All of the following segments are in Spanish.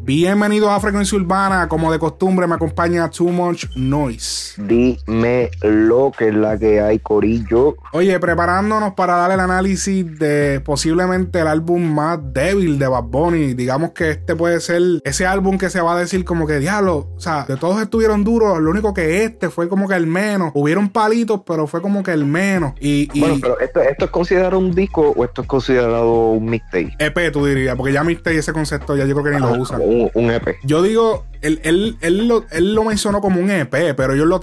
Bienvenidos a Frecuencia Urbana. Como de costumbre, me acompaña Too Much Noise. Dime lo que es la que hay, Corillo. Oye, preparándonos para dar el análisis de posiblemente el álbum más débil de Bad Bunny. Digamos que este puede ser ese álbum que se va a decir como que diablo. O sea, de todos estuvieron duros. Lo único que este fue como que el menos. Hubieron palitos, pero fue como que el menos. Y, Bueno, pero esto, esto es considerado un disco o esto es considerado un mixtape. EP, tú dirías, porque ya mixtape ese concepto ya yo creo que ni lo usan. Un, un EP. Yo digo, él, él, él, lo, él lo mencionó como un EP, pero ellos lo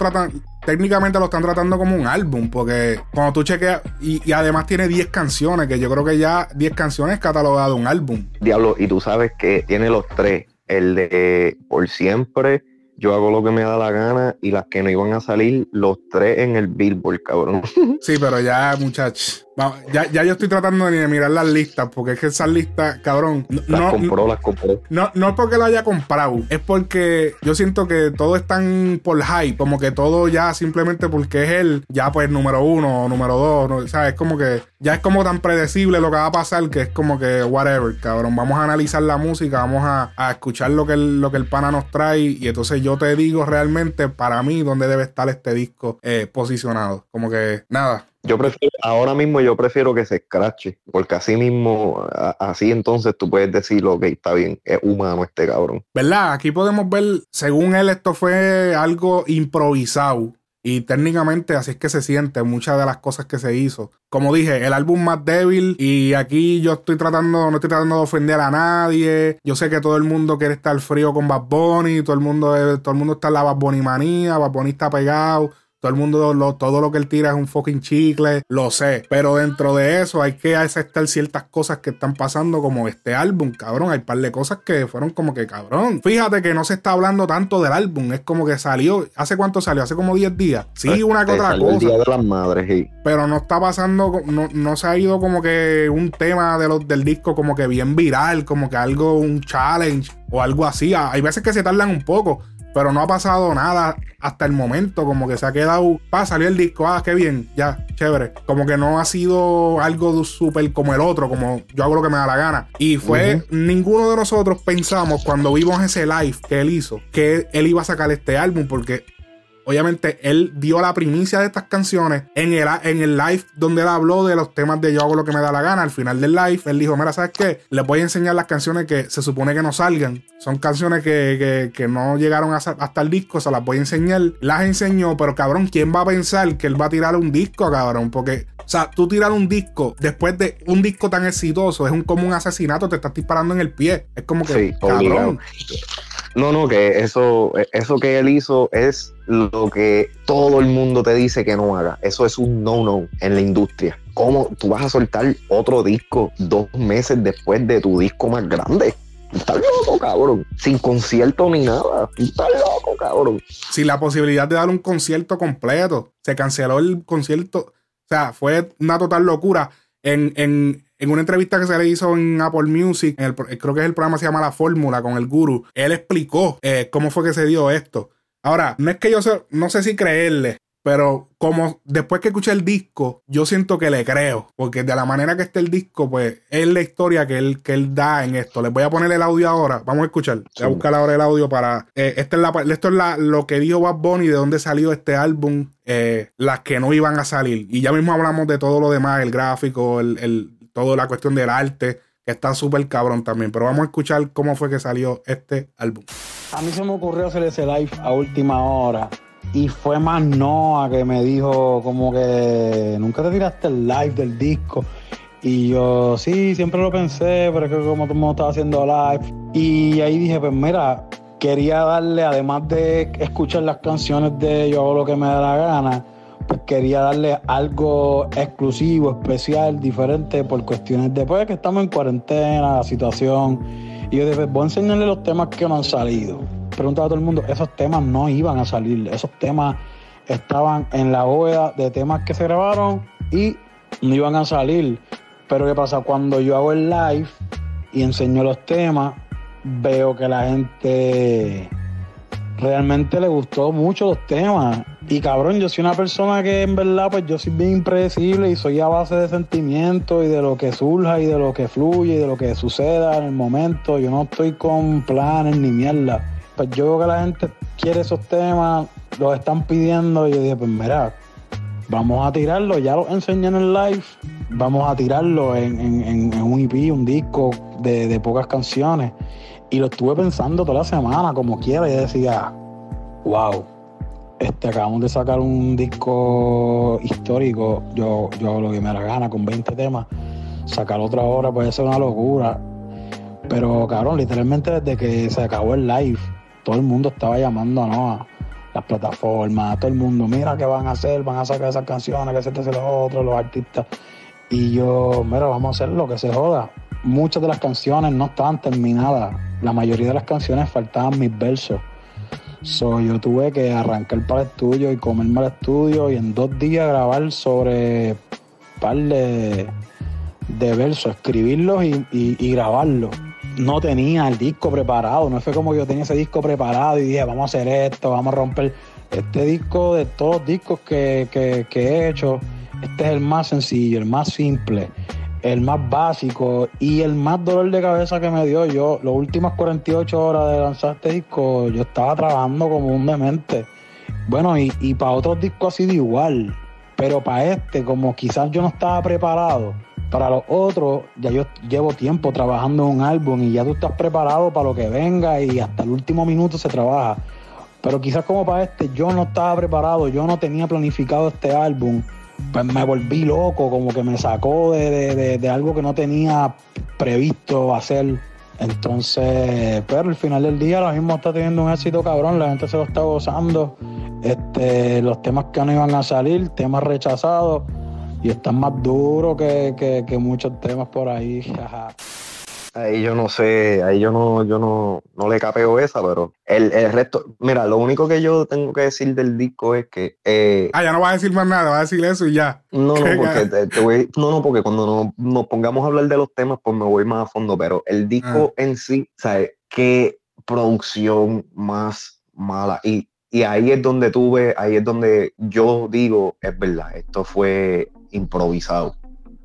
técnicamente lo están tratando como un álbum, porque cuando tú chequeas, y, y además tiene 10 canciones, que yo creo que ya 10 canciones catalogado un álbum. Diablo, y tú sabes que tiene los tres. El de Por Siempre, Yo hago lo que me da la gana y las que no iban a salir, los tres en el Billboard, cabrón. Sí, pero ya, muchachos. Ya, ya yo estoy tratando de mirar las listas, porque es que esas listas, cabrón. No, Las no, compró, las compró. no, no es porque lo haya comprado, es porque yo siento que todo es tan por hype, como que todo ya simplemente porque es él, ya pues número uno o número dos, ¿no? o sea, es como que ya es como tan predecible lo que va a pasar que es como que whatever, cabrón. Vamos a analizar la música, vamos a, a escuchar lo que, el, lo que el pana nos trae y entonces yo te digo realmente para mí dónde debe estar este disco eh, posicionado. Como que nada, Yo prefiero, ahora mismo yo prefiero que se escrache, porque así mismo, así entonces tú puedes decir, ok, está bien, es humano este cabrón. ¿Verdad? Aquí podemos ver, según él, esto fue algo improvisado. Y técnicamente así es que se siente muchas de las cosas que se hizo. Como dije, el álbum más débil. Y aquí yo estoy tratando, no estoy tratando de ofender a nadie. Yo sé que todo el mundo quiere estar frío con Bad Bunny. Todo el mundo, todo el mundo está en la Bad Bunny manía. Bad Bunny está pegado. Todo el mundo, lo- todo lo que él tira es un fucking chicle, lo sé. Pero dentro de eso hay que aceptar ciertas cosas que están pasando, como este álbum, cabrón. Hay un par de cosas que fueron como que, cabrón. Fíjate que no se está hablando tanto del álbum, es como que salió. ¿Hace cuánto salió? Hace como 10 días. Sí, una que Este, otra El cosa. Día de las Madres, y Pero no está pasando, no, no se ha ido como que un tema de los, del disco como que bien viral, como que algo, un challenge o algo así. Hay veces que se tardan un poco, pero no ha pasado nada hasta el momento, como que se ha quedado, pa, salió el disco, ah, qué bien, ya, chévere. Como que no ha sido algo súper como el otro, como yo hago lo que me da la gana. Y fue, ninguno de nosotros pensamos cuando vimos ese live que él hizo, que él iba a sacar este álbum, porque Obviamente, él dio la primicia de estas canciones en el, en el live donde él habló de los temas de Yo hago lo que me da la gana. Al final del live, él dijo: Mira, ¿sabes qué? Les voy a enseñar las canciones que se supone que no salgan. Son canciones que, que- que no llegaron hasta el disco, se las voy a enseñar. Las enseñó, pero cabrón, ¿quién va a pensar que él va a tirar un disco, cabrón? Porque, o sea, tú tirar un disco después de un disco tan exitoso es un, como un asesinato, te estás disparando en el pie. Es como que, Sí, cabrón. obligado. No, no, que eso, eso que él hizo es lo que todo el mundo te dice que no haga. Eso es un no-no en la industria. ¿Cómo tú vas a soltar otro disco dos meses después de tu disco más grande? Estás loco, cabrón. Sin concierto ni nada. Estás loco, cabrón. sin la posibilidad de dar un concierto completo. Se canceló el concierto. O sea, fue una total locura. En, en- en una entrevista que se le hizo en Apple Music, en el pro- creo que es el programa que se llama La Fórmula con el guru, él explicó eh, cómo fue que se dio esto. Ahora, no es que yo no sé si creerle, pero como después que escuché el disco, yo siento que le creo, porque de la manera que está el disco, pues es la historia que él, que él da en esto. Les voy a poner el audio ahora, vamos a escuchar. Voy a buscar ahora el audio para... eh, esta es la, esto es la- lo que dijo Bad Bunny, de dónde salió este álbum, eh, las que no iban a salir. Y ya mismo hablamos de todo lo demás, el gráfico, el, el, toda la cuestión del arte, que está súper cabrón también. Pero vamos a escuchar cómo fue que salió este álbum. A mí se me ocurrió hacer ese live a última hora. Y fue más Noah que me dijo como que nunca te tiraste el live del disco. Y yo, sí, siempre lo pensé, pero es que como todo el mundo estaba haciendo live. Y ahí dije, pues mira, quería darle, además de escuchar las canciones de Yo hago lo que me da la gana, pues quería darle algo exclusivo, especial, diferente, por cuestiones de pues, que estamos en cuarentena, la situación. Y yo dije, voy a enseñarle los temas que no han salido. Preguntaba a todo el mundo, esos temas no iban a salir, esos temas estaban en la bóveda de temas que se grabaron y no iban a salir. Pero ¿qué pasa? Cuando yo hago el live y enseño los temas, veo que la gente realmente le gustó mucho los temas. Y cabrón, yo soy una persona que en verdad, pues yo soy bien impredecible y soy a base de sentimientos y de lo que surja y de lo que fluye y de lo que suceda en el momento. Yo no estoy con planes ni mierda. Pues yo veo que la gente quiere esos temas, los están pidiendo y yo dije, pues mira, vamos a tirarlo, ya lo enseñé en el live, vamos a tirarlo en, un EP, un disco de, de pocas canciones. Y lo estuve pensando toda la semana, como quiera, y decía, wow, este, acabamos de sacar un disco histórico, yo, yo lo que me la gana, con 20 temas, sacar otra hora puede ser una locura. Pero cabrón, literalmente desde que se acabó el live, todo el mundo estaba llamando a Noah, las plataformas, todo el mundo, mira qué van a hacer, van a sacar esas canciones, que se te los otros, los artistas. Y yo, mira, vamos a hacer lo que se joda. Muchas de las canciones no estaban terminadas la mayoría de las canciones faltaban mis versos. So, yo tuve que arrancar para el estudio y comerme al estudio y en dos días grabar sobre un par de, versos, escribirlos y, y, grabarlos. No tenía el disco preparado, no fue como yo tenía ese disco preparado y dije, vamos a hacer esto, vamos a romper. Este disco de todos los discos que, que he hecho, este es el más sencillo, el más simple el más básico y el más dolor de cabeza que me dio yo, las últimas 48 horas de lanzar este disco, yo estaba trabajando como un demente. Bueno, y, y para otros discos ha sido igual, pero para este, como quizás yo no estaba preparado, para los otros, ya yo llevo tiempo trabajando en un álbum y ya tú estás preparado para lo que venga y hasta el último minuto se trabaja. Pero quizás como para este, yo no estaba preparado, yo no tenía planificado este álbum pues me volví loco, como que me sacó de, algo que no tenía previsto hacer. Entonces, pero al final del día, ahora mismo está teniendo un éxito cabrón, la gente se lo está gozando. Este, los temas que no iban a salir, temas rechazados, y están más duros que, que muchos temas por ahí. Ahí yo no sé, ahí yo no, yo no, no le capeo esa, pero el, el, resto, mira, lo único que yo tengo que decir del disco es que. Eh, ah, ya no vas a decir más nada, vas a decir eso y ya. No, no, porque te, voy, no, no, porque cuando nos, pongamos a hablar de los temas, pues me voy más a fondo, pero el disco ah. en sí, ¿sabes? Qué producción más mala. Y, y ahí es donde tuve, ahí es donde yo digo, es verdad, esto fue improvisado.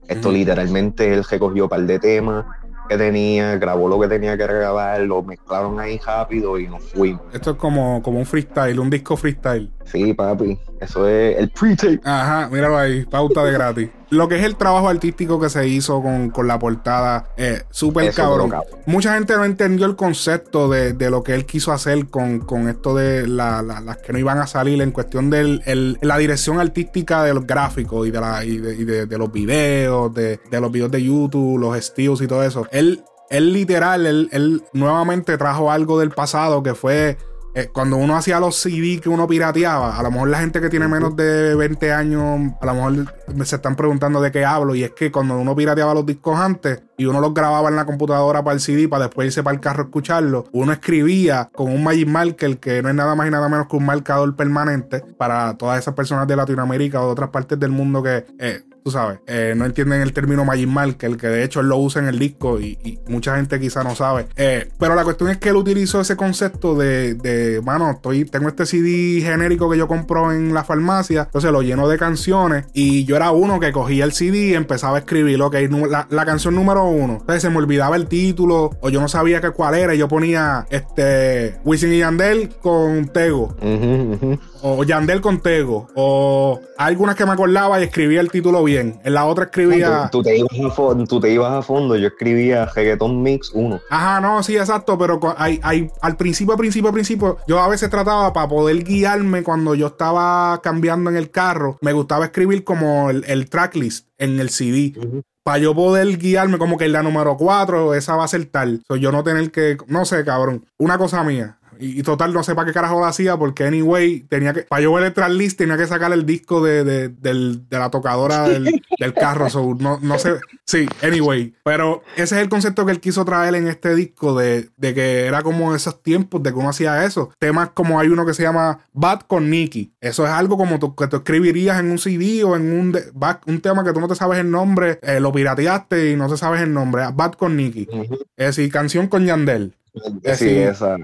Esto literalmente él recogió un par de temas que tenía, grabó lo que tenía que grabar, lo mezclaron ahí rápido y nos fuimos. Esto es como, como un freestyle, un disco freestyle. Sí, papi, eso es el pre-tape. Ajá, míralo ahí, pauta de gratis. Lo que es el trabajo artístico que se hizo con, la portada, eh, súper cabrón. Mucha gente no entendió el concepto de, lo que él quiso hacer con, esto de las que no iban a salir en cuestión de la dirección artística de los gráficos y de, la, de, los videos, de, los videos de YouTube, los estilos y todo eso. Él, él literal, él, él nuevamente trajo algo del pasado que fue eh, cuando uno hacía los CD que uno pirateaba, a lo mejor la gente que tiene menos de 20 años, a lo mejor se están preguntando de qué hablo. Y es que cuando uno pirateaba los discos antes y uno los grababa en la computadora para el CD, para después irse para el carro a escucharlo, uno escribía con un Magic Marker, que no es nada más y nada menos que un marcador permanente para todas esas personas de Latinoamérica o de otras partes del mundo que eh, tú sabes, eh, no entienden el término Magic Marker, que de hecho él lo usa en el disco y, mucha gente quizá no sabe. Eh, pero la cuestión es que él utilizó ese concepto de, de, mano, estoy, tengo este CD genérico que yo compro en la farmacia, entonces lo lleno de canciones y yo era uno que cogía el CD y empezaba a escribir, ok, la, la canción número uno. Entonces se me olvidaba el título o yo no sabía que cuál era y yo ponía este Wisin y Yandel con Tego. O Yandel con Tego. O algunas que me acordaba y escribía el título bien. En la otra escribía. Tú, te, ibas a tú te ibas a fondo. Yo escribía Reggaeton Mix 1. Ajá, no, sí, exacto. Pero hay, hay, al principio, principio, principio, yo a veces trataba para poder guiarme cuando yo estaba cambiando en el carro. Me gustaba escribir como el, tracklist en el CD. para yo poder guiarme como que en la número 4, esa va a ser tal. So, yo no tener que, no sé, cabrón. Una cosa mía. Y, total, no sé para qué carajo lo hacía, porque anyway, tenía que, para yo ver el tracklist tenía que sacar el disco de, de, de la tocadora del, del carro. no, no sé. Sí, anyway. Pero ese es el concepto que él quiso traer en este disco de, de que era como esos tiempos de que uno hacía eso. Temas como hay uno que se llama Bad con Nicky. Eso es algo como que tú escribirías en un CD o en un, un tema que tú no te sabes el nombre, eh, lo pirateaste y no te sabes el nombre. Bad con Nicky. Es decir, canción con Yandel. sí, esa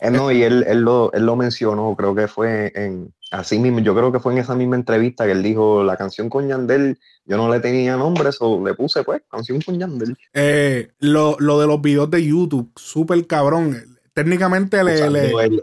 Eh, no, y él, él, lo, él lo mencionó, creo que fue en, así mismo, yo creo que fue en esa misma entrevista que él dijo, la canción con Yandel, yo no le tenía nombre, eso le puse pues, canción con Yandel. Eh, lo, lo de los videos de YouTube, súper cabrón técnicamente le,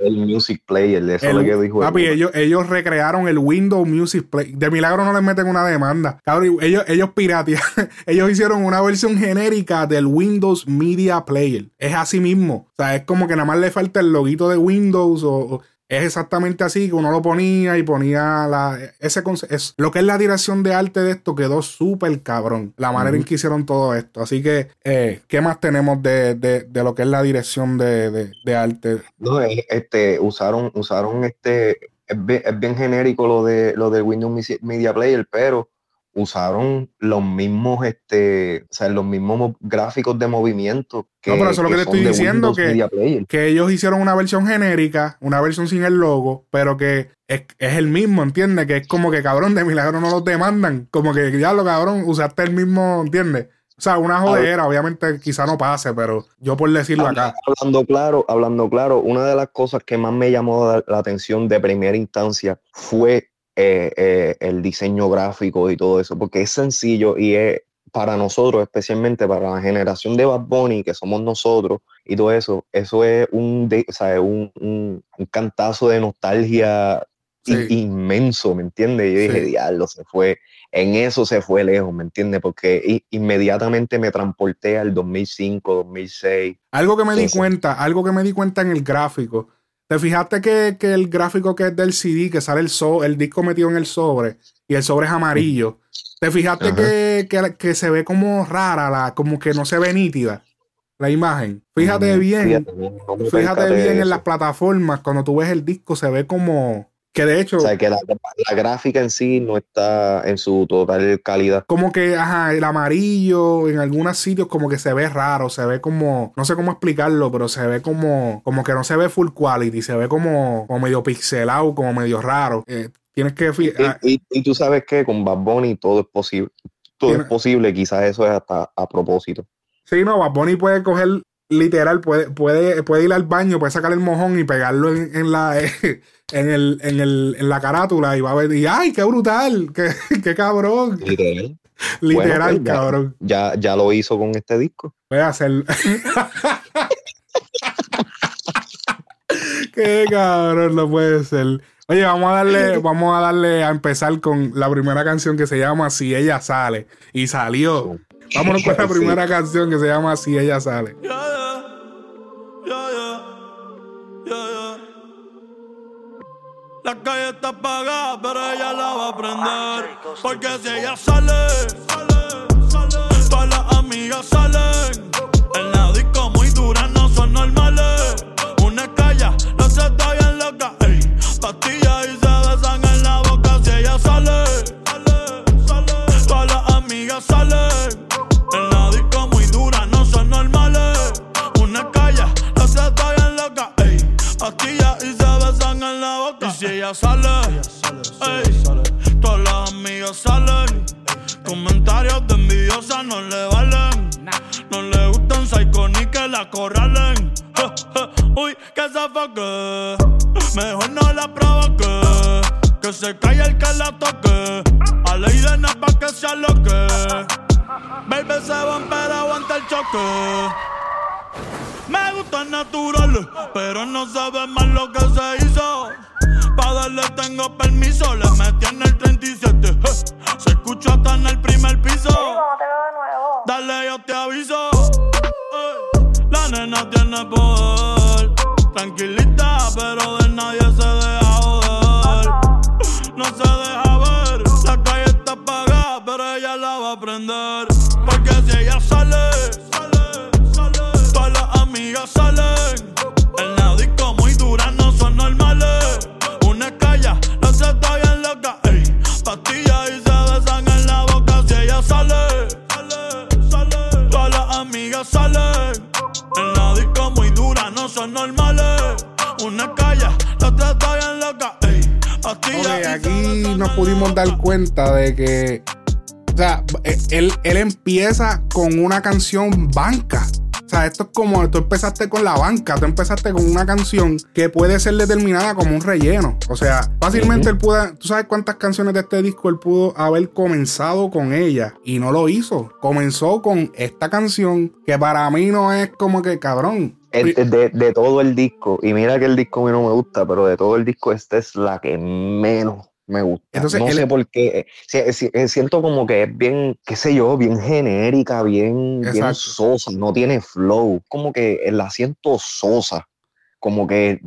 el, Music Player, eso es lo que dijo. Papi, ellos, ellos recrearon el Windows Music Player. De milagro no les meten una demanda. Cabrón, ellos, ellos piratearon. ellos hicieron una versión genérica del Windows Media Player. Es así mismo. O sea, es como que nada más le falta el loguito de Windows o es exactamente así que uno lo ponía y ponía la ese es lo que es la dirección de arte de esto quedó súper cabrón la manera en que hicieron todo esto. Así que eh, qué más tenemos de, de, de, lo que es la dirección de, de arte no este usaron usaron este es bien, es bien genérico lo de lo del Windows Media Player pero usaron los mismos, este, o sea, los mismos gráficos de movimiento. Que, no, pero eso es lo que, te estoy diciendo, que, que, ellos hicieron una versión genérica, una versión sin el logo, pero que es, el mismo, ¿entiendes? Que es como que cabrón, de milagro no los demandan, como que ya lo cabrón, usaste el mismo, ¿entiendes? O sea, una jodera, obviamente quizá no pase, pero yo por decirlo acá. Hablando claro, hablando claro, una de las cosas que más me llamó la atención de primera instancia fue eh, eh, el diseño gráfico y todo eso, porque es sencillo y es para nosotros, especialmente para la generación de Bad Bunny, que somos nosotros y todo eso, eso es un, un, un, cantazo de nostalgia inmenso, ¿me entiendes? Yo dije, diablo, se fue, en eso se fue lejos, ¿me entiendes? Porque inmediatamente me transporté al 2005, 2006. Algo que me di cuenta, algo que me di cuenta en el gráfico, ¿Te fijaste que, el gráfico que es del CD, que sale el, so, el disco metido en el sobre y el sobre es amarillo? ¿Te fijaste que, se ve como rara, la, como que no se ve nítida la imagen? Fíjate bien, fíjate, bien en las plataformas, cuando tú ves el disco se ve como, que de hecho. O sea, que la, gráfica en sí no está en su total calidad. Como que, ajá, el amarillo en algunos sitios como que se ve raro, se ve como. No sé cómo explicarlo, pero se ve como. Como que no se ve full quality, se ve como, como medio pixelado, como medio raro. Eh, tienes que. Y, y, tú sabes que con Bad Bunny todo es posible. Todo es posible, quizás eso es hasta a propósito. Sí, no, Bad Bunny puede coger literal, puede, puede, puede ir al baño, puede sacar el mojón y pegarlo en, en la. en, el, en, el, en la carátula y va a ver, y ¡ay, qué brutal! ¡Qué, qué cabrón! Literal. Literal, pues cabrón. Ya, ya lo hizo con este disco. Voy a hacer. qué cabrón, no puede ser. Oye, vamos a darle, vamos a darle a empezar con la primera canción que se llama Si ella sale. Y salió. Vámonos con la primera canción que se llama Si ella sale. La calle está apagada, pero ella la va a prender. Porque si ella sale, todas las amigas salen. En la disco muy dura, no son normales. Una calla, no se está bien loca. Ey, pastillas y sale, ey, todas las amigas salen. Comentarios de envidiosa no le valen. No le gustan psycho ni que la corralen. Uy, que se foque. Mejor no la provoque. Que se calle el que la toque. A ley de nada pa' que se aloque. Baby se van pero aguanta el choque. Me gusta natural, pero no sabe más lo que se hizo. Pa' darle tengo permiso, le metí en el 37. Se escucha hasta en el cuenta de que. O sea, él, él empieza con una canción banca. O sea, esto es como tú empezaste con la banca, tú empezaste con una canción que puede ser determinada como un relleno. O sea, fácilmente él pudo, tú sabes cuántas canciones de este disco él pudo haber comenzado con ella y no lo hizo. Comenzó con esta canción que para mí no es como que cabrón. De, de, todo el disco, y mira que el disco a mí no me gusta, pero de todo el disco, esta es la que menos me gusta. Entonces, no sé por qué. Eh, eh, siento como que es bien, qué sé yo, bien genérica, bien, bien sosa, no tiene flow. Como que la siento sosa. Como que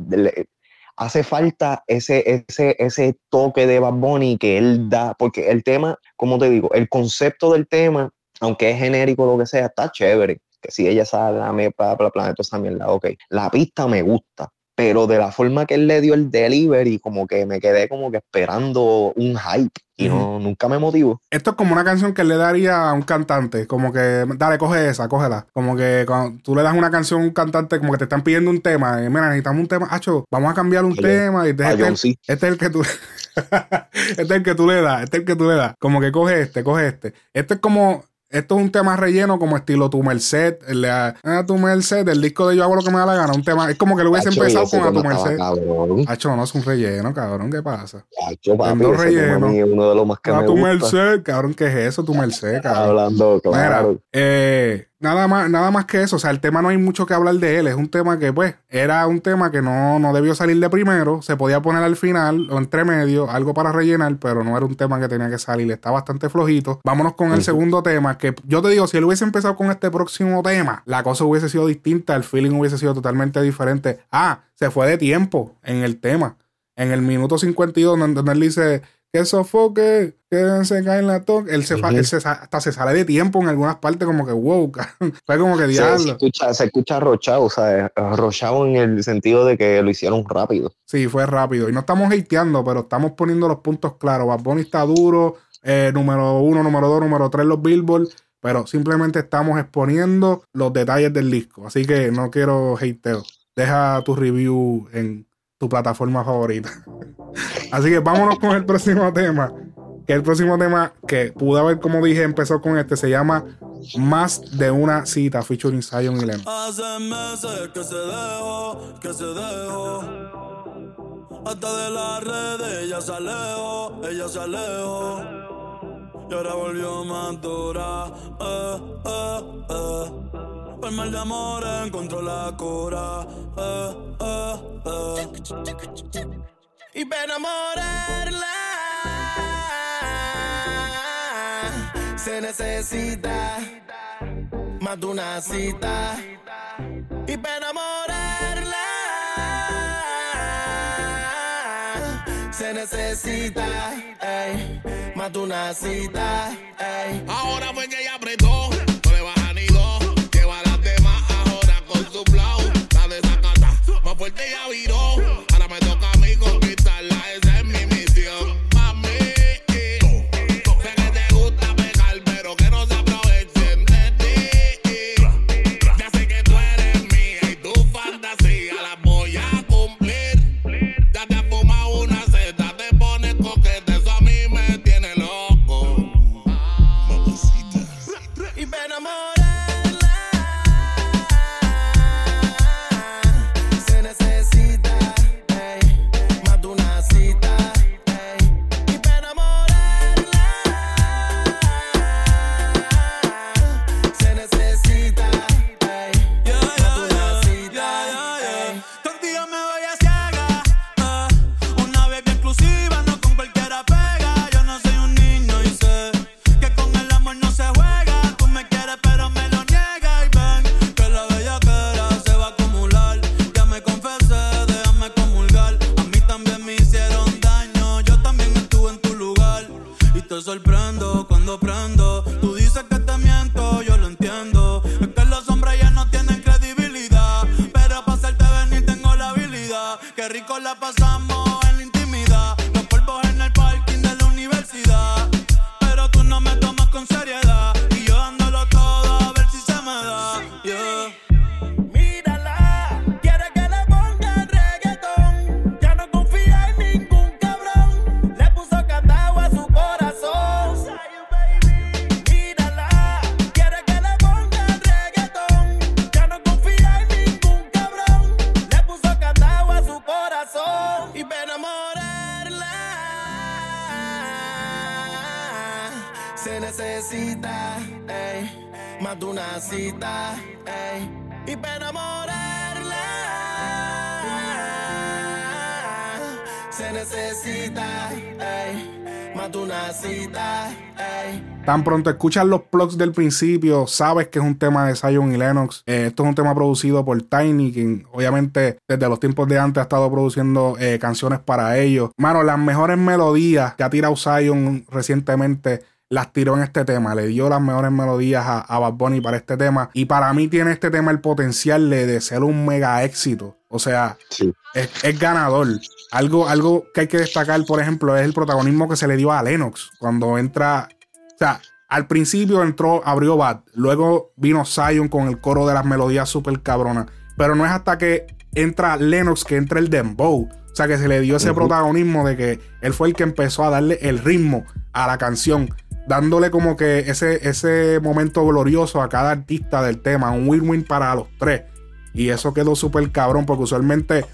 hace falta ese, ese, ese toque de Bad Bunny que él da, porque el tema, como te digo, el concepto del tema, aunque es genérico lo que sea, está chévere si ella sale a mí para, para planeta también la ok. La pista me gusta, pero de la forma que él le dio el delivery, como que me quedé como que esperando un hype y no, nunca me motivó. Esto es como una canción que le daría a un cantante, como que, dale, coge esa, cógela. Como que cuando tú le das una canción a un cantante, como que te están pidiendo un tema, y mira, necesitamos un tema, hacho, vamos a cambiar un tema, y este, este, este, es el que tú, este es el que tú le das, este es el que tú le das, como que coge este, coge este. Esto es como, esto es un tema relleno como estilo Tu Merced, el a, Tu Merced, del disco de Yo hago lo que me da la gana. Un tema, es como que lo hubiese empezado con A Tu Merced. Hacho, no es un relleno, cabrón, ¿qué pasa? Hacho, papi, relleno. uno de los más que a Tu Merced, cabrón, ¿qué es eso? Tu Merced, cabrón. Hablando, claro. eh, Nada más, nada más que eso. O sea, el tema no hay mucho que hablar de él. Es un tema que, pues, era un tema que no, no debió salir de primero. Se podía poner al final o entre medio, algo para rellenar, pero no era un tema que tenía que salir. Está bastante flojito. Vámonos con el segundo tema. Que yo te digo, si él hubiese empezado con este próximo tema, la cosa hubiese sido distinta. El feeling hubiese sido totalmente diferente. Ah, se fue de tiempo en el tema. En el minuto 52, donde él dice que sofoque, que se cae en la toque. Él, se, hasta se sale de tiempo en algunas partes, como que wow, fue como que diablo. Se, escucha, se escucha arrochado, o sea, arrochado en el sentido de que lo hicieron rápido. Sí, fue rápido. Y no estamos hateando, pero estamos poniendo los puntos claros. Bad Bunny está duro, eh, número uno, número dos, número tres, los Billboard. Pero simplemente estamos exponiendo los detalles del disco. Así que no quiero hateo. Deja tu review en tu plataforma favorita. Así que vámonos con el próximo tema. Que el próximo tema que pude haber, como dije, empezó con este, se llama Más de una cita, featuring Zion y. Hace meses que se dejó, que se dejó. Hasta de la red ella se alejó, ella se alejó. Y ahora volvió más dura, eh, eh, eh. Por mal de amor encontró la cura. Eh, eh, eh. Y para enamorarla se necesita más de una cita. Y para enamorarla se necesita más de una cita. Ahora fue que ella apretó. Fuerte ya viró. Pronto escuchas los plugs del principio, sabes que es un tema de Zion y Lennox. Eh, esto es un tema producido por Tiny, quien obviamente desde los tiempos de antes ha estado produciendo eh, canciones para ellos. Mano, las mejores melodías que ha tirado Zion recientemente las tiró en este tema, le dio las mejores melodías a, a Bad Bunny para este tema. Y para mí tiene este tema el potencial de, de ser un mega éxito. O sea, Sí. es, es ganador. Algo, algo que hay que destacar, por ejemplo, es el protagonismo que se le dio a Lennox cuando entra. O sea, al principio entró, abrió Bad, luego vino Zion con el coro de las melodías súper cabronas. Pero no es hasta que entra Lennox que entra el Dembow. O sea, que se le dio ese protagonismo de que él fue el que empezó a darle el ritmo a la canción, dándole como que ese, ese momento glorioso a cada artista del tema, un win-win para los tres. Y eso quedó súper cabrón, porque usualmente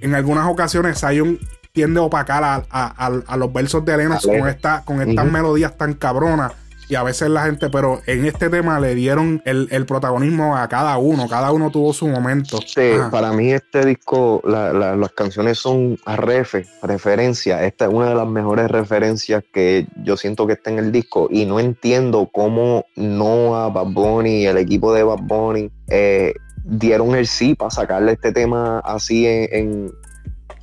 en algunas ocasiones Zion tiende a opacar a, a- a- a los versos de Lennox con, esta, con estas melodías tan cabronas. Y a veces la gente, pero en este tema le dieron el, el protagonismo a cada uno. Cada uno tuvo su momento. Este, para mí este disco, la- la- las canciones son a refe, referencia. Esta es una de las mejores referencias que yo siento que está en el disco y no entiendo cómo Noah, Bad Bunny y el equipo de Bad Bunny eh, dieron el sí para sacarle este tema así en, en-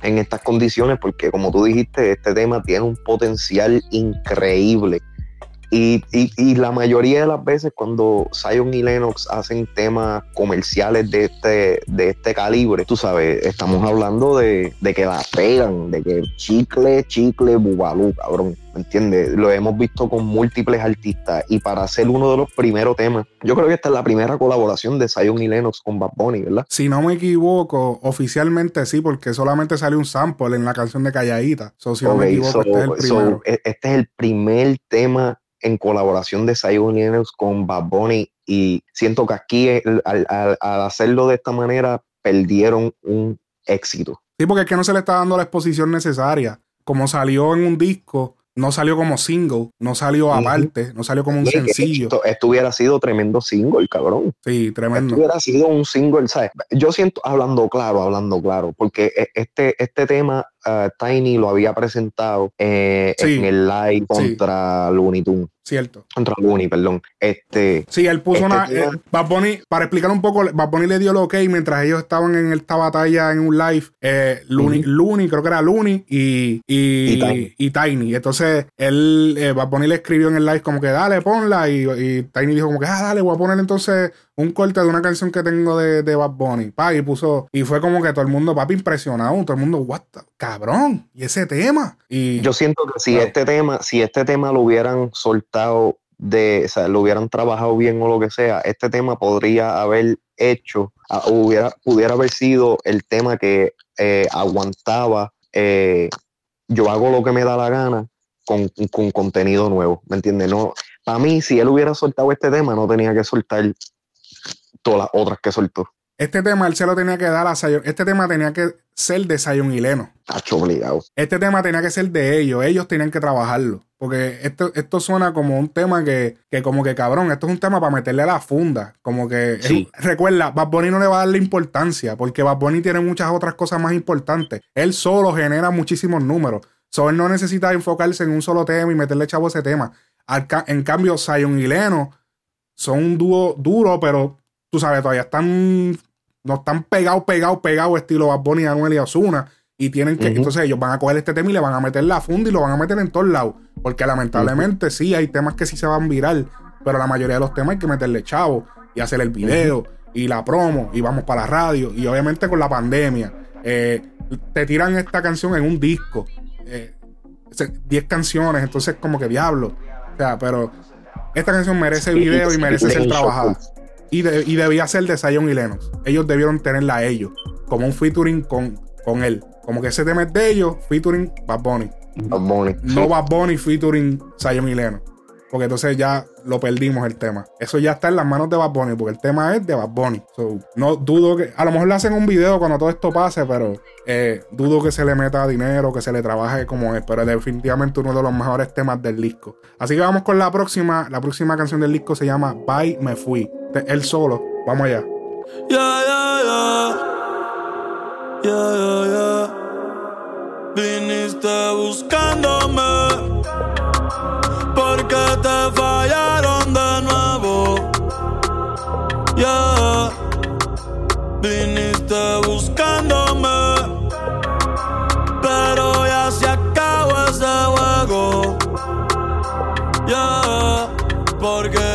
en estas condiciones porque como tú dijiste, este tema tiene un potencial increíble. Y, y- y la mayoría de las veces cuando Zion y Lennox hacen temas comerciales de este, de este calibre, tú sabes, estamos hablando de, de que la pegan, de que chicle, chicle, bubalú, cabrón. ¿Me entiendes? Lo hemos visto con múltiples artistas. Y para hacer uno de los primeros temas, yo creo que esta es la primera colaboración de Zion y Lennox con Bad Bunny, ¿verdad? Si no me equivoco, oficialmente sí, porque solamente salió un sample en la canción de Calladita. So, si no me Ok, equivoco, so- este es el primero. e- este es el primer tema en colaboración de Zion Lennox con Bad Bunny y siento que aquí el- al, al- al hacerlo de esta manera perdieron un éxito. Sí, porque es que no se le está dando la exposición necesaria. Como salió en un disco, no salió como single, no salió aparte, no salió como un sencillo. Esto, esto hubiera sido tremendo single, cabrón. Sí, Esto tremendo. hubiera sido un single, ¿sabes? Yo siento, hablando claro, hablando claro, porque e- este, este tema ah, Tiny lo había presentado eh, Sí. en el live Sí. contra Looney Tunes, Cierto. contra Looney, perdón. Este, Sí, él puso Este una. eh, Bad Bunny, para explicar un poco, Bad Bunny le dio el ok mientras ellos estaban en esta batalla en un live. Eh, Looney, creo que era Looney y, y, Y Tiny. y Tiny. Entonces, él, eh, Bad Bunny le escribió en el live como que dale, ponla. Y, y Tiny dijo como que, ah, dale, voy a poner entonces un corte de una canción que tengo de, de Bad Bunny. Pa, y puso, y fue como que todo el mundo, papi, impresionado. Todo el mundo, what the- cabrón, y ese tema. Y Yo siento que si Claro. este tema, si este tema lo hubieran soltado de, o sea, lo hubieran trabajado bien o lo que sea, este tema podría haber hecho, hubiera, pudiera haber sido el tema que eh, aguantaba eh, yo hago lo que me da la gana con, con contenido nuevo, ¿me entiendes? No, para mí, si él hubiera soltado este tema, no tenía que soltar todas las otras que soltó. Este tema él se lo tenía que dar a Zion. Este tema tenía que ser de Zion y Leno. Tacho obligado. Este tema tenía que ser de ellos, ellos tenían que trabajarlo. Porque esto, esto suena como un tema que, que como que cabrón, esto es un tema para meterle a la funda. Como que, Sí. un- recuerda, Bad Bunny no le va a darle importancia, porque Bad Bunny tiene muchas otras cosas más importantes. Él solo genera muchísimos números. So, él no necesita enfocarse en un solo tema y meterle chavo a ese tema. Al ca- en cambio, Zion y Leno son un dúo duro, pero tú sabes, todavía están, no están pegados, pegados, pegados, estilo Bad Bunny, Anuel y Ozuna. Y tienen que, entonces ellos van a coger este tema y le van a meter la funda y lo van a meter en todos lados. Porque lamentablemente sí hay temas que sí se van viral, pero la mayoría de los temas hay que meterle chavo y hacer el video y la promo y vamos para la radio. Y obviamente con la pandemia, eh, te tiran esta canción en un disco, eh, se- 10 canciones, entonces como que diablo. O sea, pero esta canción merece video y merece ser trabajada. Y, de- y debía ser de Zion y Lennox. Ellos debieron tenerla a ellos, como un featuring con, con él. Como que ese tema es de ellos, featuring Bad Bunny. Bad Bunny. No Bad Bunny featuring Zion y Lennox. Porque entonces ya lo perdimos el tema. Eso ya está en las manos de Bad Bunny, porque el tema es de Bad Bunny. So, no dudo que, a lo mejor le hacen un video cuando todo esto pase, pero eh, dudo que se le meta dinero, que se le trabaje como es, pero es definitivamente uno de los mejores temas del disco. Así que vamos con la próxima. La próxima canción del disco se llama Bye Me Fui. Él solo. Vamos allá. Yeah, yeah, yeah. Viniste buscándome porque te fallaron de nuevo. Yeah. Viniste buscándome, pero ya se acabó ese juego. Yeah. Porque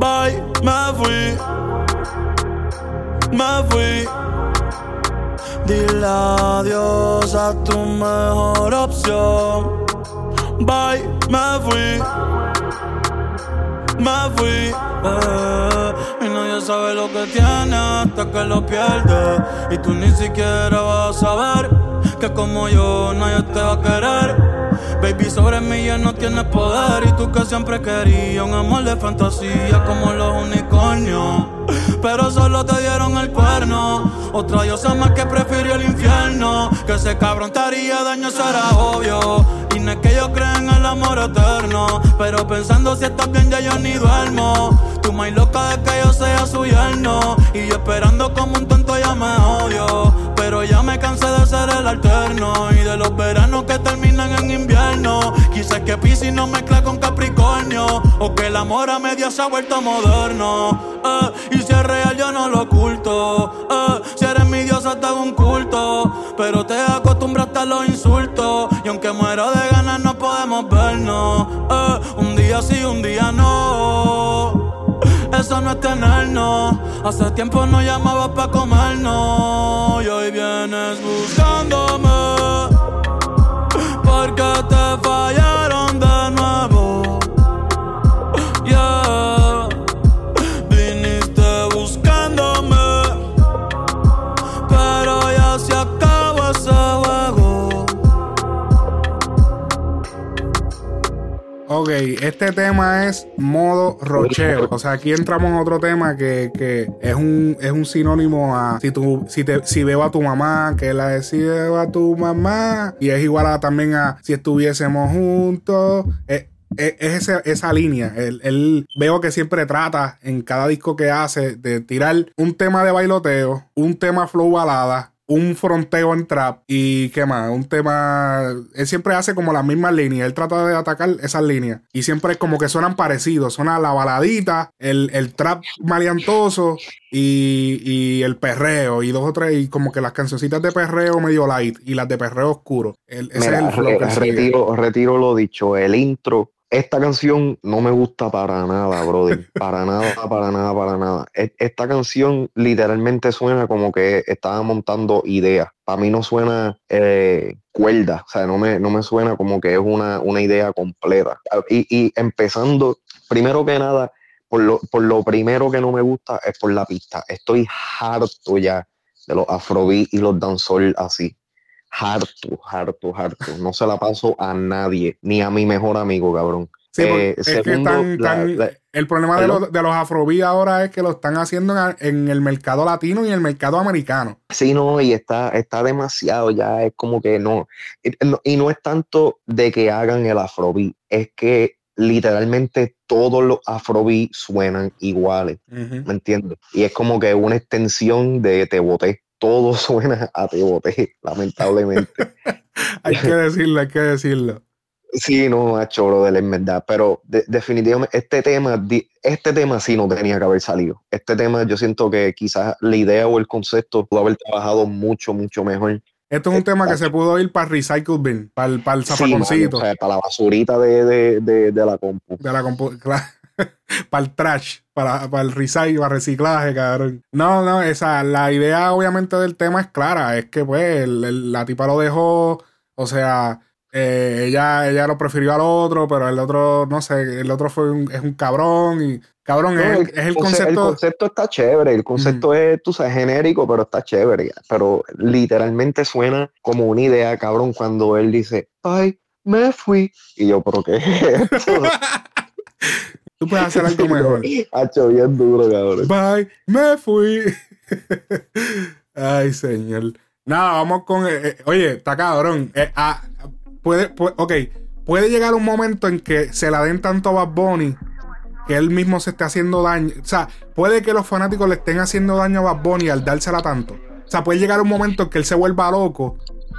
Bye, me fui, me fui. Dile adiós a tu mejor opción. Bye, me fui. Me fui. eh, y nadie sabe lo que tiene hasta que lo pierde. Y tú ni siquiera vas a saber que como yo nadie te va a querer. Baby, sobre mí ya no tienes poder. Y tú que siempre querías un amor de fantasía como los unicornios. Pero solo te dieron el cuerno. Otra diosa más que prefirió el infierno. Que ese cabrón te daño, eso era obvio. Y no es que yo crea en el amor eterno. Pero pensando si estás bien, ya yo ni duermo. Tú más loca de que yo sea su yerno. Y yo esperando como un tonto ya me odio. Pero ya me cansé de ser el alterno. Y de los veranos que terminan en invierno. Quizás que Piscis no mezcla con Capricornio. O que el amor a media se ha vuelto moderno. eh, y si es real, yo no lo oculto. eh, si eres mi diosa, te hago un culto. Pero te acostumbraste a los insultos. Y aunque muero de ganas, no podemos vernos. eh, un día sí, un día no. Eso no es tenernos. Hace tiempo no llamaba pa' comernos. Y hoy vienes buscándome. Porque te fallaron Ok, este tema es modo rocheo. O sea, aquí entramos en otro tema que, que es, un, es un sinónimo a si, tú, si, te, si veo a tu mamá, que la de si veo a tu mamá. Y es igual a, también a si estuviésemos juntos. Es, es- es esa, esa línea. Él, él veo que siempre trata en cada disco que hace de tirar un tema de bailoteo, un tema flow balada, un fronteo en trap y qué más, un tema. Él siempre hace como las mismas líneas. Él trata de atacar esas líneas y siempre como que suenan parecidos. Suena la baladita, el, el trap maleantoso y, y el perreo y dos o tres. Y como que las cancioncitas de perreo medio light y las de perreo oscuro. El- ese Mira, es el flow retiro, retiro lo dicho, el intro. Esta canción no me gusta para nada, brother. Para nada, para nada, para nada. E- Esta canción literalmente suena como que estaba montando ideas. Para mí no suena eh, cuerda, o sea, no me, no me suena como que es una, una idea completa. Y, y empezando, primero que nada, por lo, por lo primero que no me gusta es por la pista. Estoy harto ya de los afrobeat y los dancehall así harto, harto, harto. No se la paso a nadie, ni a mi mejor amigo, cabrón. Sí, Eh, es que segundo, están, la- están- la- el problema de los, de los afrobeat ahora es que lo están haciendo en, en el mercado latino y en el mercado americano. Sí, no, y está, está demasiado, ya es como que no. Y no, y no es tanto de que hagan el afrobeat, es que literalmente todos los afrobeat suenan iguales. ¿me entiendes? Y es como que una extensión de Te Boté. Todo suena a Te Boté, lamentablemente. Hay que decirlo, hay que decirlo. Sí, no, macho, brother, en verdad. Pero de- definitivamente este tema, este tema sí no tenía que haber salido. Este tema yo siento que quizás la idea o el concepto pudo haber trabajado mucho, mucho mejor. Esto es un tema que se pudo ir para recycle bin, para el, para el Sí, mano, zapaconcito o sea, para la basurita de, de, de, de la compu. de la compu- claro. para el trash, para, para el recycle, para reciclaje, cabrón. No, no, esa, la idea obviamente del tema es clara, es que pues el- el- la tipa lo dejó, o sea, eh, ella, ella lo prefirió al otro, pero el otro, no sé, el otro fue un, es un cabrón y cabrón, No, es, el, es el conce- concepto... concepto está chévere, el concepto es, tú sabes, genérico, pero está chévere. Pero literalmente suena como una idea, cabrón, cuando él dice, ay, me fui. Y yo, ¿pero qué es esto? Tú puedes hacer algo mejor. Hacho, bien duro, cabrón. Bye, me fui. Ay, señor. Nada, vamos con. eh, eh, oye, está cabrón. Eh, ah, puede, pu- ok, puede llegar un momento en que se la den tanto a Bad Bunny que él mismo se esté haciendo daño. O sea, puede que los fanáticos le estén haciendo daño a Bad Bunny al dársela tanto. O sea, puede llegar un momento en que él se vuelva loco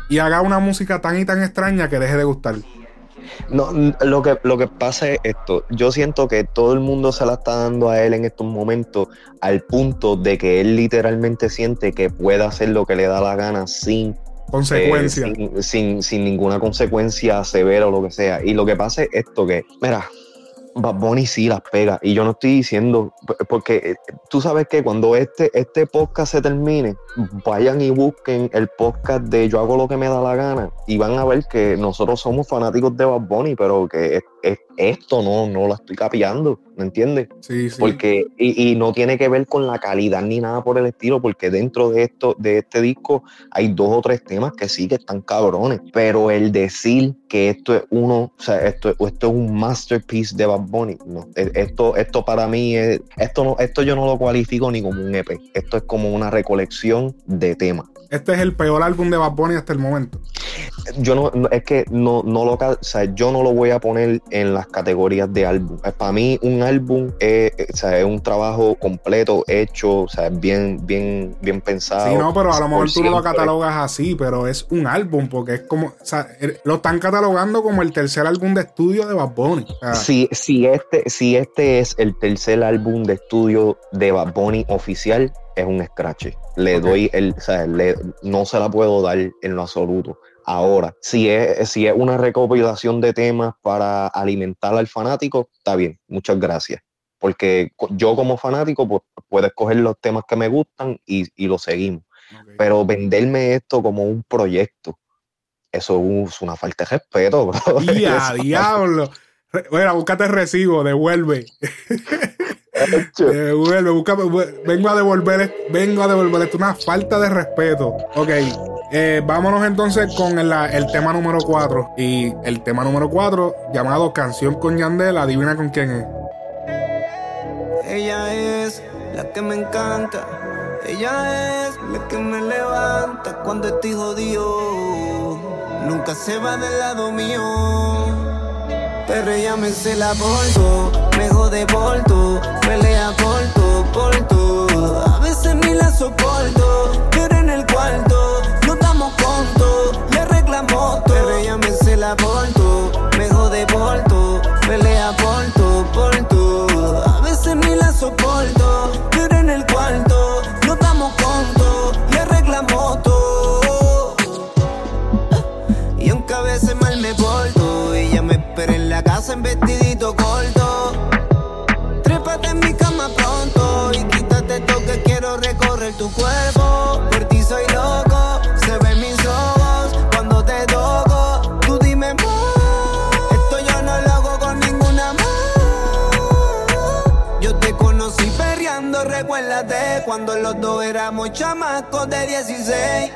y haga una música tan y tan extraña que deje de gustar. No, lo que, lo que pasa es esto. Yo siento que todo el mundo se la está dando a él en estos momentos al punto de que él literalmente siente que puede hacer lo que le da la gana sin Consecuencia. Eh, sin, sin- sin ninguna consecuencia severa o lo que sea. Y lo que pasa es esto que, mira, Bad Bunny sí las pega. Y yo no estoy diciendo, porque eh, tú sabes que cuando este, este podcast se termine, vayan y busquen el podcast de Yo hago lo que me da la gana y van a ver que nosotros somos fanáticos de Bad Bunny, pero que es- es- esto no, no la estoy capeando, ¿me entiendes? Sí, sí. Porque, y, y no tiene que ver con la calidad ni nada por el estilo, porque dentro de esto, de este disco, hay dos o tres temas que sí que están cabrones. Pero el decir que esto es uno, o sea, esto, esto es un masterpiece de Bad Bunny, no. E- Esto, esto para mí es, esto no, esto yo no lo cualifico ni como un EP. Esto es como una recolección de temas. Este es el peor álbum de Bad Bunny hasta el momento. Yo no, es que no, no lo, o sea, yo no lo voy a poner en las categorías de álbum. Eh, Para mí, un álbum es, o sea, es un trabajo completo, hecho, o sea, bien, bien, bien pensado. Sí, no, pero a lo mejor tú no lo catalogas así, pero es un álbum, porque es como, o sea, lo están catalogando como el tercer álbum de estudio de Bad Bunny. O sea, Si, si, este, si este es el tercer álbum de estudio de Bad Bunny oficial, es un scratch. Le Ok. doy el, o sea, le- no se la puedo dar en lo absoluto. Ahora, si es, si es una recopilación de temas para alimentar al fanático, está bien, muchas gracias. Porque yo como fanático pues, puedo escoger los temas que me gustan y, y lo seguimos. Pero venderme esto como un proyecto, eso es una falta de respeto. bro. Diablo. Mira, búscate el recibo, devuelve. Devuelve, busca- vu- vengo a devolver, vengo a devolver esto, una falta de respeto. Ok, eh, vámonos entonces con el, el tema número 4. Y el tema número 4, llamado Canción con Yandel, adivina con quién es. Ella es la que me encanta. Ella es la que me levanta cuando estoy jodido. Nunca se va del lado mío. Pero ella me se la porto, me jode por todo, pelea por todo. A veces ni la soporto, pero en el cuarto no damos conto, le reclamo todo. Pero ella me se la porto, me jode por pelea por todo, por todo. A veces ni la soporto, pero en el cuarto no damos conto, le reclamo todo. Y aunque a veces mal me porto, ella me espera en la casa en vestidito corto. Por ti soy loco, se ven mis ojos cuando te toco. Tú dime más, esto yo no lo hago con ninguna más. Yo te conocí perreando, recuérdate cuando los dos éramos chamacos de 16.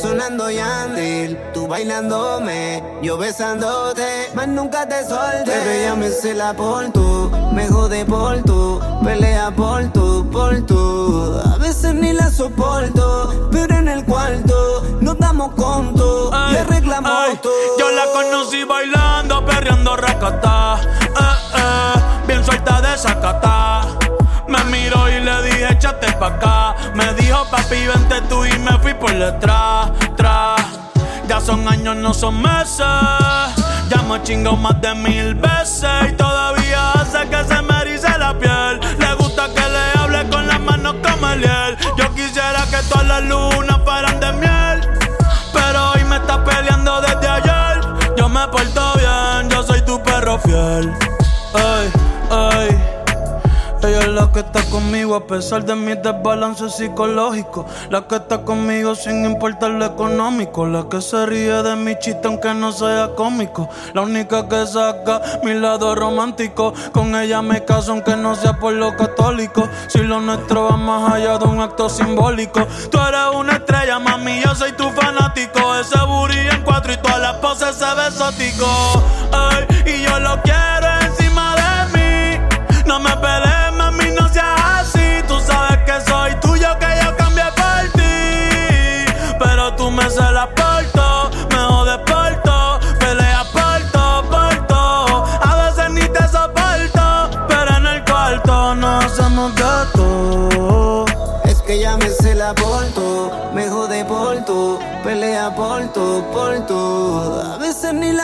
Sonando Yandel, tú bailándome, yo besándote, más nunca te solté. Pero ella me cela por tú, me jode por tú, pelea por tú, por tú. Veces ni la soporto, pero en el cuarto nos damos conto, Ay, ay, todo. Yo la conocí bailando, perreando racata. Eh, eh, bien suelta de sacata. Me miró y le dije, échate pa' acá. Me dijo, papi, vente tú y me fui por detrás, tras. Ya son años, no son meses. Ya me chingo más de mil veces y todavía hace que se me erice la piel. Ay, ay. la que está conmigo a pesar de mis desbalances psicológicos. La que está conmigo sin importar lo económico. La que se ríe de mi chiste aunque no sea cómico. La única que saca mi lado romántico. Con ella me caso aunque no sea por lo católico. Si lo nuestro va más allá de un acto simbólico. Tú eres una estrella, mami, yo soy tu fanático. Ese booty en cuatro y todas las poses se ve exótico.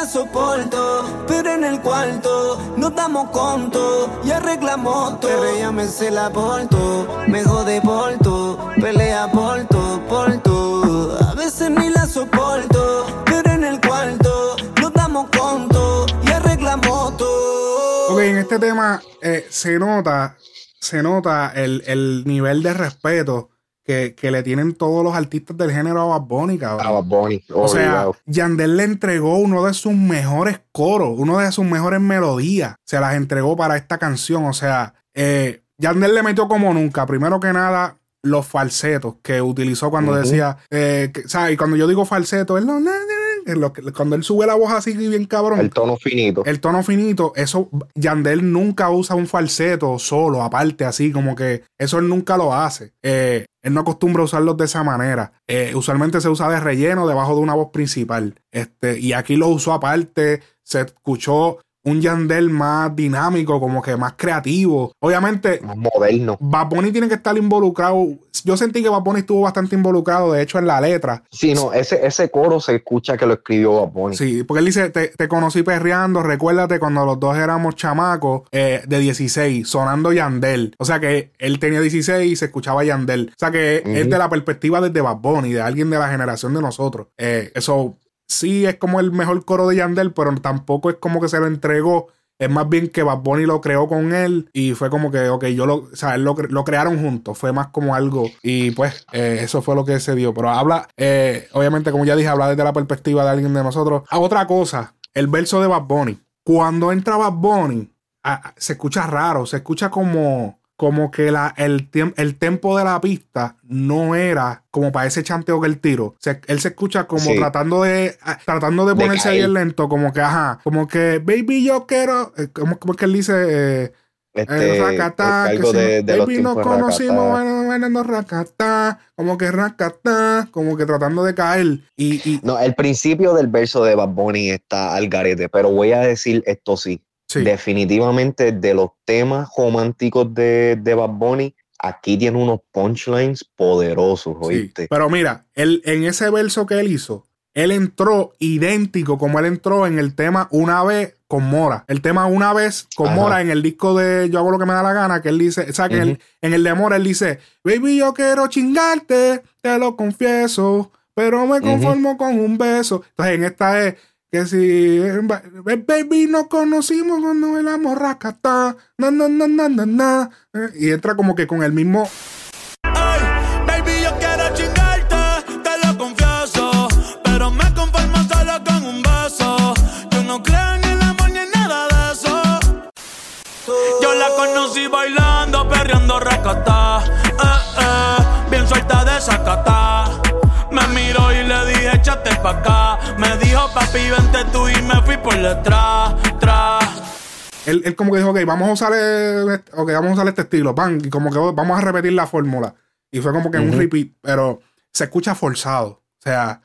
La soporto, pero en el cuarto nos damos conto y arreglamos todo. Pero ella me se la porto, me jode por todo, pelea por todo, por todo. A veces ni la soporto, pero en el cuarto nos damos conto y arreglamos todo. Ok, en este tema eh, se nota, se nota el, el nivel de respeto que, que le tienen todos los artistas del género a Bad Bunny, cabrón. A Bad Bunny, O sea. Yandel le entregó uno de sus mejores coros, uno de sus mejores melodías. Se las entregó para esta canción. O sea, eh, Yandel le metió como nunca. Primero que nada, los falsetos que utilizó cuando decía, eh, que- ¿sabes? Y cuando yo digo falseto, na, en lo que- cuando él sube la voz así bien cabrón. el tono finito. El tono finito, eso, Yandel nunca usa un falseto solo, aparte, así como que eso él nunca lo hace. Eh, él no acostumbra usarlos de esa manera. Eh, usualmente se usa de relleno debajo de una voz principal. Este, y aquí lo usó aparte, se escuchó un Yandel más dinámico, como que más creativo. Obviamente, más moderno. Bad Bunny tiene que estar involucrado. Yo sentí que Bad Bunny estuvo bastante involucrado, de hecho, en la letra. Sí, no, ese, ese coro se escucha que lo escribió Bad Bunny. Sí, porque él dice, te, te conocí perreando, recuérdate cuando los dos éramos chamacos eh, de 16, sonando Yandel. O sea que él tenía 16 y se escuchaba Yandel. O sea que es de la perspectiva desde Bad Bunny, de alguien de la generación de nosotros. Eh, eso sí es como el mejor coro de Yandel, pero tampoco es como que se lo entregó. Es más bien que Bad Bunny lo creó con él y fue como que, ok, yo lo, o sea, él lo, cre- lo crearon juntos, fue más como algo y pues eh, eso fue lo que se dio. Pero habla, eh, obviamente, como ya dije, habla desde la perspectiva de alguien de nosotros. A otra cosa, el verso de Bad Bunny. Cuando entra Bad Bunny, ah, ah, se escucha raro, se escucha como, como que la, el, el tempo de la pista no era como para ese chanteo que él tiro. Se- él se escucha como Sí. tratando de ah, tratando de De ponerse caer. bien lento, como que, ajá, como que, baby, yo quiero, eh, como, como que él dice, eh, Este, eh, racatá, algo que si de, de baby, nos conocimos, Racatá. bueno, bueno, no, racatá, como que racatá, como que tratando de caer. Y, y No, el principio del verso de Bad Bunny está al garete, pero voy a decir esto sí. Sí, Definitivamente de los temas románticos de, de Bad Bunny, aquí tiene unos punchlines poderosos, sí. ¿oíste? Pero mira, él, en ese verso que él hizo, él entró idéntico como él entró en el tema Una vez con Mora. El tema Una vez con Ajá. Mora en el disco de Yo hago lo que me da la gana, que él dice, o sea, que Ujú. en el de Mora él dice, baby, yo quiero chingarte, te lo confieso, pero me conformo con un beso. Entonces en esta es que si, baby, nos conocimos cuando bailamos racata, na, na, na, na, na, na. Eh, Y entra como que con el mismo Ay, baby, yo quiero chingarte, te lo confieso. Pero me conformo solo con un beso. Yo no creo en el amor ni en nada de eso. Yo la conocí bailando, perreando racata. Eh, eh, bien suelta de sacata. Me miró y le dije, échate pa' acá. Me dijo, papi, vente tú y me fui por detrás, tras. él, él como que dijo, ok, vamos a usar, eh, ok, vamos a usar este estilo, pan, y como que vamos a repetir la fórmula. Y fue como que un Ujú. repeat, pero se escucha forzado. O sea,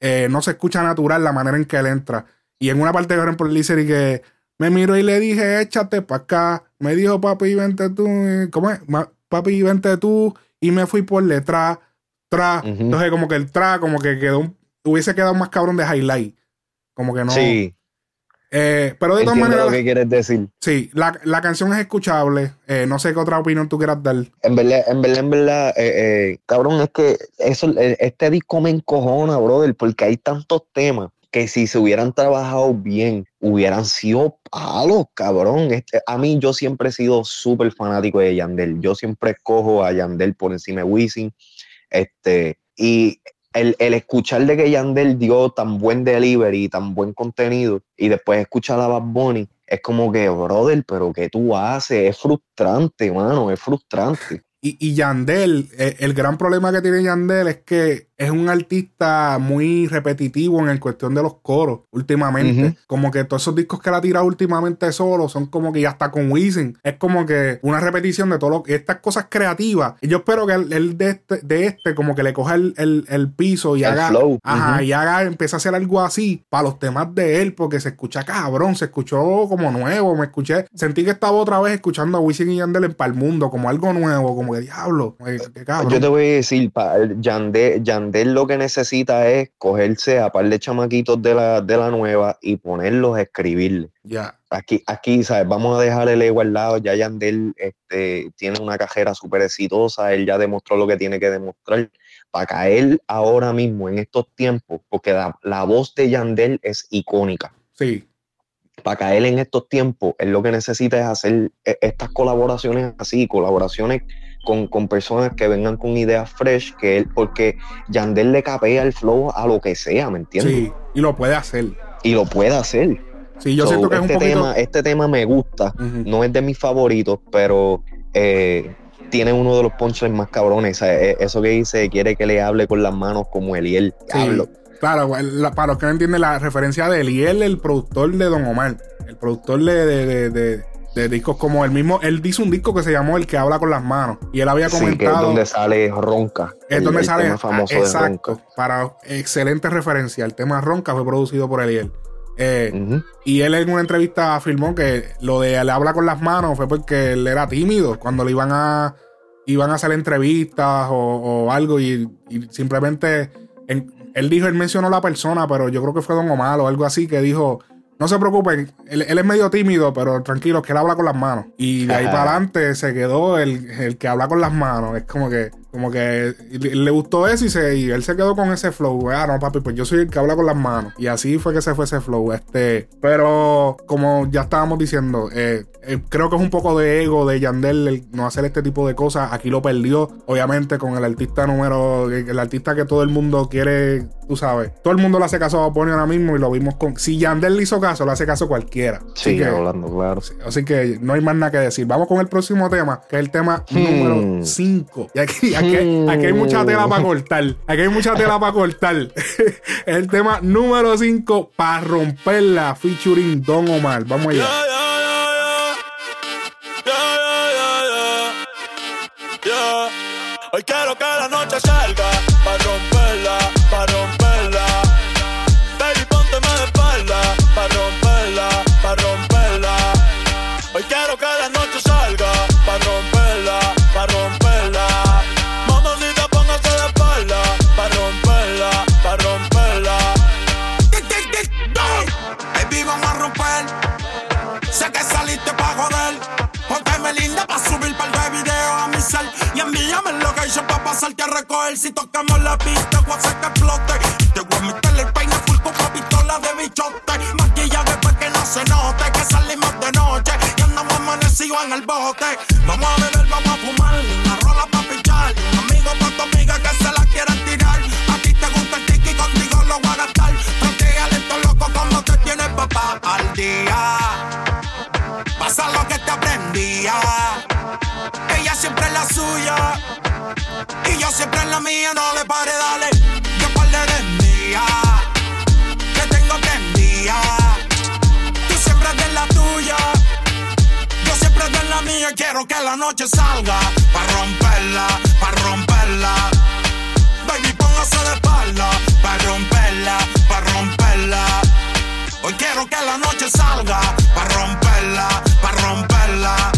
eh, no se escucha natural la manera en que él entra. Y en una parte, por ejemplo, él dice y que me miró y le dije, échate para acá. Me dijo, papi, vente tú. ¿Cómo es? Papi, vente tú. Y me fui por detrás, tra. Ujú. Entonces, como que el tra, como que quedó hubiese quedado más cabrón de highlight. Como que no. Sí, Eh, pero de todas maneras, lo que quieres decir. Sí, la, la canción es escuchable. Eh, no sé qué otra opinión tú quieras dar. En verdad, en verdad, en verdad, eh, eh, cabrón, es que eso, este disco me encojona, brother, porque hay tantos temas que si se hubieran trabajado bien, hubieran sido palos, cabrón. Este, a mí yo siempre he sido súper fanático de Yandel. Yo siempre escojo a Yandel por encima de Wisin. Este, y el, el, escuchar de que Yandel dio tan buen delivery, tan buen contenido, y después escuchar a Bad Bunny, es como que, brother, pero ¿qué tú haces? Es frustrante, mano, es frustrante. Y, y Yandel, eh, el gran problema que tiene Yandel es que es un artista muy repetitivo en el cuestión de los coros últimamente. Como que todos esos discos que él ha tirado últimamente solo son como que ya está con Wisin. Es como que una repetición de todo lo estas cosas creativas. Y yo espero que él, de, este, de este como que le coja el, piso y haga. Ajá, y haga, empiece a hacer algo así para los temas de él, porque se escucha cabrón, se escuchó como nuevo. Me escuché, sentí que estaba otra vez escuchando a Wisin y Yandel en Palmundo, como algo nuevo, como que diablo. Yo te voy a decir, Yandel, Yandel él lo que necesita es cogerse a par de chamaquitos de la, de la nueva y ponerlos a escribirle. Ya. Aquí, aquí, ¿sabes? Vamos a dejar el ego al lado. Ya Yandel este, tiene una cajera súper exitosa. Él ya demostró lo que tiene que demostrar. Para caer ahora mismo, en estos tiempos, porque la, la voz de Yandel es icónica. Sí. Para caer en estos tiempos, él lo que necesita es hacer e, estas colaboraciones así, colaboraciones con, personas que vengan con ideas fresh, que él, porque Yandel le capea el flow a lo que sea, ¿me entiendes? Sí, y lo puede hacer. Y lo puede hacer. Sí, yo siento que este es un poquito... tema, este tema me gusta, no es de mis favoritos, pero eh, tiene uno de los punchlines más cabrones. E, eso que dice, quiere que le hable con las manos como Eliel. Sí, claro, para los que no entienden la referencia de Eliel, el productor de Don Omar, el productor de de discos como el mismo. Él dice un disco que se llamó El que habla con las manos. Y él había comentado. Sí, que es donde sale Ronca. Es donde sale. Tema famoso exacto. Para excelente referencia. El tema Ronca fue producido por Eliel. Eh, y él en una entrevista afirmó que lo de él habla con las manos fue porque él era tímido cuando le iban a iban a hacer entrevistas o, algo y, simplemente él dijo, él mencionó la persona, pero yo creo que fue Don Omar o algo así que dijo, no se preocupen, él, es medio tímido, pero tranquilo, que él habla con las manos. Y de ahí para adelante se quedó el, el, que habla con las manos. Es como que como que le gustó eso y, se, y él se quedó con ese flow. Ah, no, papi, pues yo soy el que habla con las manos. Y así fue que se fue ese flow. Este, pero como ya estábamos diciendo, eh, eh, creo que es un poco de ego de Yandel el no hacer este tipo de cosas. Aquí lo perdió, obviamente, con el artista número, el artista que todo el mundo quiere, tú sabes. Todo el mundo le hace caso a Bonnie ahora mismo y lo vimos con. Si Yandel le hizo caso, le hace caso cualquiera. Sigue hablando, claro. Así que no hay más nada que decir. Vamos con el próximo tema, que es el tema hmm. número 5. Y aquí Aquí, hay mucha tela para cortar. Aquí hay mucha tela para cortar. el tema número 5 para romperla, featuring Don Omar. Vamos allá. Hoy quiero que la noche salga si tocamos la pista, voy a hacer que explote. Te voy a meter el peine full con una pistola de bichote. Maquillaje para que no se note que salimos de noche y andamos amanecidos en el bote. Vamos a beber, vamos a fumar, una rola para pichar. Amigo para tu amiga que se la quieran tirar. A ti te gusta el tiki, contigo lo voy a gastar. Tranquila, esto loco como te tienes papá al día. Pasa lo que te aprendía. Ella siempre es la suya y yo siempre en la mía, no le pare, dale. Yo par de mía, que tengo prendida. Tú siempre de la tuya, yo siempre de la mía. Quiero que la noche salga, para romperla, para romperla. Baby, póngase de espalda, para romperla, para romperla. Hoy quiero que la noche salga, para romperla, para romperla.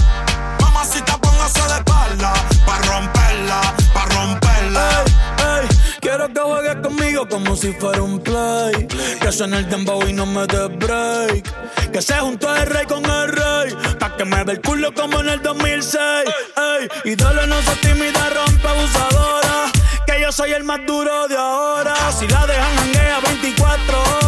Conmigo como si fuera un play. Que suene el dembow y no me dé break. Que se juntó el rey con el rey. Pa' que me ve el culo como en el 2006. Ey, dale, no se tímida, rompe abusadora. Que yo soy el más duro de ahora. Si la dejan hanguea 24 horas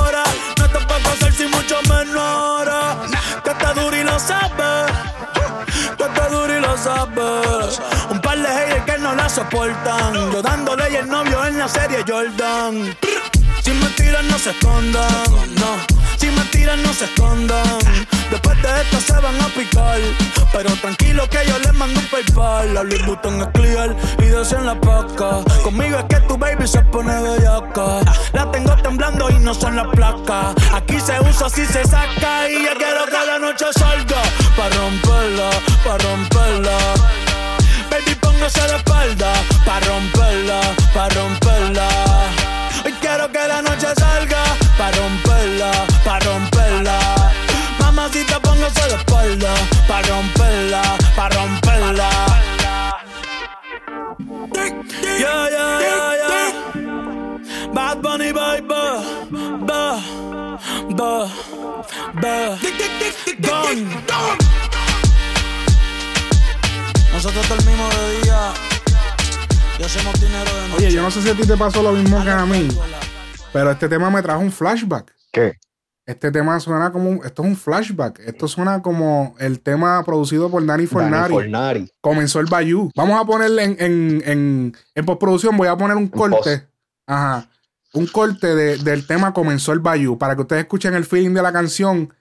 Un par de haters que no la soportan. Yo dándole y el novio en la serie Jordan. Si me tiran, no se escondan. Si me tiran, no se escondan. Después de esto se van a picar. Pero tranquilo que yo les mando un PayPal. La Louis Vuitton es clear y en la paca. Conmigo es que tu baby se pone bellaca. La tengo temblando y no son las placas. Aquí se usa, si se saca. Y yo quiero que la noche salga. Pa' romperla, pa' romperla. Baby, póngase la espalda. Pa' romperla, pa' romperla. Hoy quiero que la noche salga. Pa' romperla, pa' romperla. Mamacita, póngase la espalda. Pa' romperla, pa' romperla. Yeah, yeah, yeah, yeah. Bad Bunny, baby. Ba, ba, ba. Don. Nosotros dormimos de día y hacemos dinero de noche. Oye, yo no sé si a ti te pasó lo mismo que a mí, pero este tema me trajo un flashback. ¿Qué? Este tema suena como. un- Esto es un flashback. Esto suena como el tema producido por Danny Dani Fornari. Fornari. Comenzó el Bayou. Vamos a ponerle en, en, en, en postproducción, voy a poner un corte. post. Ajá. Un corte de- del tema Comenzó el Bayou. Para que ustedes escuchen el feeling de la canción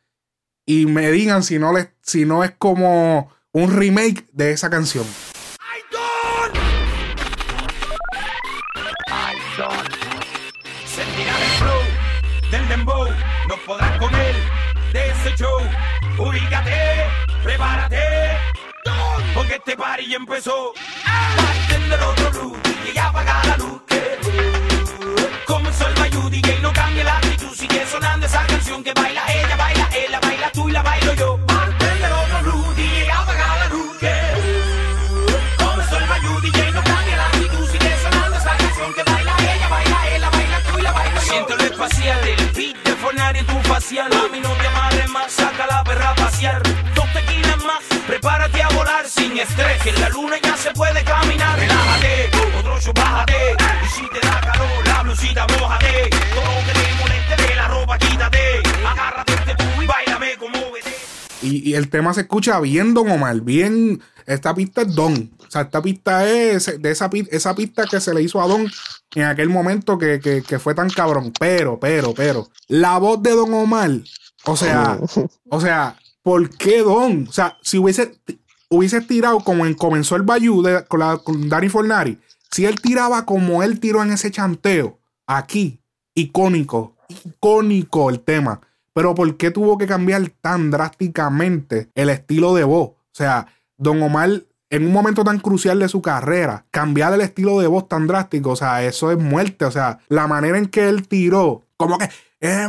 y me digan si no, les, si no es como un remake de esa canción. Porque este party ya empezó. Parten del otro blue y apaga la luz. que, Comenzó el Bayou, DJ, no cambia la actitud, sigue sonando esa canción que baila ella, baila él, la baila tú y la bailo yo. Parten del otro blue, DJ, apaga la luz. que, Comenzó el Bayou, DJ, no cambia la actitud, sigue sonando esa canción que baila ella, baila él, la baila tú y la bailo yo. Siento lo espacial, el beat de Fornari tu facial. A mí no te amarres más, saca la prepárate a volar sin estrés. Que en la luna ya se puede caminar. Relájate, otro show bájate. Y si te da calor, la blusita mojate. Todo lo que te moleste de la ropa quítate. Agárrate este tú y bailame como. Y, y el tema se escucha bien Don Omar, bien. Esta pista es Don. O sea, esta pista es de esa, esa pista que se le hizo a Don en aquel momento que, que- que fue tan cabrón. Pero, pero, pero. La voz de Don Omar. O sea, o sea, ¿por qué Don? O sea, si hubiese, hubiese tirado como en comenzó el Bayou de, con, la, con Danny Fornari, si él tiraba como él tiró en ese chanteo, aquí, icónico, icónico el tema. Pero ¿por qué tuvo que cambiar tan drásticamente el estilo de voz? O sea, Don Omar, en un momento tan crucial de su carrera, cambiar el estilo de voz tan drástico, o sea, eso es muerte. O sea, la manera en que él tiró, como que, eh,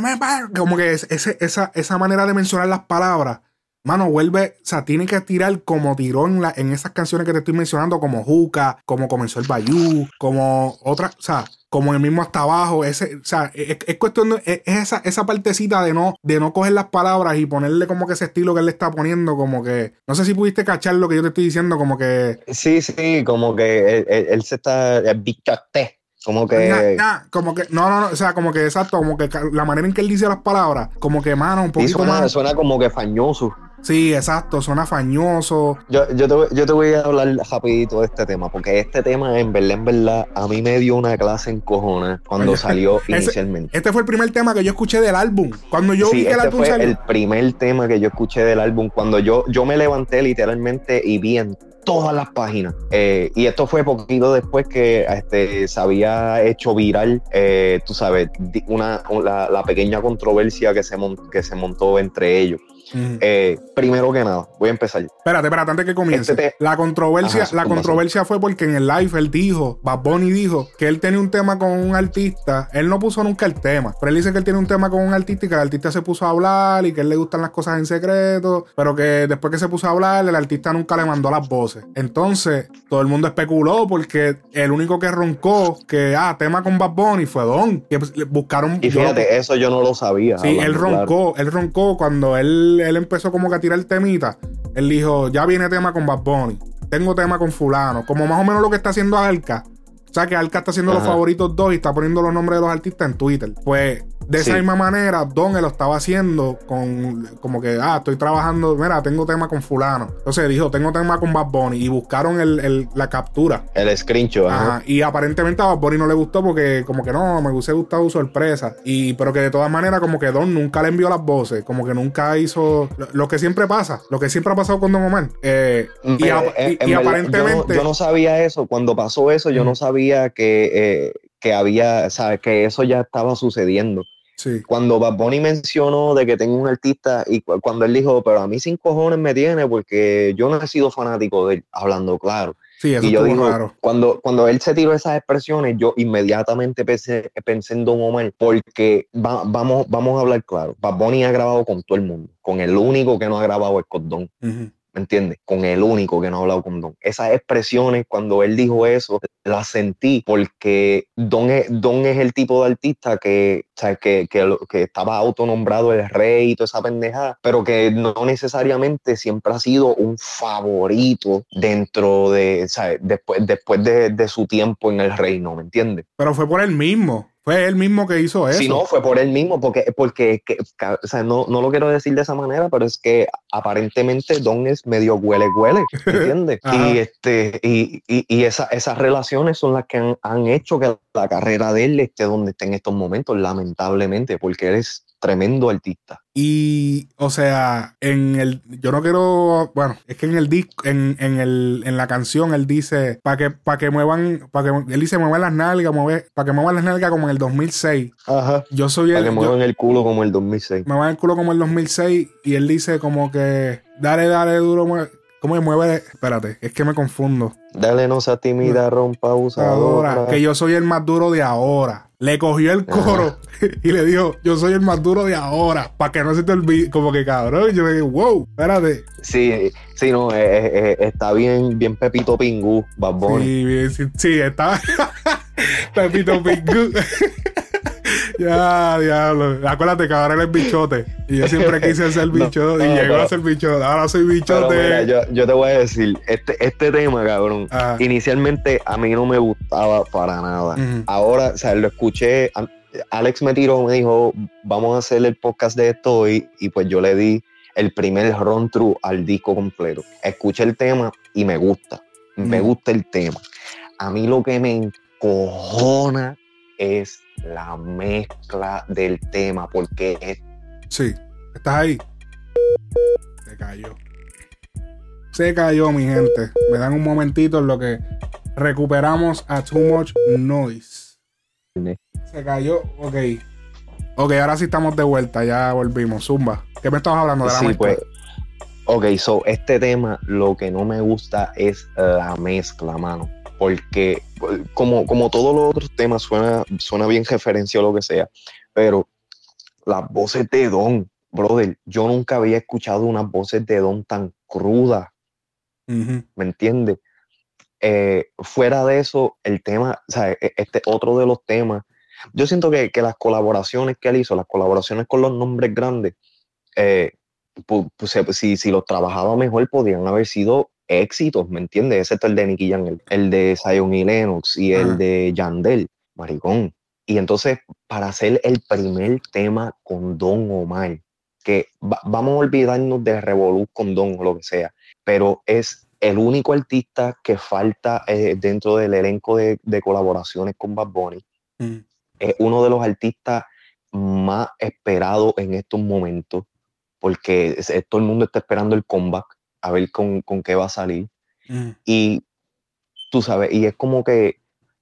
como que es- ese- esa, esa manera de mencionar las palabras, mano, vuelve, o sea, tiene que tirar como tiró en, la- en esas canciones que te estoy mencionando, como Juca, como comenzó el Bayou, como otra, o sea, como el mismo hasta abajo, ese, o sea, es, es cuestión de, es es esa, esa partecita de no, de no coger las palabras y ponerle como que ese estilo que él le está poniendo, como que, no sé si pudiste cachar lo que yo te estoy diciendo, como que, Sí, sí, como que él, él- él se está. Bichote. Como que. Nah, nah, como que, no, no, no, o sea, como que exacto, como que la manera en que él dice las palabras, como que, mano, un sí, poquito suena, más. suena como que fañoso. Sí, exacto, suena fañoso. Yo, yo, te, voy- yo te voy a hablar rapidito de este tema, porque este tema, en verdad, en verdad, a mí me dio una clase en cojones cuando Oye, salió ese- inicialmente. Este fue el primer tema que yo escuché del álbum. Cuando yo vi sí, que el este álbum fue salió. el primer tema que yo escuché del álbum. Cuando yo, yo me levanté literalmente y vi en todas las páginas. Eh, y esto fue poquito después que este, se había hecho viral, eh, tú sabes, di- una, la, la pequeña controversia que se, mon- que se montó entre ellos. Eh, primero que nada, voy a empezar. Espérate, espérate, antes que comience. Este te- La controversia, Ajá, la ¿cómo controversia fue porque en el live él dijo, Bad Bunny dijo que él tenía un tema con un artista. Él no puso nunca el tema, pero él dice que él tiene un tema con un artista y que el artista se puso a hablar y que él le gustan las cosas en secreto, pero que después que se puso a hablar, el artista nunca le mandó las voces. Entonces, todo el mundo especuló porque el único que roncó que, ah, tema con Bad Bunny fue Don. Que pues, buscaron. Y yo- fíjate, eso yo no lo sabía. Sí, él claro. roncó, él roncó cuando él, él empezó como que a tirar temita. Él dijo, ya viene tema con Bad Bunny, tengo tema con fulano, como más o menos lo que está haciendo Alca. O sea, que Alca está haciendo los favoritos dos y está poniendo los nombres de los artistas en Twitter. Pues De esa Sí. misma manera, Don lo estaba haciendo con como que, ah, estoy trabajando, mira, tengo tema con fulano. Entonces dijo, tengo tema con Bad Bunny y buscaron el- el- la captura. El screenshot, ajá. Y aparentemente a Bad Bunny no le gustó porque como que no, me hubiese gustado sorpresa. Y pero que de todas maneras como que Don nunca le envió las voces, como que nunca hizo lo, lo que siempre pasa, lo que siempre ha pasado con Don Omar. Eh, y, aparentemente... Yo no, yo no sabía eso. Cuando pasó eso, yo no sabía que, eh, que había, ¿sabes? Que eso ya estaba sucediendo. Sí. Cuando Bad Bunny mencionó de que tengo un artista y cu- cuando él dijo, pero a mí sin cojones me tiene porque yo no he sido fanático de él, hablando claro. Sí, eso y yo digo, raro. cuando, cuando él se tiró esas expresiones, yo inmediatamente pensé, pensé en Don Omar, porque va- vamos, vamos a hablar claro. Bad Bunny ha grabado con todo el mundo, con el único que no ha grabado es con Don. Ujú. ¿Me entiendes? Con el único que no ha hablado con Don. Esas expresiones, cuando él dijo eso, las sentí porque Don es, Don es el tipo de artista que, o sea, que, que, que estaba autonombrado el rey y toda esa pendejada, pero que no necesariamente siempre ha sido un favorito dentro de, sea, después, después de, de su tiempo en el reino, ¿me entiendes? Pero fue por él mismo. Fue él mismo que hizo eso. Si no, fue por él mismo, porque, porque que, o sea, no, no lo quiero decir de esa manera, pero es que aparentemente Don es medio huele huele, ¿entiendes? Y este, y, y, y esa- esas relaciones son las que han, han hecho que la carrera de él esté donde esté en estos momentos, lamentablemente, porque él es tremendo artista. Y, o sea, en el. Yo no quiero. Bueno, es que en el disco, en, en, el, en la canción, él dice. Para que, para que muevan. Para que, él dice muevan las nalgas, para que muevan las nalgas como en el 2006. Ajá. Yo soy Para el. que yo- muevan el culo como el 2006. me muevan el culo como el 2006. Y él dice como que. Dale, dale duro. mue- ¿Cómo que mueve? Espérate, es que me confundo. Dale, no sea tímida, rompa, usadora. que yo soy el más duro de ahora. Le cogió el coro y le dijo, yo soy el más duro de ahora. Para que no se te olvide. Como que cabrón. Yo me digo, wow, espérate. Sí, sí, no, eh, eh, eh, está bien, bien Pepito Pingú, Bad Bunny. Sí, bien, sí, sí, está. Pepito Pingu. ya, diablo. Acuérdate que ahora él es bichote. Y yo siempre quise ser No, bichote. y no, llegó pero- a ser bichote. Ahora soy bichote. mira, yo, yo te voy a decir, este, este tema, cabrón, Ajá. inicialmente a mí no me gustaba para nada. Ahora, o sea, lo escuché, Alex me tiró, me dijo, vamos a hacer el podcast de esto hoy, y pues yo le di el primer run through al disco completo. Escuché el tema y me gusta, me gusta el tema. A mí lo que me encojona es la mezcla del tema, porque es Sí, estás ahí. Se cayó. Se cayó, mi gente. Me dan un momentito en lo que recuperamos a Too Much Noise. Se cayó, ok. Ok, ahora sí estamos de vuelta, ya volvimos. Zumba. ¿Qué me estabas hablando de la Sí, mezcla? pues. Ok, so este tema lo que no me gusta es la mezcla, mano. Porque pues, como, como todos los otros temas suena, suena bien referencia o lo que sea, pero las voces de Don, brother, yo nunca había escuchado unas voces de Don tan crudas. ¿me entiendes? Eh, fuera de eso, el tema, o sea, e- este otro de los temas, yo siento que, que las colaboraciones que él hizo, las colaboraciones con los nombres grandes, eh, pu- pu- se- si, si los trabajaba mejor, podían haber sido éxitos, ¿me entiendes? Excepto el de Nicky Jam, el, el de Zion y Lennox y el Ajá. de Yandel, maricón. Y entonces, para hacer el primer tema con Don Omar, que va- vamos a olvidarnos de Revolut con Don o lo que sea, pero es el único artista que falta eh, dentro del elenco de, de colaboraciones con Bad Bunny. Mm. Es uno de los artistas más esperados en estos momentos, porque es- todo el mundo está esperando el comeback, a ver con, con qué va a salir. Mm. Y tú sabes, y es como que,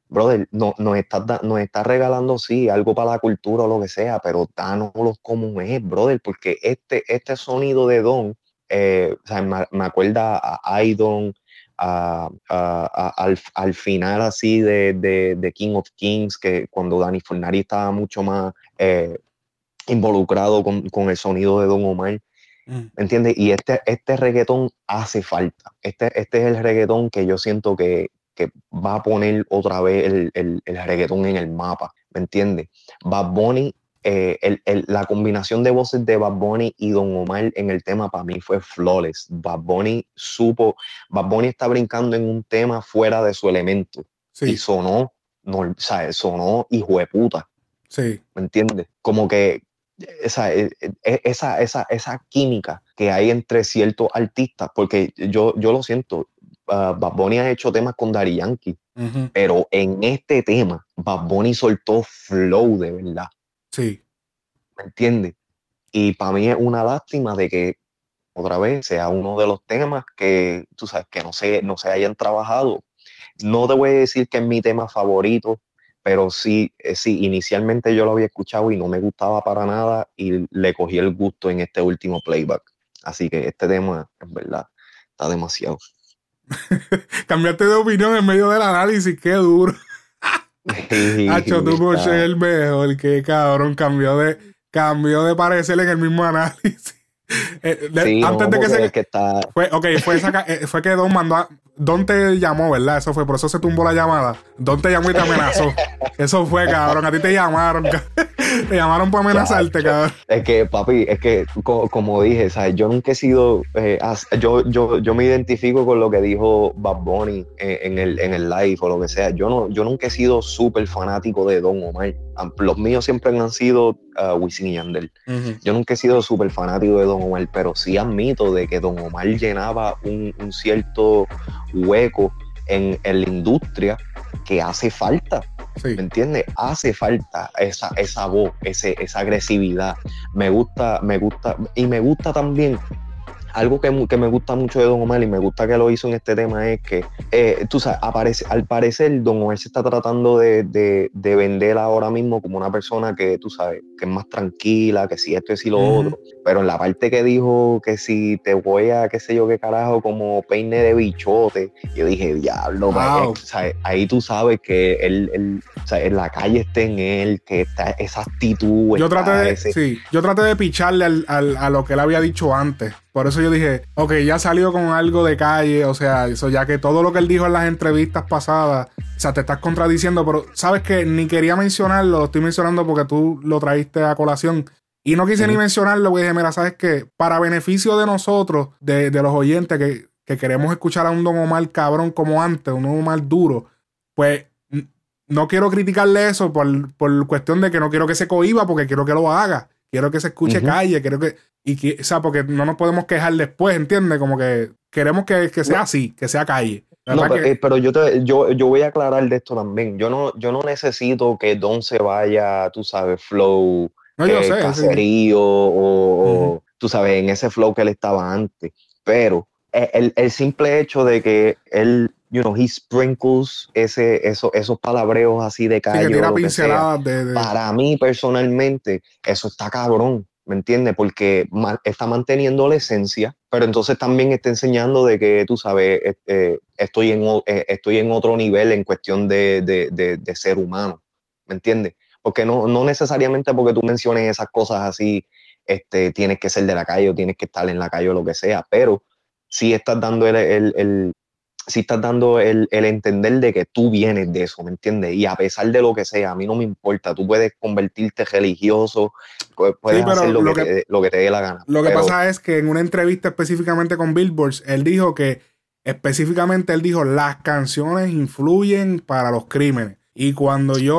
brother, no, nos estás nos está regalando, sí, algo para la cultura o lo que sea, pero danoslo como es, brother, porque este, este sonido de Don, eh, o sea, me, me acuerda a Idon, a- a- a- al, al final así de, de, de King of Kings, que cuando Danny Fornari estaba mucho más eh, involucrado con, con el sonido de Don Omar. Mm. ¿Me entiendes? Y este, este reggaetón hace falta. Este, este es el reggaetón que yo siento que, que va a poner otra vez el, el, el reggaetón en el mapa. ¿Me entiendes? Bad Bunny, eh, el- el- la combinación de voces de Bad Bunny y Don Omar en el tema para mí fue flawless. Bad Bunny supo, Bad Bunny está brincando en un tema fuera de su elemento. Y Sí, sonó, no, o sea, sonó hijo de puta. Sí. ¿me entiendes? Como que esa, e- e- esa, esa, esa química que hay entre ciertos artistas, porque yo, yo lo siento, uh, Bad Bunny ha hecho temas con Daddy Yankee, pero en este tema, Bad Bunny soltó flow de verdad, Sí. ¿me entiendes? Y para mí es una lástima de que otra vez sea uno de los temas que, tú sabes, que no se, no se hayan trabajado. No te voy a decir que es mi tema favorito, pero sí, eh, sí, inicialmente yo lo había escuchado y no me gustaba para nada y le cogí el gusto en este último playback. Así que este tema, en verdad, está demasiado. Cambiaste de opinión en medio del análisis, qué duro. Hacho, Está- ser el mejor, qué cabrón, cambió de, cambió de parecer en el mismo análisis. Eh, de- Sí, antes no, de que se. es que está, Fue, ok, fue, esa eh, fue que Don mandó a. Don te llamó, ¿verdad? Eso fue, por eso se tumbó la llamada. Don te llamó y te amenazó. Eso fue, cabrón. A ti te llamaron. Te llamaron para amenazarte, cabrón. Es que, papi, es que, co- como dije, ¿sabes? yo nunca he sido, eh, yo, yo, yo me identifico con lo que dijo Bad Bunny en, en el, en el live o lo que sea. Yo, no, yo nunca he sido súper fanático de Don Omar. Los míos siempre han sido uh, Wisin y Yandel. Yo nunca he sido súper fanático de Don Omar, pero sí admito de que Don Omar llenaba un, un cierto hueco en, en la industria que hace falta. Sí. ¿Me entiendes? Hace falta esa, esa voz, ese, esa agresividad. Me gusta, me gusta, y me gusta también. Algo que, que me gusta mucho de Don Omar y me gusta que lo hizo en este tema es que, eh, tú sabes, aparece, al parecer Don Omar se está tratando de, de, de vender ahora mismo como una persona que, tú sabes, que es más tranquila, que si esto y si lo otro. Pero en la parte que dijo que si te voy a, qué sé yo, qué carajo, como peine de bichote, yo dije, diablo, pa- Wow. eh, o sea, ahí tú sabes que él, él- o sea, en la calle está en él, que está esa actitud. Yo traté de, ese- sí, yo traté de picharle al- al- a lo que él había dicho antes. Por eso yo dije, ok, ya salió con algo de calle, o sea, eso ya que todo lo que él dijo en las entrevistas pasadas, o sea, te estás contradiciendo, pero sabes que ni quería mencionarlo, lo estoy mencionando porque tú lo traíste a colación. Y no quise ni mencionarlo, porque dije, mira, sabes que para beneficio de nosotros, de, de los oyentes que, que queremos escuchar a un Don Omar cabrón como antes, un Don Omar duro, pues no quiero criticarle eso por, por cuestión de que no quiero que se cohiba, porque quiero que lo haga. Quiero que se escuche calle, quiero que. Y que, o sea, porque no nos podemos quejar después, ¿entiendes? Como que queremos que, que sea así, que sea calle. No, verdad pero, que- eh, pero yo, te, yo, yo voy a aclarar de esto también. Yo no, yo no necesito que Don se vaya, tú sabes, flow, no, yo eh, sé. sí. caserío o, o, tú sabes, en ese flow que él estaba antes. Pero eh, el, el simple hecho de que él, you know, he sprinkles ese, eso, esos palabreos así de Sí, calle. que o tira lo que sea, pinceladas de. de- para mí personalmente, eso está cabrón, ¿me entiendes? Porque está manteniendo la esencia, pero entonces también está enseñando de que, tú sabes, eh, eh, estoy, en, eh, estoy en otro nivel en cuestión de, de- de- de ser humano, ¿me entiendes? Porque no, no necesariamente porque tú menciones esas cosas así, este, tienes que ser de la calle o tienes que estar en la calle o lo que sea, pero sí estás dando el, el- el- sí estás dando el, el entender de que tú vienes de eso, ¿me entiendes? Y a pesar de lo que sea, a mí no me importa, tú puedes convertirte religioso, pu- puedes hacer lo, lo que, que- te, lo que te dé la gana. Lo que pero- pasa es que en una entrevista específicamente con Billboard, él dijo que específicamente él dijo las canciones influyen para los crímenes. Y cuando yo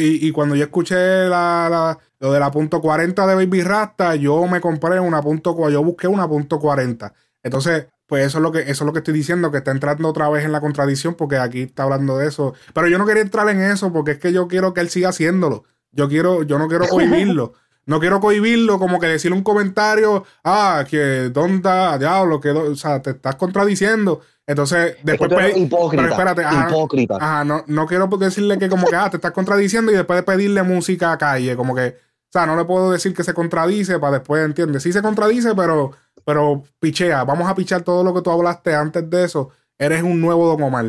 y, y cuando yo escuché la, la- lo de la punto 40 de Baby Rasta, yo me compré una punto yo busqué una punto 40. Entonces, pues eso es lo que eso es lo que estoy diciendo que está entrando otra vez en la contradicción porque aquí está hablando de eso, pero yo no quería entrar en eso porque es que yo quiero que él siga haciéndolo. Yo quiero yo no quiero cohibirlo. No quiero cohibirlo, como que decirle un comentario, ah, que tonta, diablo, que, o sea, te estás contradiciendo. Entonces, Es que después, pe- hipócrita, pero espérate, ajá, hipócrita. Ajá, no, no quiero decirle que como que, ah, te estás contradiciendo y después de pedirle música a calle, como que, sea, no le puedo decir que se contradice para después, ¿entiendes? Sí se contradice, pero, pero pichea, vamos a pichar todo lo que tú hablaste antes de eso. Eres un nuevo Don Omar.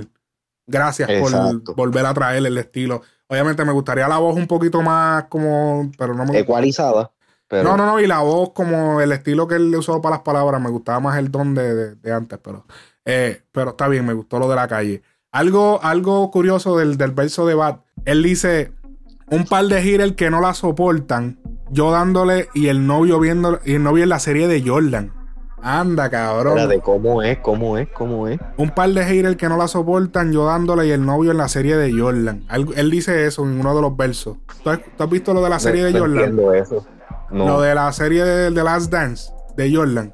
Gracias Exacto. por volver a traer el estilo. Obviamente me gustaría la voz un poquito más como, pero no me Ecualizada, pero no, no, no, y la voz como el estilo que él usó para las palabras, me gustaba más el don de, de- de antes, pero, eh, pero está bien, me gustó lo de la calle. Algo, algo curioso del, del verso de Bat, él dice, un par de giras que no la soportan, yo dándole y el novio viendo, y el novio en la serie de Jordan. Anda, cabrón. Era de cómo es, cómo es, cómo es. Un par de haters que no la soportan, yo dándole y el novio en la serie de Jordan. Él dice eso en uno de los versos. ¿Tú has, tú has visto lo de la serie No- de no Jordan? entiendo eso. No. Lo de la serie de The Last Dance de Jordan.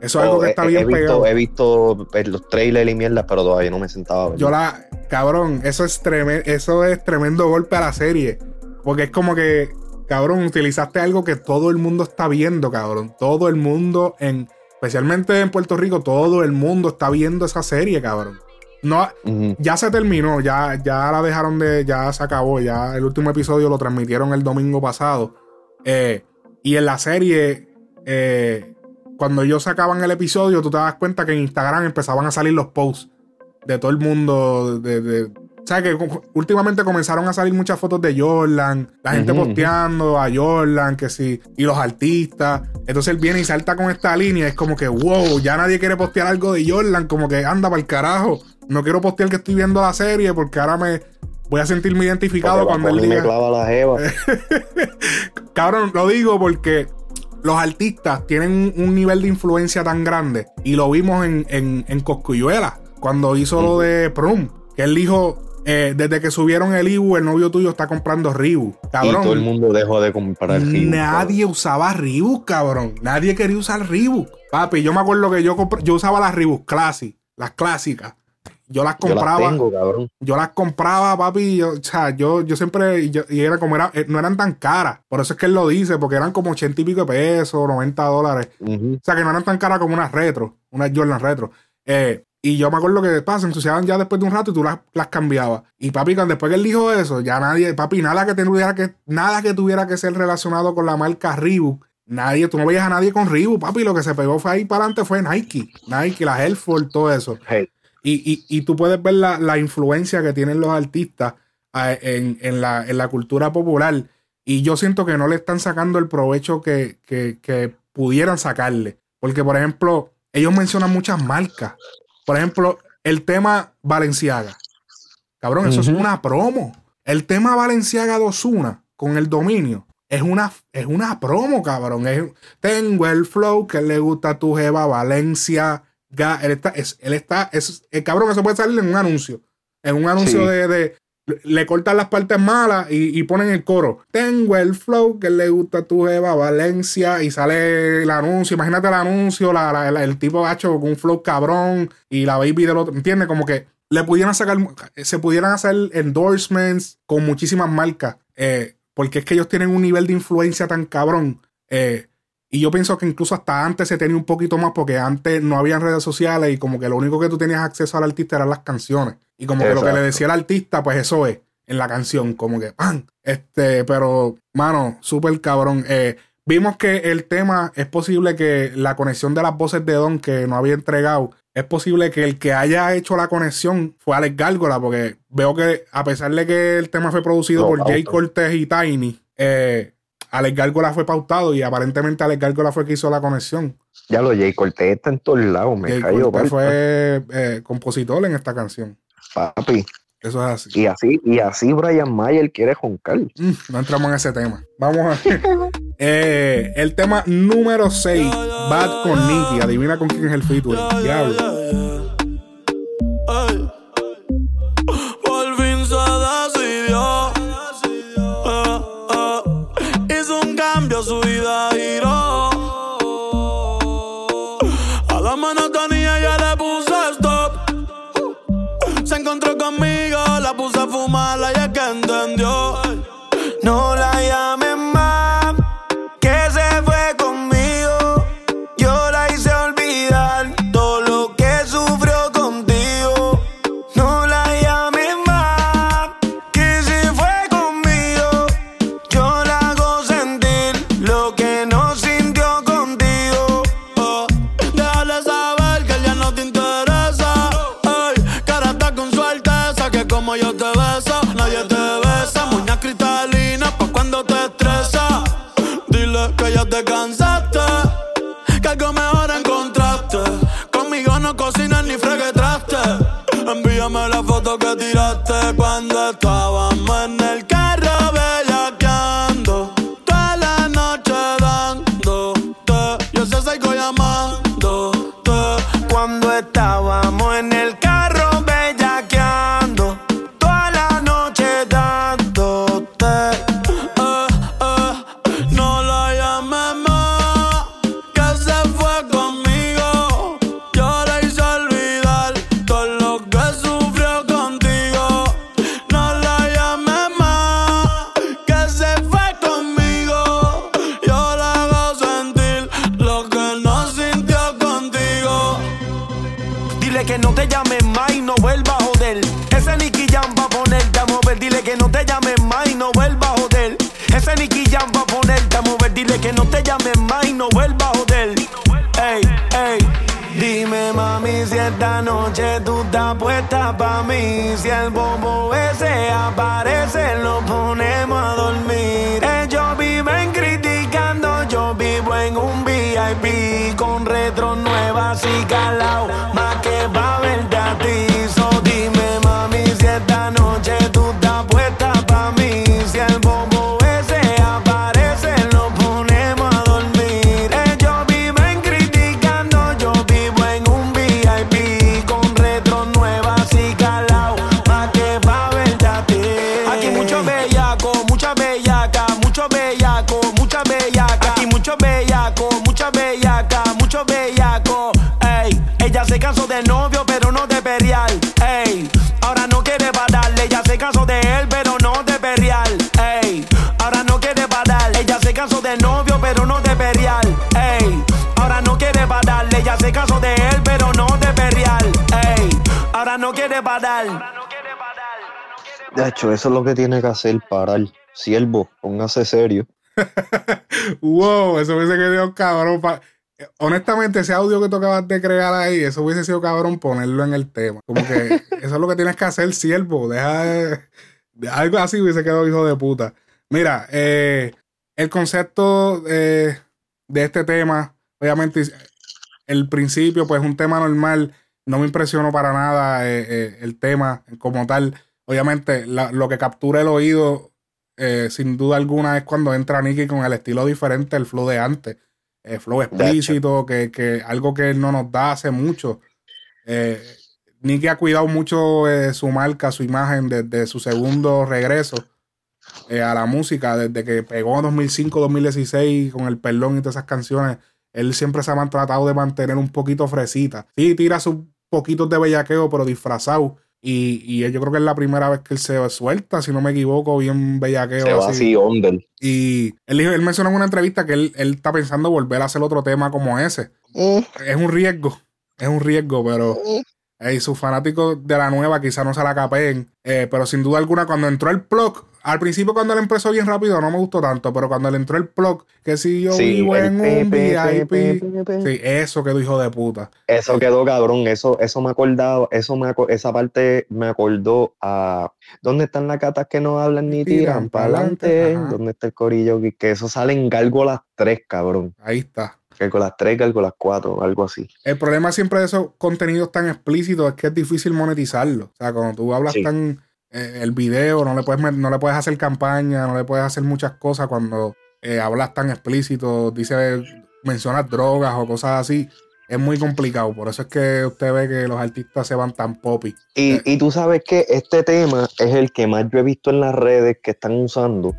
Eso es algo Oh, que he- está he, bien visto, pegado. He visto pues, los trailers y mierda, pero todavía no me sentaba. Yo la. Cabrón, eso es, tremendo, eso es tremendo golpe a la serie. Porque es como que, cabrón, utilizaste algo que todo el mundo está viendo, cabrón. Todo el mundo, en, especialmente en Puerto Rico, todo el mundo está viendo esa serie, cabrón. No, ya se terminó, ya, ya la dejaron de, ya se acabó, ya el último episodio lo transmitieron el domingo pasado. Eh, y en la serie, eh, cuando ellos sacaban el episodio, tú te das cuenta que en Instagram empezaban a salir los posts de todo el mundo. De, de- o sea, que últimamente comenzaron a salir muchas fotos de Jordan, la gente posteando a Jordan, que sí, y los artistas. Entonces él viene y salta con esta línea. Es como que, wow, ya nadie quiere postear algo de Jordan, como que anda para el carajo. No quiero postear que estoy viendo la serie porque ahora me voy a sentirme identificado Porque cuando él Bunny me diga. clava la jeva. Cabrón, lo digo porque los artistas tienen un, un nivel de influencia tan grande. Y lo vimos en, en, en Coscuyuela, cuando hizo lo de Prum. Que él dijo, eh, desde que subieron el Ibu, el novio tuyo está comprando y Cabrón, todo el mundo dejó de comprar Reebok, nadie usaba Reebok, cabrón. Nadie quería usar Reebok. Papi, yo me acuerdo que yo, yo usaba las Reebok Classic, las clásicas. Yo las Yo las compraba tengo, cabrón. yo las compraba, papi. Yo, o sea, yo, yo siempre. Y, yo- y era como era, eh, no eran tan caras. Por eso es que él lo dice, porque eran como 80 y pico de pesos, 90 dólares. O sea, que no eran tan caras como unas retro, unas Jordan retro. Eh, y yo me acuerdo que pa, se ensuciaban ya después de un rato y tú las, las cambiabas. Y papi, cuando después que él dijo eso, ya nadie, papi, nada que tuviera que, nada que tuviera que ser relacionado con la marca Reebok. Nadie, tú no veías a nadie con Reebok, papi. Lo que se pegó fue ahí para adelante fue Nike. Nike, la Air Force, todo eso. Hey, Y, y- y tú puedes ver la, la influencia que tienen los artistas eh, en, en la, en la cultura popular. Y yo siento que no le están sacando el provecho que, que- que pudieran sacarle. Porque, por ejemplo, ellos mencionan muchas marcas. Por ejemplo, el tema Valenciaga. Cabrón, eso es una promo. El tema Valenciaga de Ozuna con el dominio es una, es una promo, cabrón. Es- tengo el flow que le gusta a tu jeva Valencia. Ga- Él está, es, él está, es, el cabrón, eso puede salir en un anuncio. En un anuncio Sí. de, de- Le cortan las partes malas y, y ponen el coro. Tengo el flow que le gusta a tu jeva Valencia. Y sale el anuncio. Imagínate el anuncio, la- la- la- el tipo gacho con un flow cabrón. Y la baby del otro. ¿Entiendes? Como que le pudieran sacar. Se pudieran hacer endorsements con muchísimas marcas. eh, porque es que ellos tienen un nivel de influencia tan cabrón. eh, y yo pienso que incluso hasta antes se tenía un poquito más porque antes no había redes sociales y como que lo único que tú tenías acceso al artista eran las canciones. Y como que lo que le decía el artista, pues eso es en la canción, como que ¡pam! Este, pero, mano, súper cabrón. Eh, vimos que el tema es posible que la conexión de las voces de Don que no había entregado, es posible que el que haya hecho la conexión fue Alex Gárgola, porque veo que a pesar de que el tema fue producido por Jay. Cortés y Tiny, eh, Alex Gárgola fue pautado y aparentemente Alex Gárgola fue el que hizo la conexión. Ya lo Jay Cortés está en todos lados, me Jay cayó, Cortés fue eh, compositor en esta canción. papi. Eso es así. Y así, y así Brian Mayer quiere joncar. Mm, no entramos en ese tema. Vamos a Eh, el tema número 6, Bad con Nicky. Adivina con quién es el featuring. Diablo. Hizo un eso es lo que tiene que hacer parar. Siervo, póngase serio. wow, eso hubiese quedado cabrón. pa- Honestamente, ese audio que tú acabas de crear ahí, eso hubiese sido cabrón ponerlo en el tema. Como que eso es lo que tienes que hacer, siervo. Deja de- algo así hubiese quedado hijo de puta. Mira, eh, el concepto eh, de este tema, obviamente, el principio, pues un tema normal. No me impresionó para nada eh, eh, el tema como tal. Obviamente, la- lo que captura el oído eh, sin duda alguna es cuando entra Nicky con el estilo diferente el flow de antes. El flow explícito, que, que algo que él no nos da hace mucho. Eh, Nicky ha cuidado mucho eh, su marca, su imagen desde su segundo regreso eh, a la música, desde que pegó en 2005, 2016 con el perdón y todas esas canciones. Él siempre se ha tratado de mantener un poquito fresita. Sí, tira sus poquitos de bellaqueo, pero disfrazado. Y, y yo creo que es la primera vez que él se suelta, si no me equivoco, bien bellaqueo. Se va así. así, under. Y él, dijo- él mencionó en una entrevista que él, él está pensando volver a hacer otro tema como ese. Es un riesgo, es un riesgo, pero ey, sus fanáticos de la nueva quizá no se la capeen. Eh, pero sin duda alguna, cuando entró el plug, al principio cuando él empezó bien rápido no me gustó tanto, pero cuando le entró el plug, que si yo Sí, vivo en pe, un pe, VIP, pe, sí, eso quedó hijo de puta. Eso quedó cabrón, eso, eso me acordaba, eso me esa parte me acordó a ¿dónde están las gatas que no hablan ni Tiran tiran para adelante? ¿Dónde está el corillo? Que, eso sale en Gárgolas 3, cabrón. Ahí está. Gárgolas 3, Gárgolas 4, algo así. El problema siempre de esos contenidos tan explícitos es que es difícil monetizarlo. O sea, cuando tú hablas Sí. tan eh, el video, no le puedes no le puedes hacer campaña, no le puedes hacer muchas cosas cuando eh, hablas tan explícito, dice, mencionas drogas o cosas así. Es muy complicado. Por eso es que usted ve que los artistas se van tan poppy. Y, Eh. y tú sabes que este tema es el que más yo he visto en las redes que están usando.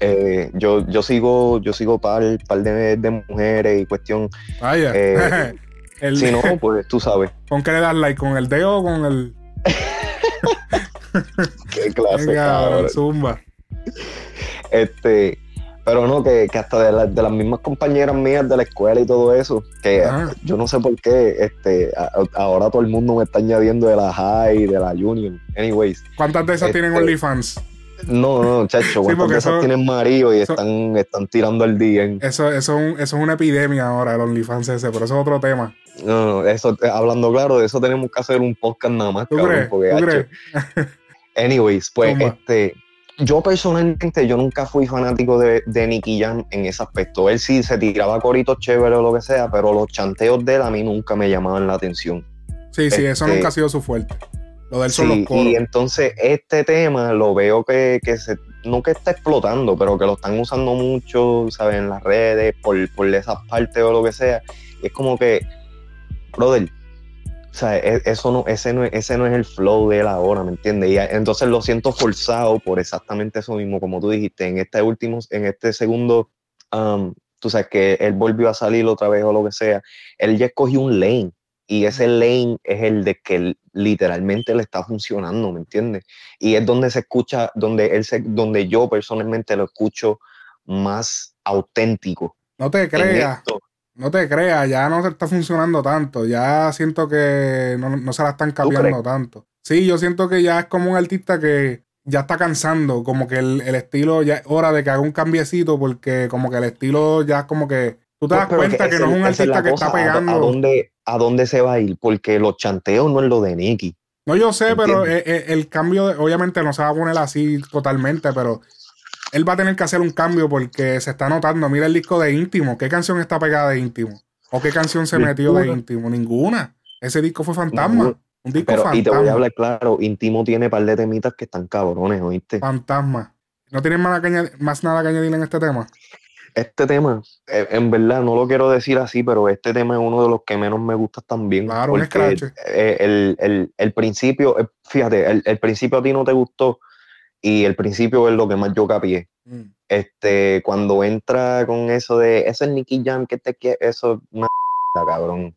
Eh, yo, yo sigo, yo sigo par, par de, de mujeres y cuestión. Vaya. Eh, El- Si no, pues tú sabes. ¿Con qué le das like? ¿Con el dedo o con el Qué clase, Venga, cabrón. zumba? Este, pero no, que, que hasta de, la- de las mismas compañeras mías de la escuela y todo eso, que yo no sé por qué, este, a- ahora todo el mundo me está añadiendo de la high, de la union. Anyways, ¿Cuántas de esas tienen Este- OnlyFans? no, no, chacho, cuántas de esas eso- tienen marido y eso- están, están tirando el DM. Eso, eso, eso es una epidemia ahora, el OnlyFans ese, pero eso es otro tema. No, no, eso, eh, hablando claro, de eso tenemos que hacer un podcast nada más, ¿Tú cabrón, crees? porque, ¿Tú hacho, crees? Anyways, pues este, yo personalmente yo nunca fui fanático de, de Nicky Jam en ese aspecto. Él sí se tiraba coritos chéveres o lo que sea, pero los chanteos de él a mí nunca me llamaban la atención. Sí, sí, eso Este- nunca ha sido su fuerte. Lo de él son los coros. y entonces este tema lo veo que, que se, no que está explotando, pero que lo están usando mucho, ¿sabes? En las redes, por, por esas partes o lo que sea. Y es como que, brother, o sea, e- eso no, ese, no, es- ese no es el flow de él ahora, ¿me entiendes? Y entonces lo siento forzado por exactamente eso mismo, como tú dijiste, en este último, en este segundo, um, tú sabes que él volvió a salir otra vez o lo que sea, él ya escogió un lane. Y ese lane es el de que él literalmente le está funcionando, ¿me entiendes? Y es donde se escucha, donde él se, donde yo personalmente lo escucho más auténtico. No te creas. No te creas, ya no se está funcionando tanto. Ya siento que no, no se la están cambiando tanto. Sí, yo siento que ya es como un artista que ya está cansando. Como que el, el estilo ya es hora de que haga un cambiecito porque como que el estilo ya es como que... Tú te das Pero cuenta que, no es un artista que cosa, está ¿a- pegando... ¿A, dónde, ¿A dónde se va a ir? Porque los chanteos no es lo de Nicky. No, yo sé, pero Entiendo. eh, eh, el cambio, de- obviamente no se va a poner así totalmente, pero él va a tener que hacer un cambio porque se está notando. Mira el disco de Íntimo. ¿Qué canción está pegada de Íntimo? ¿O qué canción se metió de. Íntimo? Ninguna. Ese disco fue fantasma. Ninguna. Un disco Pero, y te voy a fantasma. hablar claro, Intimo tiene par de temitas que están cabrones, ¿oíste? Fantasma. ¿No tienes más, más nada que añadir en este tema? Este tema, eh, en verdad, no lo quiero decir así, pero este tema es uno de los que menos me gusta también. Claro, un porque scratch. eh, el, el- el principio, eh, fíjate, el, el principio a ti no te gustó y el principio es lo que más yo capié. Mm. Este, cuando entra con eso de, ese es Nicky Jam que te quiere, eso es una cabrón.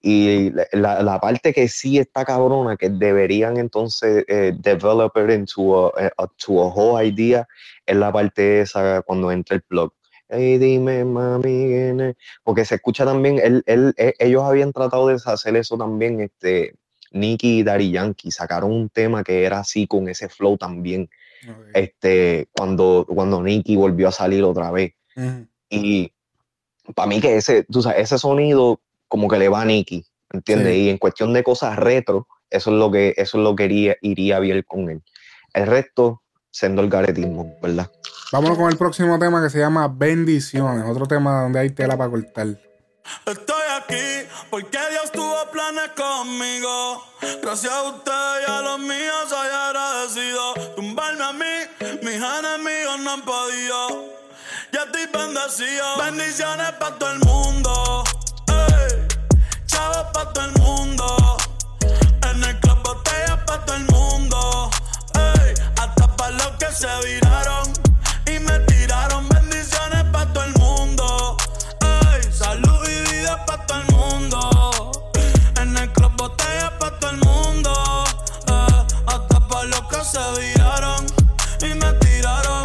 Y la, la- parte que sí está cabrona, que deberían entonces eh, develop it into a, a- to a whole idea, es la parte esa cuando entra el plug. Hey, dime, mami, porque se escucha también, él, él- e- ellos habían tratado de hacer eso también, este, Nicky y Daddy Yankee sacaron un tema que era así, con ese flow también, este, cuando, cuando Nicky volvió a salir otra vez. Y para mí que ese, tú sabes, ese sonido como que le va a Nicky, ¿entiendes? Sí. Y en cuestión de cosas retro, eso es lo que, eso es lo que iría, iría bien con él. El resto, siendo el garetismo, ¿verdad? Vámonos con el próximo tema que se llama Bendiciones. Otro tema donde hay tela para cortar. Estoy aquí porque Dios tuvo planes conmigo. Gracias a usted y a los míos soy agradecido. Tumbarme a mí, mis enemigos no han podido. Ya estoy bendecido. Bendiciones para todo el mundo. Ey, chavos para todo el mundo. En el club botellas para todo el mundo. Ey, hasta para los que se viraron y me tiraron bendiciones para todo el mundo. Se viraron y me tiraron.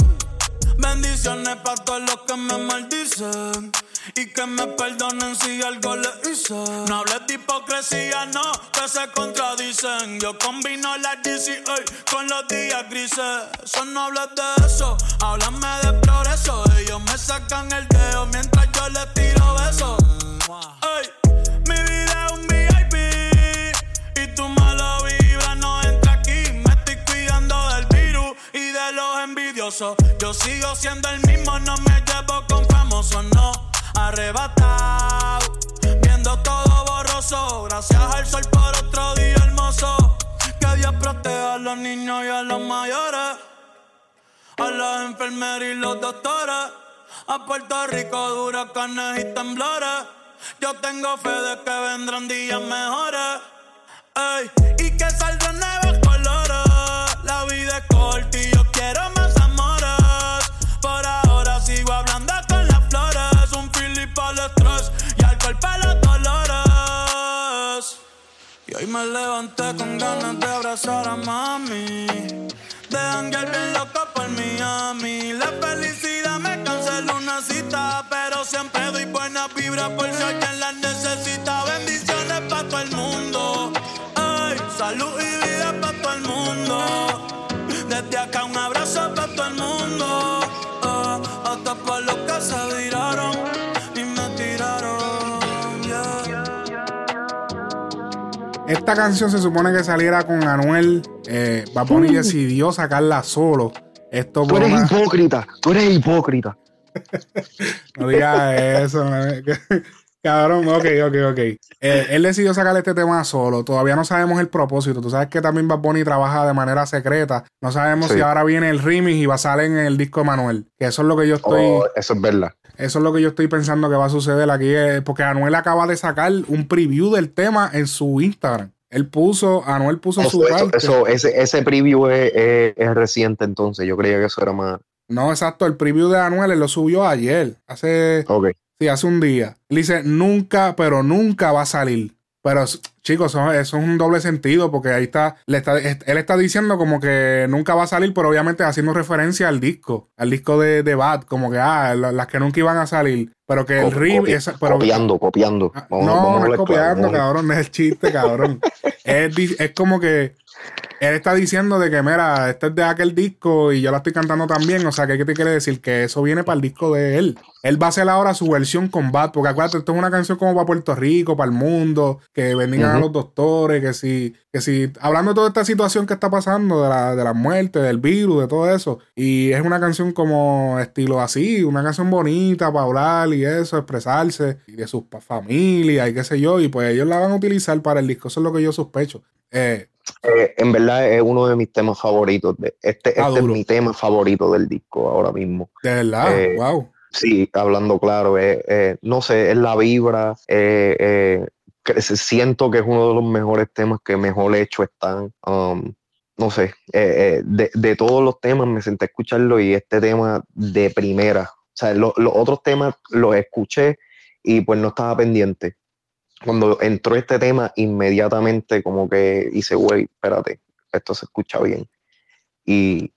Bendiciones para todos los que me maldicen. Y que me perdonen si algo les hice. No hables de hipocresía, no, que se contradicen. Yo combino la DCA con los días grises. Eso no hablas de eso, háblame de progreso. Ellos me sacan el dedo mientras yo les tiro besos. De los envidiosos. Yo sigo siendo el mismo, no me llevo con famosos, no. Arrebatado, viendo todo borroso. Gracias al sol por otro día hermoso. Que Dios proteja a los niños y a los mayores. A las enfermeras y los doctores. A Puerto Rico, huracanes y temblores. Yo tengo fe de que vendrán días mejores. Ey, y que saldrán nuevos colores. La vida es corta y yo quiero más amores. Por ahora sigo hablando con las flores. Un Philip al estrés y alcohol para los dolores. Y hoy me levanté con ganas de abrazar a mami. De hangar bien loco por Miami. La felicidad me canceló una cita. Pero siempre doy buena vibra por si alguien la necesita. Esta canción se supone que saliera con Anuel. Eh, decidió sacarla solo. Esto Tú eres una- hipócrita, tú eres hipócrita. No digas eso. Cabrón, ok, ok, ok. Eh, él decidió sacar este tema solo. Todavía no sabemos el propósito. Tú sabes que también Bad Bunny trabaja de manera secreta. No sabemos Sí. si ahora viene el remix y va a salir en el disco de Manuel. Que eso es lo que yo estoy. Oh, eso es verdad. Eso es lo que yo estoy pensando que va a suceder aquí. eh, porque Anuel acaba de sacar un preview del tema en su Instagram. Él puso, Anuel puso su Eso, eso, ese, ese preview es, es- es reciente entonces. Yo creía que eso era más. No, exacto. El preview de Anuel él lo subió ayer. Hace. Ok. Sí, hace un día. Él dice, nunca, pero nunca va a salir. Pero Chicos, eso, eso es un doble sentido porque ahí está, le está, él está diciendo como que nunca va a salir, pero obviamente haciendo referencia al disco, al disco de, de Bad, como que, ah, la- las que nunca iban a salir, pero que el rim... copi- esa- pero, copiando, copiando. Ah, Vamos- no, vamos no es copiando, claro, cabrón, no es el chiste, cabrón. es, es como que él está diciendo de que, mira, este es de aquel disco y yo la estoy cantando también. O sea, ¿qué, qué te quiere decir? Que eso viene para el disco de él. Él va a hacer ahora su versión con Bad, porque acuérdate, esto es una canción como para Puerto Rico, para el mundo, que bendigan a los doctores, que si, que si, hablando de toda esta situación que está pasando, de la, de la muerte, del virus, de todo eso. Y es una canción como estilo así, una canción bonita para hablar y eso, expresarse, y de sus familias y qué sé yo. Y pues ellos la van a utilizar para el disco, eso es lo que yo sospecho. Eh, Eh, en verdad es uno de mis temas favoritos. De, este Ah, este es mi tema favorito del disco ahora mismo. de verdad, Eh, wow. Sí, hablando claro, eh, eh, no sé, es la vibra. eh, eh, siento que es uno de los mejores temas que mejor hecho están. Um, no sé, eh, eh, de, de todos los temas me senté a escucharlo y este tema de primera. O sea, lo- los otros temas los escuché y pues no estaba pendiente. Cuando entró este tema, inmediatamente como que hice, güey, espérate, esto se escucha bien. Y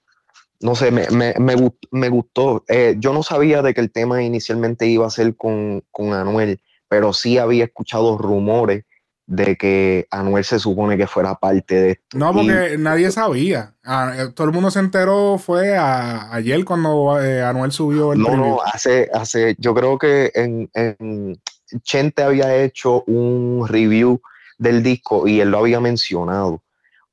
no sé, me, me, me, me gustó. Eh, yo no sabía de que el tema inicialmente iba a ser con, con Anuel, pero sí había escuchado rumores de que Anuel se supone que fuera parte de esto. No, Y- porque nadie sabía. Ah, eh, todo el mundo se enteró fue a- ayer cuando eh, Anuel subió el no, preview. no, hace, hace, yo creo que en, en Chente había hecho un review del disco y él lo había mencionado,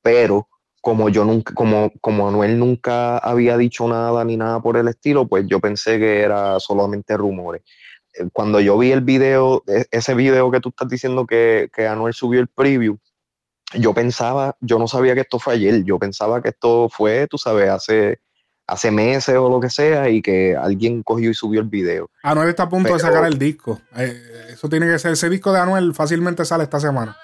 pero como yo nunca, como, como Anuel nunca había dicho nada ni nada por el estilo, pues yo pensé que era solamente rumores. Eh, Cuando yo vi el video, e- ese video que tú estás diciendo que, que Anuel subió el preview, yo pensaba, yo no sabía que esto fue ayer, yo pensaba que esto fue, tú sabes, hace, hace meses o lo que sea, y que alguien cogió y subió el video. Anuel está a punto de sacar el disco. Eh, eso tiene que ser. Ese disco de Anuel fácilmente sale esta semana.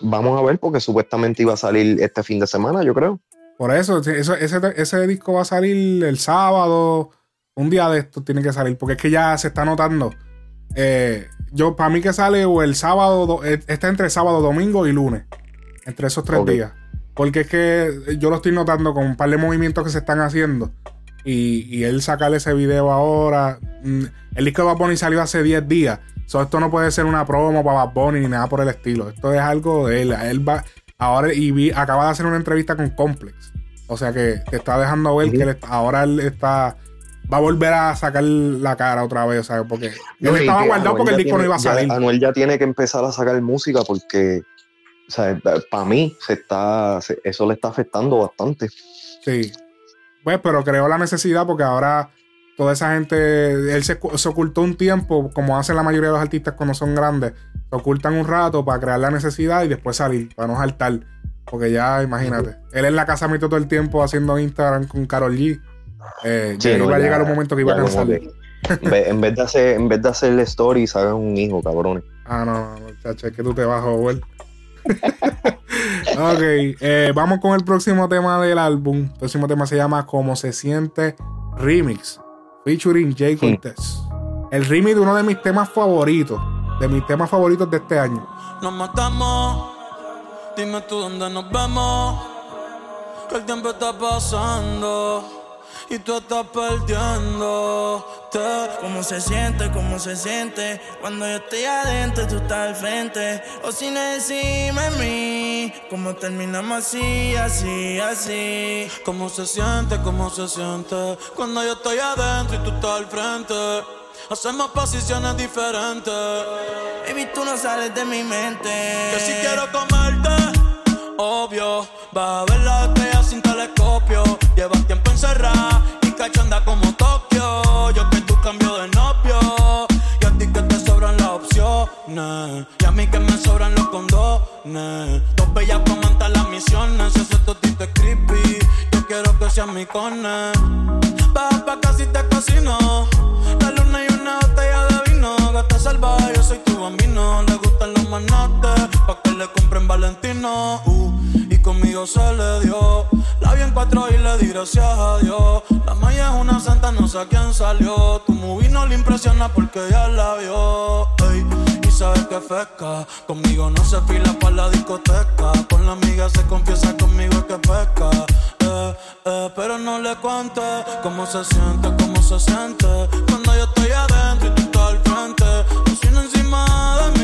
Vamos a ver, porque supuestamente iba a salir este fin de semana, yo creo. Por eso, eso- ese, ese disco va a salir el sábado. Un día de esto tiene que salir. Porque es que ya se está notando. Eh, yo, para mí que sale o el sábado, do- eh, está entre sábado, domingo y lunes. Entre esos tres días. Porque es que yo lo estoy notando con un par de movimientos que se están haciendo. Y, y él sacarle ese video ahora. mm, El disco de Bad Bunny salió hace 10 días. So, esto no puede ser una promo para Bad Bunny ni nada por el estilo. Esto es algo de él. Él va. Ahora, y vi- acaba de hacer una entrevista con Complex. O sea que te está dejando ver que él está- ahora él está. Va a volver a sacar la cara otra vez, ¿sabes? Porque No, estaba guardado porque el ya disco no iba a ya- salir. Anuel ya tiene que empezar a sacar música porque, para mí, se está, se- eso le está afectando bastante. Sí. Pues, pero creó la necesidad porque ahora toda esa gente, él se, se ocultó un tiempo, como hacen la mayoría de los artistas cuando son grandes, se ocultan un rato para crear la necesidad y después salir, para no saltar. Porque ya, imagínate, él en la casa metió todo el tiempo haciendo Instagram con Carol G. Eh, Sí, no, iba a llegar un momento que iba a cansar. en, vez, de hacer, en vez de hacerle stories, hagan un hijo, cabrones. Ah, no, muchacho, es que tú te vas a. ok, eh, vamos con el próximo tema del álbum. El próximo tema se llama Como se siente Remix, featuring Jay Cortez. El remix de uno de mis temas favoritos, de mis temas favoritos de este año. Nos matamos, dime tú dónde nos vemos. Que el tiempo está pasando y tú estás perdiendo. ¿Cómo se siente? ¿Cómo se siente? Cuando yo estoy adentro, tú estás al frente. O si no decime mí, ¿cómo terminamos así, así, así? ¿Cómo se siente? ¿Cómo se siente? Cuando yo estoy adentro y tú estás al frente. Hacemos posiciones diferentes. Baby, tú no sales de mi mente. Que si quiero comerte, obvio. Vas a ver la estrella sin Llevas tiempo encerrada y cachanda como Tokio. Yo que tú cambio de novio. Y a ti que te sobran las opciones. Y a mí que me sobran los condones. Dos bellas comentan las misiones. Si ese totito es creepy, yo quiero que seas mi cone. Baja pa' casi te cocino. La luna y una botella de vino. Gata salvaje, yo soy tu bambino. Pa' que le compren Valentino. Uh, y conmigo se le dio. La vi en cuatro y le di gracias a Dios. La maya es una santa, no sé a quién salió. Tu movie no le impresiona porque ya la vio. Y sabes que feca. Conmigo no se fila para la discoteca. Con la amiga se confiesa conmigo que pesca. Eh, eh, pero no le cuente cómo se siente, cómo se siente. Cuando yo estoy adentro y tú estás al frente. Cocina encima de mí.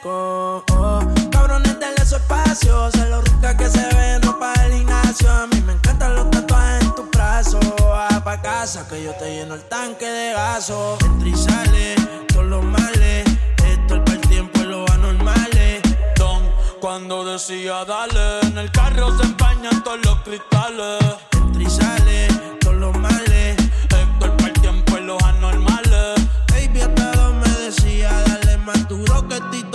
Yeco. Oh, cabrones, denle su espacio. Sé lo rica que se ve en ropa del gimnasio. A mí me encantan los tatuajes en tus brazos. Va pa' casa que yo te lleno el tanque de gaso. Entra y sale, todos los males. Esto es para el tiempo y los anormales. Don, cuando decía dale, en el carro se empañan todos los cristales. Entra y sale, todos los males.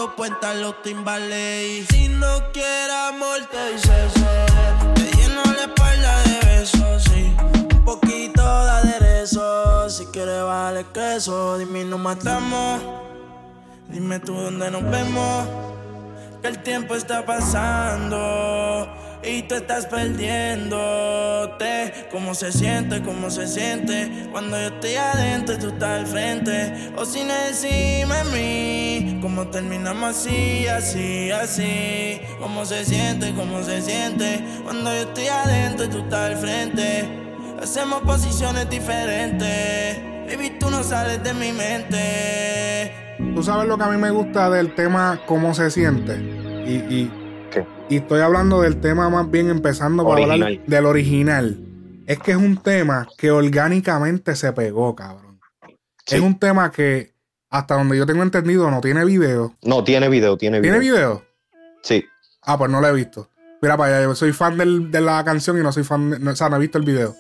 Tito Puenta los si no quieres amor, te dice eso. Te lleno la espalda de besos, sí. Un poquito de aderezo. Si quieres, vale queso. Dime, nos matamos. Dime tú dónde nos vemos. Que el tiempo está pasando. Y tú estás perdiéndote. ¿Cómo se siente? ¿Cómo se siente? Cuando yo estoy adentro y tú estás al frente. O sin encima de mí. ¿Cómo terminamos así, así, así? ¿Cómo se siente? ¿Cómo se siente? Cuando yo estoy adentro y tú estás al frente. Hacemos posiciones diferentes. Baby, tú no sales de mi mente. Tú sabes lo que a mí me gusta del tema cómo se siente. Y, y, Y estoy hablando del tema más bien empezando por hablar Original. del original. Es que es un tema que orgánicamente se pegó, cabrón. Sí. Es un tema que, hasta donde yo tengo entendido, no tiene video. No, tiene video, tiene video. ¿Tiene video? Sí. Ah, pues no lo he visto. Mira para allá, yo soy fan del- de la canción y no soy fan, de- no, o sea, no he visto el video.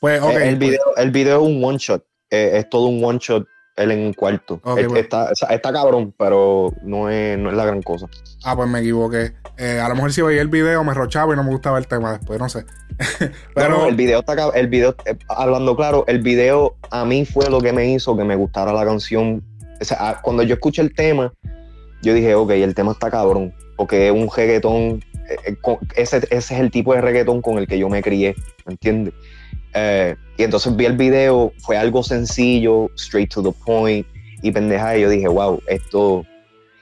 Pues, ok. Eh, el, pues, video, el video es un one shot. Eh, es todo un one shot él en un cuarto. Él bueno. está, está cabrón, pero no es, no es la gran cosa. Ah, pues me equivoqué. Eh, a lo mejor si veía el video me rochaba y no me gustaba el tema después, no sé. Pero el video está el video, eh, hablando claro, el video a mí fue lo que me hizo que me gustara la canción. O sea, a- cuando yo escuché el tema, yo dije, ok, el tema está cabrón, porque es un reggaetón, eh, ese, ese es el tipo de reggaetón con el que yo me crié, ¿me entiendes? Eh, y entonces vi el video, fue algo sencillo, straight to the point, y pendeja, y yo dije, wow, esto...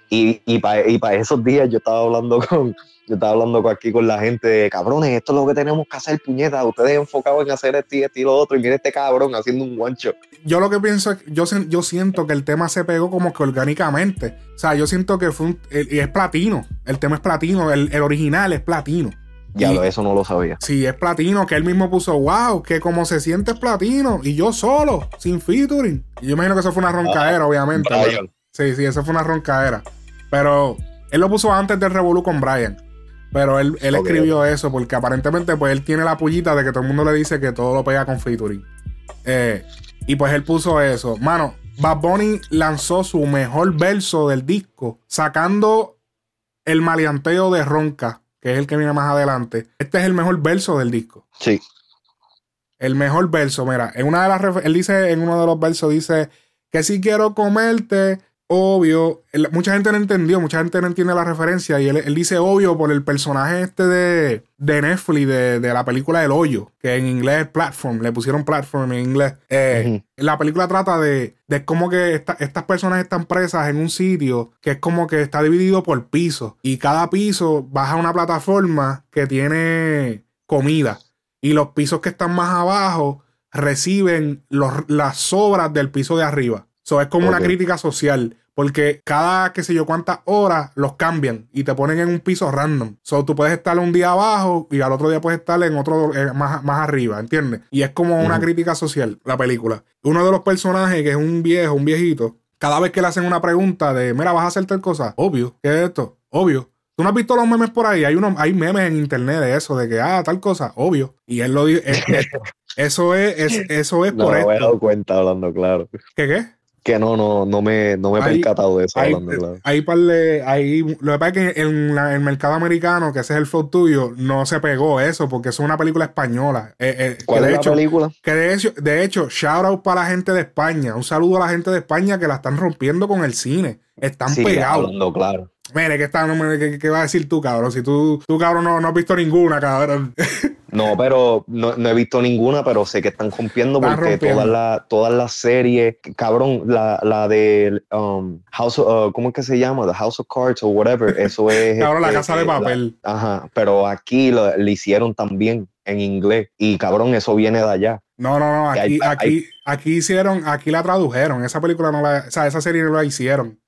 Y, y para y pa esos días yo estaba hablando con, yo estaba hablando aquí con la gente de cabrones, esto es lo que tenemos que hacer, puñeta. Ustedes enfocados en hacer esto y esto y lo otro, y mire este cabrón haciendo un one shot. yo lo que pienso es, yo, yo siento que el tema se pegó como que orgánicamente. O sea, yo siento que fue un, es platino. El tema es platino, el, el original es platino. Ya lo, eso no lo sabía. Sí, es platino, que él mismo puso, wow, que como se siente es platino. Y yo solo, sin featuring. Y yo imagino que eso fue una roncadera, obviamente. Brian. pero- sí, sí, eso fue una roncadera. Pero él lo puso antes del Revolu con Brian. Pero él, él escribió eso porque aparentemente pues él tiene la pullita de que todo el mundo le dice que todo lo pega con featuring. Eh, y pues él puso eso. Mano, Bad Bunny lanzó su mejor verso del disco sacando el maleanteo de Ronca, que es el que viene más adelante. Este es el mejor verso del disco. Sí. El mejor verso, mira, en una de las él dice en uno de los versos dice que si quiero comerte, obvio, mucha gente no entendió, mucha gente no entiende la referencia y él, él dice obvio por el personaje este de, de Netflix de, de la película El Hoyo, que en inglés es platform, le pusieron platform en inglés. Eh, La película trata de, de cómo que esta- estas personas están presas en un sitio que es como que está dividido por pisos y cada piso baja una plataforma que tiene comida y los pisos que están más abajo reciben los- las sobras del piso de arriba. So, es como una crítica social, porque cada, qué sé yo, cuántas horas los cambian y te ponen en un piso random. So, tú puedes estar un día abajo y al otro día puedes estar en otro eh, más, más arriba, ¿entiendes? Y es como una crítica social, la película. Uno de los personajes, que es un viejo, un viejito, cada vez que le hacen una pregunta de, mira, vas a hacer tal cosa, obvio, ¿qué es esto? Obvio. ¿Tú no has visto los memes por ahí? Hay unos, hay memes en internet de eso, de que, ah, tal cosa, obvio. Y él lo dice, eso es, es- eso es No por me he esto. dado cuenta hablando claro. ¿Qué qué? Que no, no, no me, no me he Hay- percatado de eso Hay, hablando claro. hay par de- hay- lo que pasa es que en la- el mercado americano, que ese es el flow tuyo, no se pegó eso, porque es una película española. Eh, eh, que ¿Cuál de es la hecho, película? Que de hecho, de hecho, shout out para la gente de España. Un saludo a la gente de España que la están rompiendo con el cine. Están Sí, pegados. hablando claro. Mire, ¿qué, está, no qué, qué vas a decir tú, cabrón? Si tú, tú cabrón, no, no has visto ninguna, cabrón. No, pero no, no he visto ninguna, pero sé que están rompiendo Están porque rompiendo. todas las todas las series, cabrón, la, la de um, House of, uh, ¿cómo es que se llama? The House of Cards o whatever, eso es... cabrón, la este, casa de eh, la- papel. ajá, pero aquí lo, lo hicieron también en inglés y cabrón, eso viene de allá. No, no, no. Aquí, hay- aquí, aquí hicieron, aquí la tradujeron. Esa película no la, o sea, esa serie no la hicieron.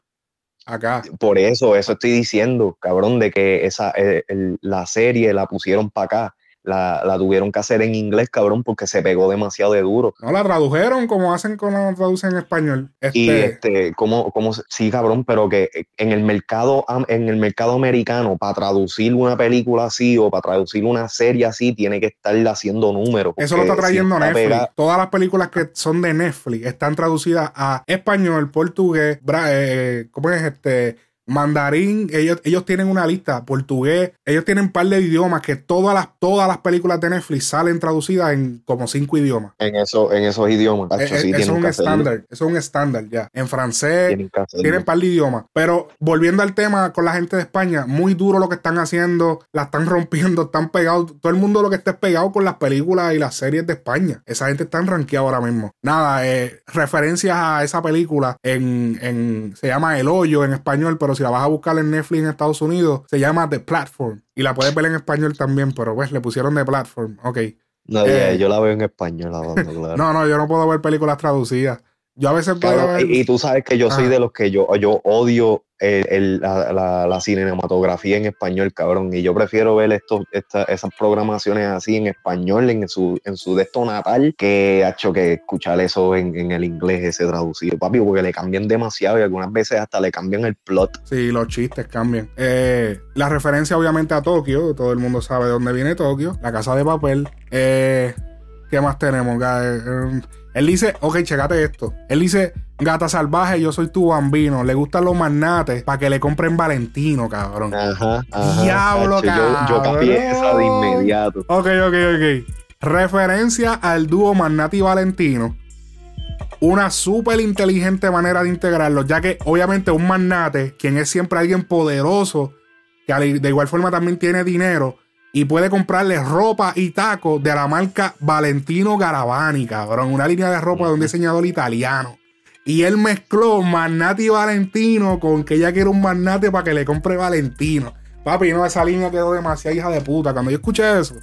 Acá. Por eso, eso estoy diciendo, cabrón, de que esa eh, el- la serie la pusieron para acá. La, la tuvieron que hacer en inglés, cabrón, porque se pegó demasiado de duro. No la tradujeron como hacen cuando la traducen en español. Este, Y este, ¿cómo, cómo se- sí, cabrón, pero que en el mercado, en el mercado americano, para traducir una película así o para traducir una serie así, tiene que estar haciendo números. Eso lo está si trayendo está Netflix. Todas las películas que son de Netflix están traducidas a español, portugués, bra- eh, ¿cómo es este? Mandarín, ellos, ellos tienen una lista, portugués, ellos tienen un par de idiomas que todas las, todas las películas de Netflix salen traducidas en como cinco idiomas. en, eso, en esos idiomas. tacho, Eh, eh, sí, eso es un estándar, eso es un estándar ya. En francés, tienen un par de idiomas. Pero volviendo al tema con la gente de España, muy duro lo que están haciendo, la están rompiendo, están pegados. Todo el mundo lo que esté pegado con las películas y las series de España. Esa gente está rankeada ahora mismo. Nada, eh, referencias a esa película en, en- se llama El Hoyo en español, pero si la vas a buscar en Netflix en Estados Unidos, se llama The Platform. Y la puedes ver en español también, pero pues le pusieron The Platform. Ok. No, eh, yo la veo en español, claro. No, no, yo no puedo ver películas traducidas. Yo a veces puedo Cabrón, ver. y, y tú sabes que yo soy de los que yo, yo odio el- el- la, la- la cinematografía en español, cabrón. Y yo prefiero ver estos, esta- esas programaciones así en español, en su, en su de esto natal, que hecho que escuchar eso en, en el inglés ese traducido, papi, porque le cambian demasiado y algunas veces hasta le cambian el plot. Sí, los chistes cambian. Eh, la referencia, obviamente, a Tokio. Todo el mundo sabe de dónde viene Tokio. La casa de papel. Eh, ¿Qué más tenemos? Él dice, ok, checate esto. Él dice, gata salvaje, yo soy tu bambino. Le gustan los magnates para que le compren Valentino, cabrón. Ajá, ajá. Diablo, tacho, yo, yo capié esa de cabrón. inmediato. Ok, ok, ok. Referencia al dúo Magnati y Valentino. Una súper inteligente manera de integrarlos, ya que obviamente un magnate, quien es siempre alguien poderoso, que de igual forma también tiene dinero y puede comprarle ropa y tacos de la marca Valentino Garavani, cabrón. Una línea de ropa de un diseñador italiano. Y él mezcló Magnati y Valentino con que ella quiere un magnate para que le compre Valentino. Papi, no, esa línea quedó demasiado hija de puta. Cuando yo escuché eso,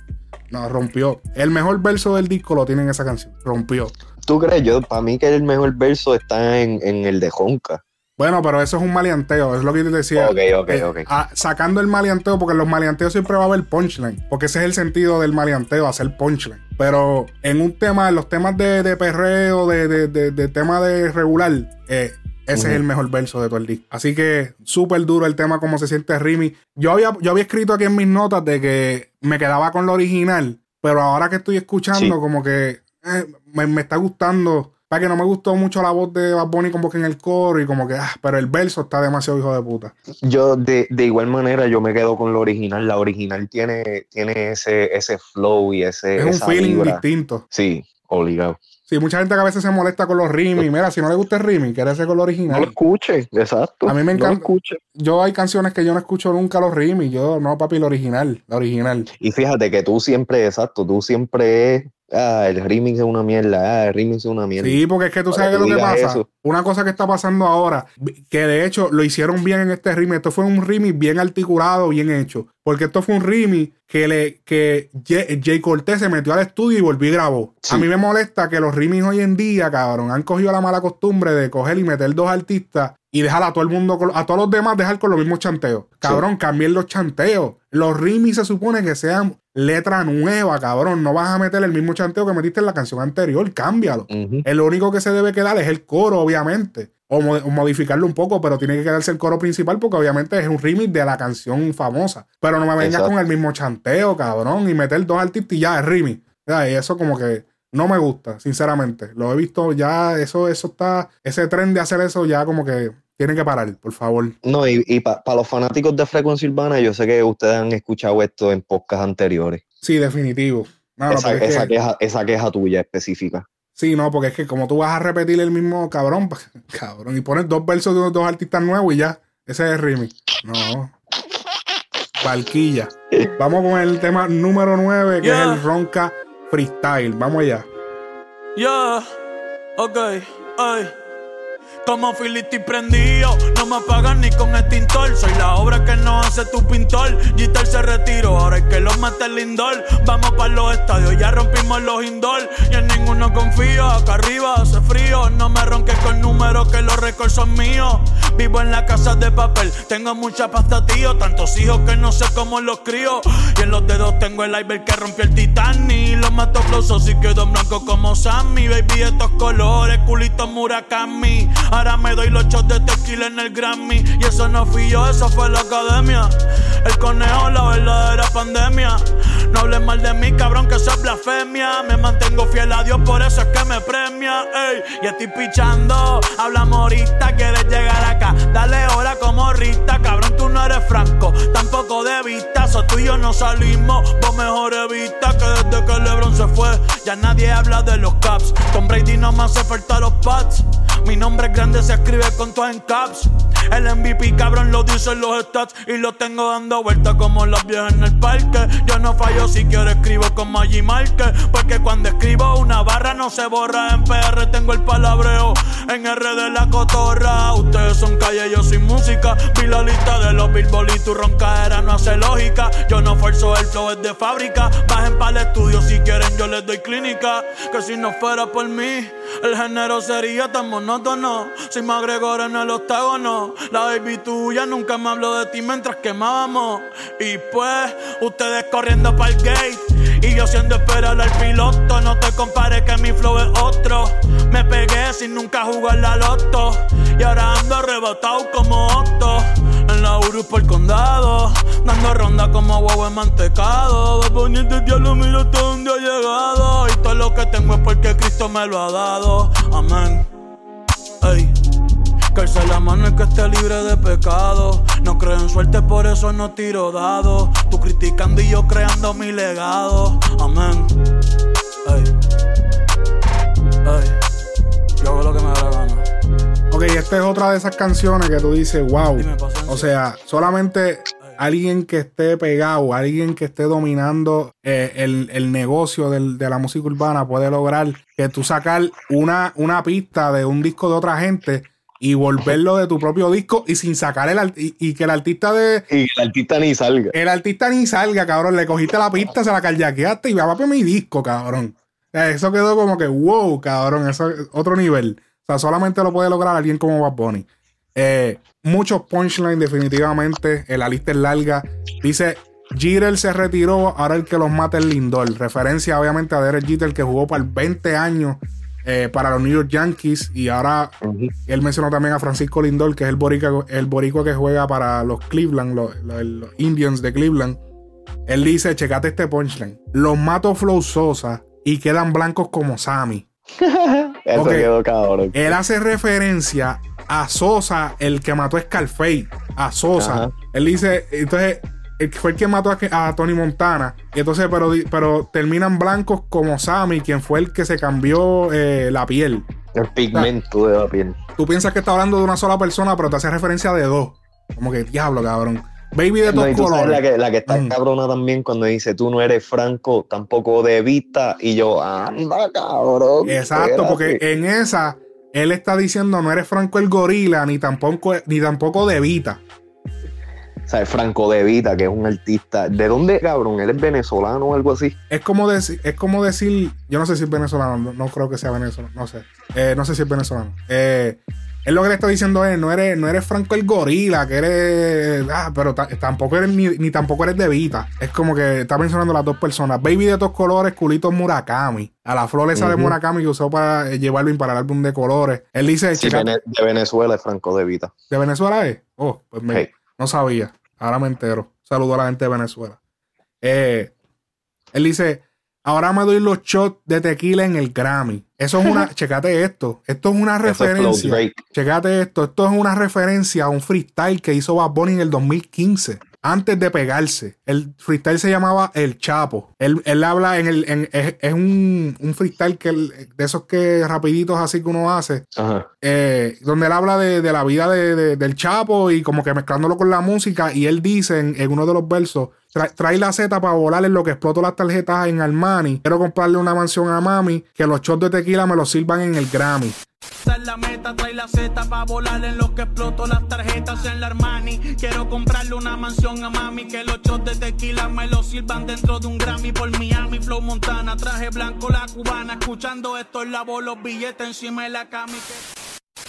no, rompió. El mejor verso del disco lo tiene en esa canción. Rompió. ¿Tú crees? Yo, para mí que el mejor verso está en, en el de Honka. Bueno, pero eso es un maleanteo, es lo que yo te decía. Ok, ok, Eh, ok. ah, sacando el maleanteo, porque en los maleanteos siempre va a haber punchline, porque ese es el sentido del maleanteo, hacer punchline. Pero en un tema, en los temas de, de perreo, de, de, de- de tema de regular, eh, ese es el mejor verso de todo el disco. Así que súper duro el tema, cómo se siente Rimi. Yo había, yo había escrito aquí en mis notas de que me quedaba con lo original, pero ahora que estoy escuchando, Sí. como que eh, me, me está gustando. Para que no me gustó mucho la voz de Bad Bunny como que en el coro y como que, ah, pero el verso está demasiado hijo de puta. Yo de, de igual manera yo me quedo con lo original. La original tiene, tiene ese, ese flow y ese Es un feeling vibra. distinto. Sí, obligado. Sí, mucha gente que a veces se molesta con los rimis. Mira, si no le gusta el rimi, quiere ser con lo No lo original. escuche, exacto. A mí me No lo encanta. escuche. Yo hay canciones que yo no escucho nunca los rimis. Yo, no, papi, lo original. La original. Y fíjate que tú siempre, exacto, tú siempre es, ah, el remix es una mierda, ah, el remix es una mierda. Sí, porque es que tú sabes que lo que pasa. eso. Una cosa que está pasando ahora, que de hecho lo hicieron bien en este remix. Esto fue un remix bien articulado, bien hecho. Porque esto fue un remix que le que Jay, Jay Cortés se metió al estudio y volvió y grabó. Sí. A mí me molesta que los remix hoy en día, cabrón, han cogido la mala costumbre de coger y meter dos artistas y dejar a todo el mundo, a todos los demás, dejar con los mismos chanteos. Cabrón, cambien los chanteos. Los remix se supone que sean letra nueva, cabrón. No vas a meter el mismo chanteo que metiste en la canción anterior. Cámbialo. Ujú. El único que se debe quedar es el coro, obviamente. O, mo- o modificarlo un poco, pero tiene que quedarse el coro principal porque obviamente es un remix de la canción famosa. Pero no me vengas Exacto. con el mismo chanteo, cabrón, y meter dos artistas y ya es remix. Y eso como que no me gusta, sinceramente. Lo he visto ya, eso, eso está, ese tren de hacer eso ya como que tiene que parar, por favor. No, y, y para los fanáticos de Frecuencia Urbana, yo sé que ustedes han escuchado esto en podcasts anteriores. Sí, definitivo. No, esa, porque es esa que- queja, esa queja tuya específica. Sí, no, porque es que como tú vas a repetir el mismo cabrón, cabrón, y pones dos versos de unos dos artistas nuevos y ya, ese es el remix. No. Barquilla. Vamos con el tema número 9, que Yeah. es el Ronca Freestyle. Vamos allá. Yeah, ok, ay. Como Filiti prendido, no me apagan ni con extintor. Soy la obra que no hace tu pintor. Gitter se retiró, ahora hay que lo mate el lindor. Vamos para los estadios, ya rompimos los indoor. Y en ninguno confío, acá arriba hace frío. No me ronques con números que los récords son míos. Vivo en la casa de papel, tengo mucha pasta, tío. Tantos hijos que no sé cómo los crío. Y en los dedos tengo el iceberg que rompió el Titanic. Los mato flosos y quedo blanco como Sammy. Baby, estos colores, culito Murakami. Ahora me doy los shots de tequila en el Grammy. Y eso no fui yo, eso fue la academia. El conejo, la verdadera pandemia. No hables mal de mí, cabrón, que eso es blasfemia. Me mantengo fiel a Dios, por eso es que me premia. Ey, y estoy pichando. Hablamos ahorita, quieres llegar acá. Dale hora como Rita, cabrón, tú no eres franco. Tampoco de vista, tú y yo no salimos. Vos mejor evita que desde que LeBron se fue, ya nadie habla de los caps. Tom Brady no me hace falta los pads. Mi nombre es grande, se escribe con todo en caps. El MVP, cabrón, lo dicen los stats. Y lo tengo dando vueltas como las viejas en el parque. Yo no fallo si quiero escribo con Maggi Marque. Porque cuando escribo una barra no se borra. En PR tengo el palabreo. En R de la cotorra. Ustedes son calle, yo soy música. Vi la lista de los billboard y tu roncaera no hace lógica. Yo no forzo el flow, es de fábrica. Bajen para el estudio si quieren, yo les doy clínica. Que si no fuera por mí, el género sería tan monótono. Soy McGregor en el octágono. La baby tuya nunca me habló de ti mientras quemábamos. Y pues, ustedes corriendo para el gate. Y yo siendo esperar al piloto. No te compares que mi flow es otro. Me pegué sin nunca jugar la loto. Y ahora ando arrebatado como Otto. En la Urus por el condado. Dando ronda como huevo mantecado. De poniente diablo, mira hasta dónde ha llegado. Y todo lo que tengo es porque Cristo me lo ha dado. Amén. Ey. Que alce la mano el que esté libre de pecado. No creo en suerte, por eso no tiro dados. Tú criticando y yo creando mi legado. Amén. Ey. Ey. Yo hago lo que me da la gana. Ok, esta es otra de esas canciones que tú dices, wow. O sea, solamente alguien que esté pegado, alguien que esté dominando eh, el, el negocio del- de la música urbana puede lograr que tú sacar una, una pista de un disco de otra gente y volverlo de tu propio disco y sin sacar el y, y que el artista de Y el artista ni salga. el artista ni salga, cabrón. Le cogiste la pista, se la carjaqueaste y va para mi disco, cabrón. Eso quedó como que, wow, cabrón. Eso es otro nivel. O sea, solamente lo puede lograr alguien como Bad Bunny. Eh, muchos punchlines, definitivamente. eh, La lista es larga. Dice, Jeter se retiró, ahora el que los mata es Lindor. Referencia, obviamente, a Derek Jeter, que jugó por 20 años eh, para los New York Yankees. Y ahora él mencionó también a Francisco Lindor, que es el boricua, el boricua que juega para los Cleveland, los, los- los Indians de Cleveland. Él dice, checate este punchline. Los mato Flow Sosa y quedan blancos como Sammy. Eso Ok. quedó cabrón. Él hace referencia a Sosa, el que mató a Scarface. A Sosa. Ajá. Él dice, entonces, fue el que mató a, a Tony Montana. Y entonces, pero, pero terminan blancos como Sammy, quien fue el que se cambió eh, la piel. El pigmento de la piel. Tú piensas que está hablando de una sola persona, pero te hace referencia de dos. Como que diablo, cabrón. Baby de No, dos y tú sabes colores. la que, la que está Mm. cabrona también cuando dice tú no eres franco, tampoco de vista. Y yo, anda, cabrón. Exacto, porque en esa él está diciendo no eres Franco el gorila, ni tampoco, ni tampoco de Vita. O sea, Franco De Vita, que es un artista. ¿De dónde, cabrón? ¿Él es venezolano o algo así? Es como decir, es como decir, yo no sé si es venezolano, no, no creo que sea venezolano, no sé. Eh, no sé si es venezolano. Eh, es lo que le está diciendo es, no eres, no eres Franco el gorila, que eres. Ah, pero ta- tampoco eres ni, ni tampoco eres de Vita. Es como que está mencionando las dos personas. Baby de todos colores, culito Murakami. A la flor esa de. Murakami que usó para llevarlo para el álbum de colores. Él dice, Sí, "Checa- Vene- de Venezuela es Franco de Vita. ¿de Venezuela es? Oh, pues me- Hey. no sabía. Ahora me entero. Saludo a la gente de Venezuela. Eh, él dice, ahora me doy los shots de tequila en el Grammy. Eso es una, checate esto. Esto es una referencia. Checate esto. Esto es una referencia a un freestyle que hizo Bad Bunny en el 2015. Antes de pegarse. El freestyle se llamaba El Chapo. Él, él habla en el. en- es, es un, un freestyle que él- de esos que rapiditos así que uno hace. Ajá. eh, donde él habla de, de la vida de- de- del Chapo y como que mezclándolo con la música. Y él dice en, en uno de los versos: "Tra- Trae la Z para volar en lo que exploto las tarjetas en Armani. Quiero comprarle una mansión a mami. Que los shots de tequila me los sirvan en el Grammy. Esa es la meta, trae la Z para volar en lo que exploto las tarjetas en la Armani. Quiero comprarle una mansión a mami, que los shots de tequila me lo sirvan dentro de un Grammy por Miami, Flow Montana, traje blanco la cubana. Escuchando esto, lavo los billetes encima de la que-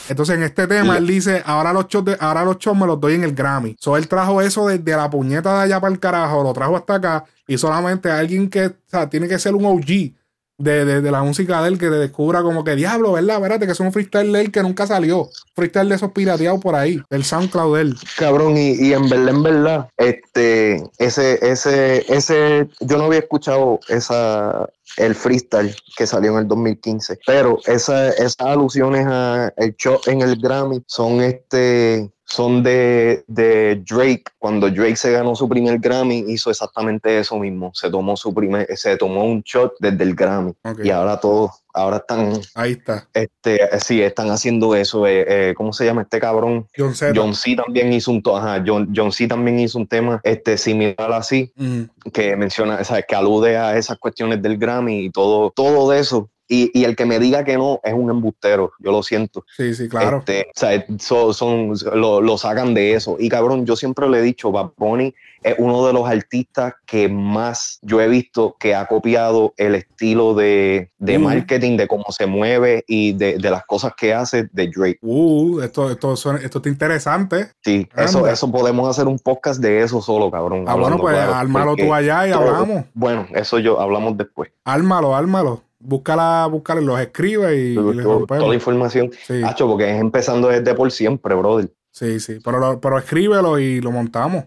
Entonces en este tema él dice, ahora los shots, de- ahora los shots me los doy en el Grammy. So él trajo eso desde la puñeta de allá para el carajo, lo trajo hasta acá y solamente alguien que, o sea, tiene que ser un OG de, de- de la música de él que te descubra como que diablo, ¿verdad? Espérate que es un freestyle de él que nunca salió. Freestyle de esos pirateados por ahí, del SoundCloud de él. Cabrón, y, y en verdad, en verdad, este, ese, ese, ese, yo no había escuchado esa, el freestyle que salió en el 2015, pero esa, esas alusiones a el show en el Grammy son este, son de, de Drake. Cuando Drake se ganó su primer Grammy, hizo exactamente eso mismo. Se tomó su primer, se tomó un shot desde el Grammy. Y ahora todos, ahora están, Ahí está. este, sí, están haciendo eso. eh, eh, ¿Cómo se llama este cabrón? John Z. John C también hizo un ajá, John, John C también hizo un tema este similar así Ujú. que menciona, o sea, que alude a esas cuestiones del Grammy y todo, todo de eso. Y, y el que me diga que no es un embustero, yo lo siento. Sí, sí, claro. Este, o sea, so- son, lo, lo sacan de eso. Y cabrón, yo siempre le he dicho, Bad Bunny es uno de los artistas que más yo he visto que ha copiado el estilo de, de Mm. marketing, de cómo se mueve y de, de las cosas que hace de Drake. Uh, esto, esto, suena- esto está interesante. Sí, eso, eso podemos hacer un podcast de eso solo, cabrón. Ah, bueno, pues claro, ármalo tú allá y todo- hablamos. Bueno, eso yo hablamos después. Ármalo, ármalo. Búscala, búscala, los escribe y, y toda la información. Sí. Hacho, porque es empezando desde por siempre, brother. Sí, sí, pero, lo- pero escríbelo y lo montamos.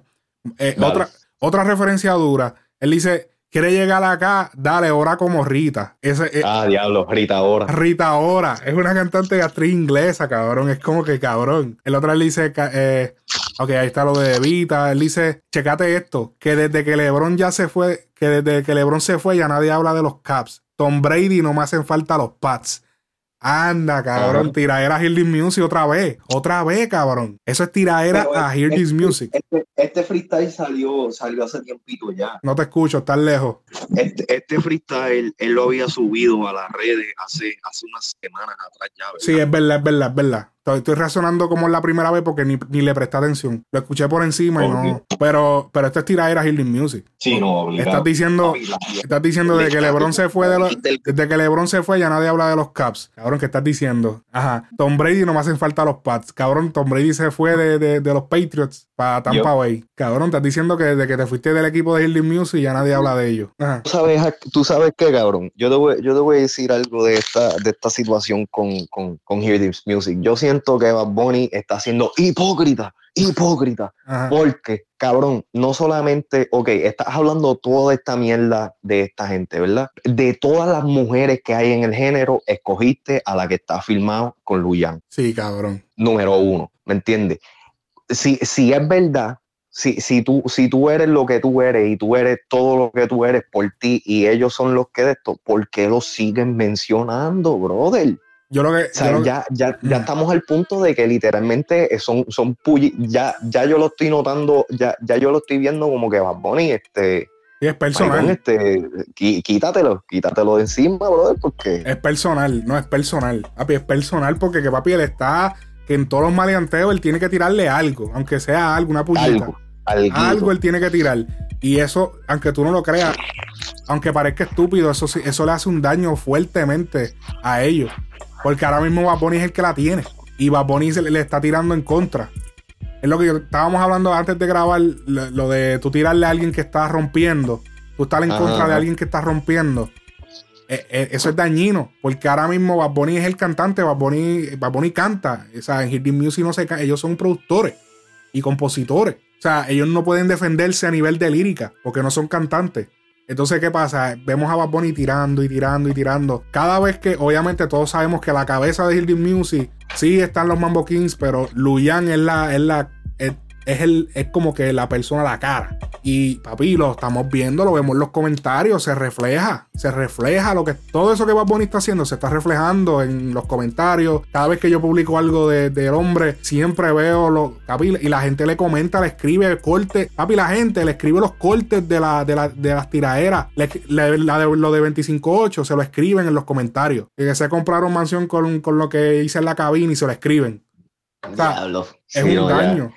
Eh, otra, otra referencia dura. Él dice, quiere llegar acá, dale, ora como Rita. Ese, eh, Ah, diablo, Rita ahora. Rita Ora es una cantante de actriz inglesa, cabrón. Es como que cabrón. El otro él dice, eh, ok, ahí está lo de Vita. Él dice, checate esto, que desde que LeBron ya se fue, que desde que LeBron se fue ya nadie habla de los Caps. Tom Brady no me hacen falta los Pats. Anda, cabrón, Ajá. tiraera a Hear This Music otra vez. Otra vez, cabrón. Eso es tiraera Pero a Hear This Music. Este, este freestyle salió, salió hace tiempito ya. No te escucho, estás lejos. Este, este freestyle él lo había subido a las redes hace, hace unas semanas atrás ya. ¿verdad? Sí, es verdad, es verdad, es verdad. Estoy, estoy razonando como es la primera vez porque ni, ni le presté atención. Lo escuché por encima y no. Pero, pero esto es tiradera This Music. Sí, no, obligado. Estás diciendo, estás diciendo de que LeBron se fue de los, Del- desde que LeBron se fue ya nadie habla de los Caps. Cabrón, ¿qué estás diciendo? Ajá. Tom Brady no me hacen falta los Pats. Cabrón, Tom Brady se fue de, de- de los Patriots para Tampa Yo- Bay. Cabrón, estás diciendo que desde que te fuiste del equipo de This Music ya nadie habla de ellos. Ajá. ¿Tú sabes, tú sabes qué, cabrón. Yo te voy, yo te voy a decir algo de esta, de esta situación con, con, con This Music. Yo siento que Bad Bunny está siendo hipócrita, hipócrita. Ajá. Porque, cabrón, no solamente, ok, estás hablando toda esta mierda de esta gente, ¿verdad? De todas las mujeres que hay en el género, escogiste a la que está filmado con Luyan, Sí, cabrón. número uno, ¿me entiendes? Si, si es verdad, si, si, tú, si tú eres lo que tú eres y tú eres todo lo que tú eres por ti y ellos son los que de esto, ¿por qué lo siguen mencionando, brother? Yo lo que. O sea, yo lo que- ya, ya, ya estamos al punto de que literalmente son, son pulli- ya, ya yo lo estoy notando, ya, ya yo lo estoy viendo como que Bad Bunny, este, sí, es personal. este, quítatelo, quítatelo de encima, brother, porque Es personal, no es personal. Papi, es personal porque que papi él está que en todos los maleanteos él tiene que tirarle algo, aunque sea algo, una algo, alguito. Algo él tiene que tirar. Y eso, aunque tú no lo creas, aunque parezca estúpido, eso, sí- eso le hace un daño fuertemente a ellos. Porque ahora mismo Bad Bunny es el que la tiene. Y Bad Bunny se le, le está tirando en contra. Es lo que yo- estábamos hablando antes de grabar, lo, lo de tú tirarle a alguien que está rompiendo, tú estar en Ajá, contra de alguien que está rompiendo. Eh, eh, eso es dañino, porque ahora mismo Bad Bunny es el cantante, Bad Bunny, Bad Bunny canta. O sea, en the Music no se ellos son productores y compositores. O sea, ellos no pueden defenderse a nivel de lírica, porque no son cantantes. Entonces, ¿qué pasa? Vemos a Bad Bunny tirando y tirando y tirando. Cada vez que, obviamente, todos sabemos que la cabeza de the Music sí están los Mambo Kings, pero Luyan es la, es la, es, el, es como que la persona, la cara. Y papi, lo estamos viendo, lo vemos en los comentarios, se refleja, se refleja lo que todo eso que Bad Bunny está haciendo se está reflejando en los comentarios. Cada vez que yo publico algo de- del hombre, siempre veo los papi, y la gente le comenta, le escribe cortes. Papi, la gente le escribe los cortes de, la, de, la- de las tiraderas. Le- le- la de- lo de 25.8 se lo escriben en los comentarios. Que se compraron mansión con, con lo que hice en la cabina y se lo escriben. O sea, es un ya.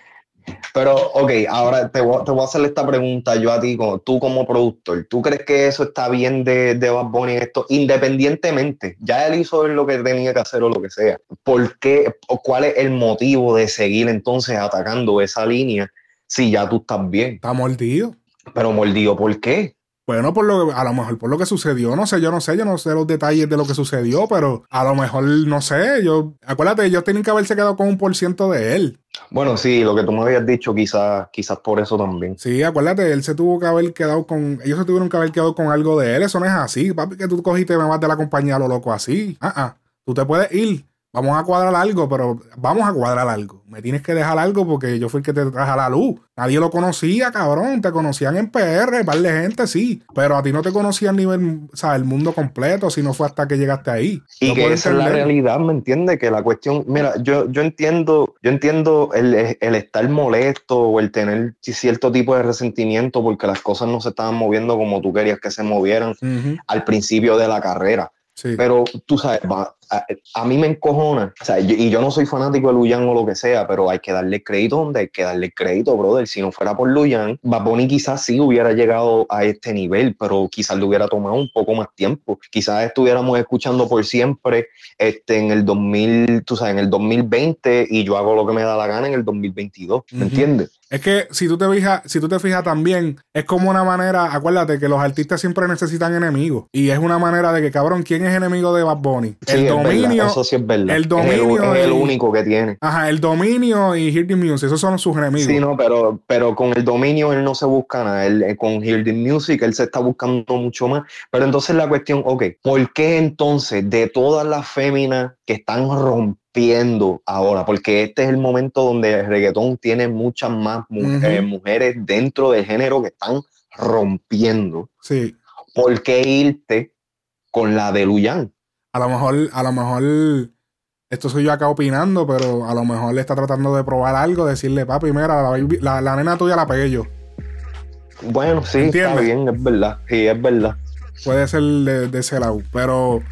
Pero, ok, ahora te voy, te voy a hacer esta pregunta yo a ti, como, tú como productor. ¿Tú crees que eso está bien de, de Bad Bunny esto? Independientemente, ya él hizo lo que tenía que hacer o lo que sea. ¿Por qué o cuál es el motivo de seguir entonces atacando esa línea si ya tú estás bien? Está mordido. Pero mordido, ¿por qué? Bueno, por lo, a lo mejor por lo que sucedió, no sé, yo no sé, yo no sé los detalles de lo que sucedió, pero a lo mejor, no sé, yo, acuérdate, ellos tienen que haberse quedado con un por ciento de él. Bueno, sí, lo que tú me habías dicho, quizás, quizás por eso también. Sí, acuérdate, él se tuvo que haber quedado con, ellos se tuvieron que haber quedado con algo de él, eso no es así, papi, que tú cogiste me vas de la compañía a lo loco así. Ah, ah, tú te puedes ir, vamos a cuadrar algo, pero vamos a cuadrar algo. Me tienes que dejar algo porque yo fui el que te traje a la luz. Nadie lo conocía, cabrón. Te conocían en PR, par de gente, sí. Pero a ti no te conocían nivel, o sea, el mundo completo, si no fue hasta que llegaste ahí. Y Yo que esa es la realidad, ¿me entiendes? Que la cuestión, mira, yo, yo entiendo, yo entiendo el, el estar molesto o el tener cierto tipo de resentimiento porque las cosas no se estaban moviendo como tú querías que se movieran al principio de la carrera. Sí. Pero tú sabes, va, a, a mí me encojona, o sea, yo- y yo no soy fanático de Luyan o lo que sea, pero hay que darle crédito donde hay que darle crédito, brother. Si no fuera por Luyan, Bad Bunny quizás sí hubiera llegado a este nivel, pero quizás le hubiera tomado un poco más tiempo. Quizás estuviéramos escuchando por siempre este, en el 2000, tú sabes, en el 2020 y yo hago lo que me da la gana en el 2022, ¿me Ujú. entiendes? Es que si tú te fijas, si tú te fijas también, es como una manera, acuérdate que los artistas siempre necesitan enemigos. Y es una manera de que, cabrón, ¿quién es enemigo de Bad Bunny? Sí, el verdad, dominio. eso sí es verdad. el Es dominio es el único que tiene. Ajá, el dominio y Hear the Music, esos son sus enemigos. Sí, no, pero, pero con el dominio él no se busca nada. Él, eh, con Hear the Music él se está buscando mucho más. Pero entonces la cuestión, ok, ¿por qué entonces de todas las féminas que están rompiendo ahora? Porque este es el momento donde el reggaetón tiene muchas más mu- eh, mujeres dentro del género que están rompiendo. Sí. ¿Por qué irte con la de Luyan? A lo mejor, a lo mejor, esto soy yo acá opinando, pero a lo mejor le está tratando de probar algo, decirle, papi, mira, la, baby- la- la nena tuya la pegué yo. Bueno, sí, está bien, es verdad. Sí, es verdad. Puede ser de, de ese lado. Pero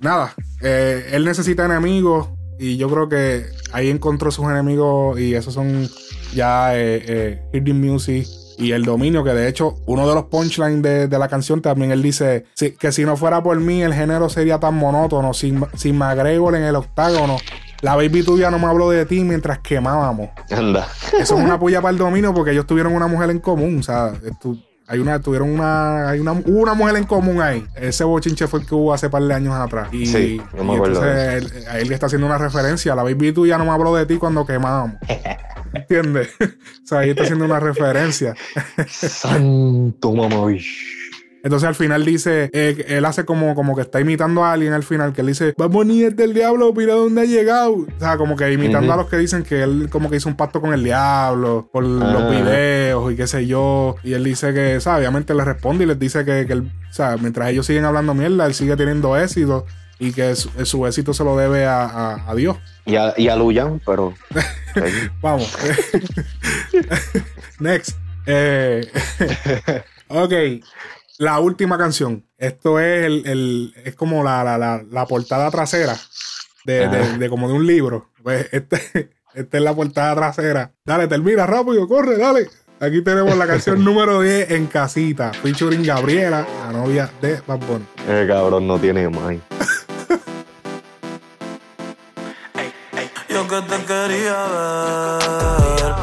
nada, eh, él necesita enemigos y yo creo que ahí encontró sus enemigos y esos son ya eh, eh, the Music y el dominio, que de hecho uno de los punchlines de, de la canción también él dice que si no fuera por mí el género sería tan monótono, sin, sin McGregor en el octágono. La baby tuya no me habló de ti mientras quemábamos. Anda. Eso es una puya para el dominio porque ellos tuvieron una mujer en común. O sea, estu- hay una, tuvieron una, hay una, hubo una mujer en común ahí. Ese bochinche fue el que hubo hace par de años atrás. Y, Sí, yo me y acuerdo entonces él- a él le está haciendo una referencia. La baby tuya no me habló de ti cuando quemábamos. ¿Entiendes? o sea, ahí está haciendo una referencia. Santo mamabicho. Entonces al final dice, eh, él hace como, como que está imitando a alguien al final, que él dice, vamos ni del diablo, mira dónde ha llegado. O sea, como que imitando a los que dicen que él como que hizo un pacto con el diablo por los Ah. videos y qué sé yo. Y él dice que, o sea, obviamente le responde y les dice que, que él, o sea, mientras ellos siguen hablando mierda, él sigue teniendo éxito y que su, su éxito se lo debe a, a- a Dios. Y a, y a Luyan, pero. Vamos. Next. Eh, ok. La última canción. Esto es el, el- es como la, la, la, la portada trasera de, de- como de un libro. Pues este, esta es la portada trasera. Dale, termina rápido, corre, dale. Aquí tenemos la canción número 10 en casita. Featuring Gabriela, la novia de Bad Bunny. El cabrón no tiene más. Yo que te quería ver,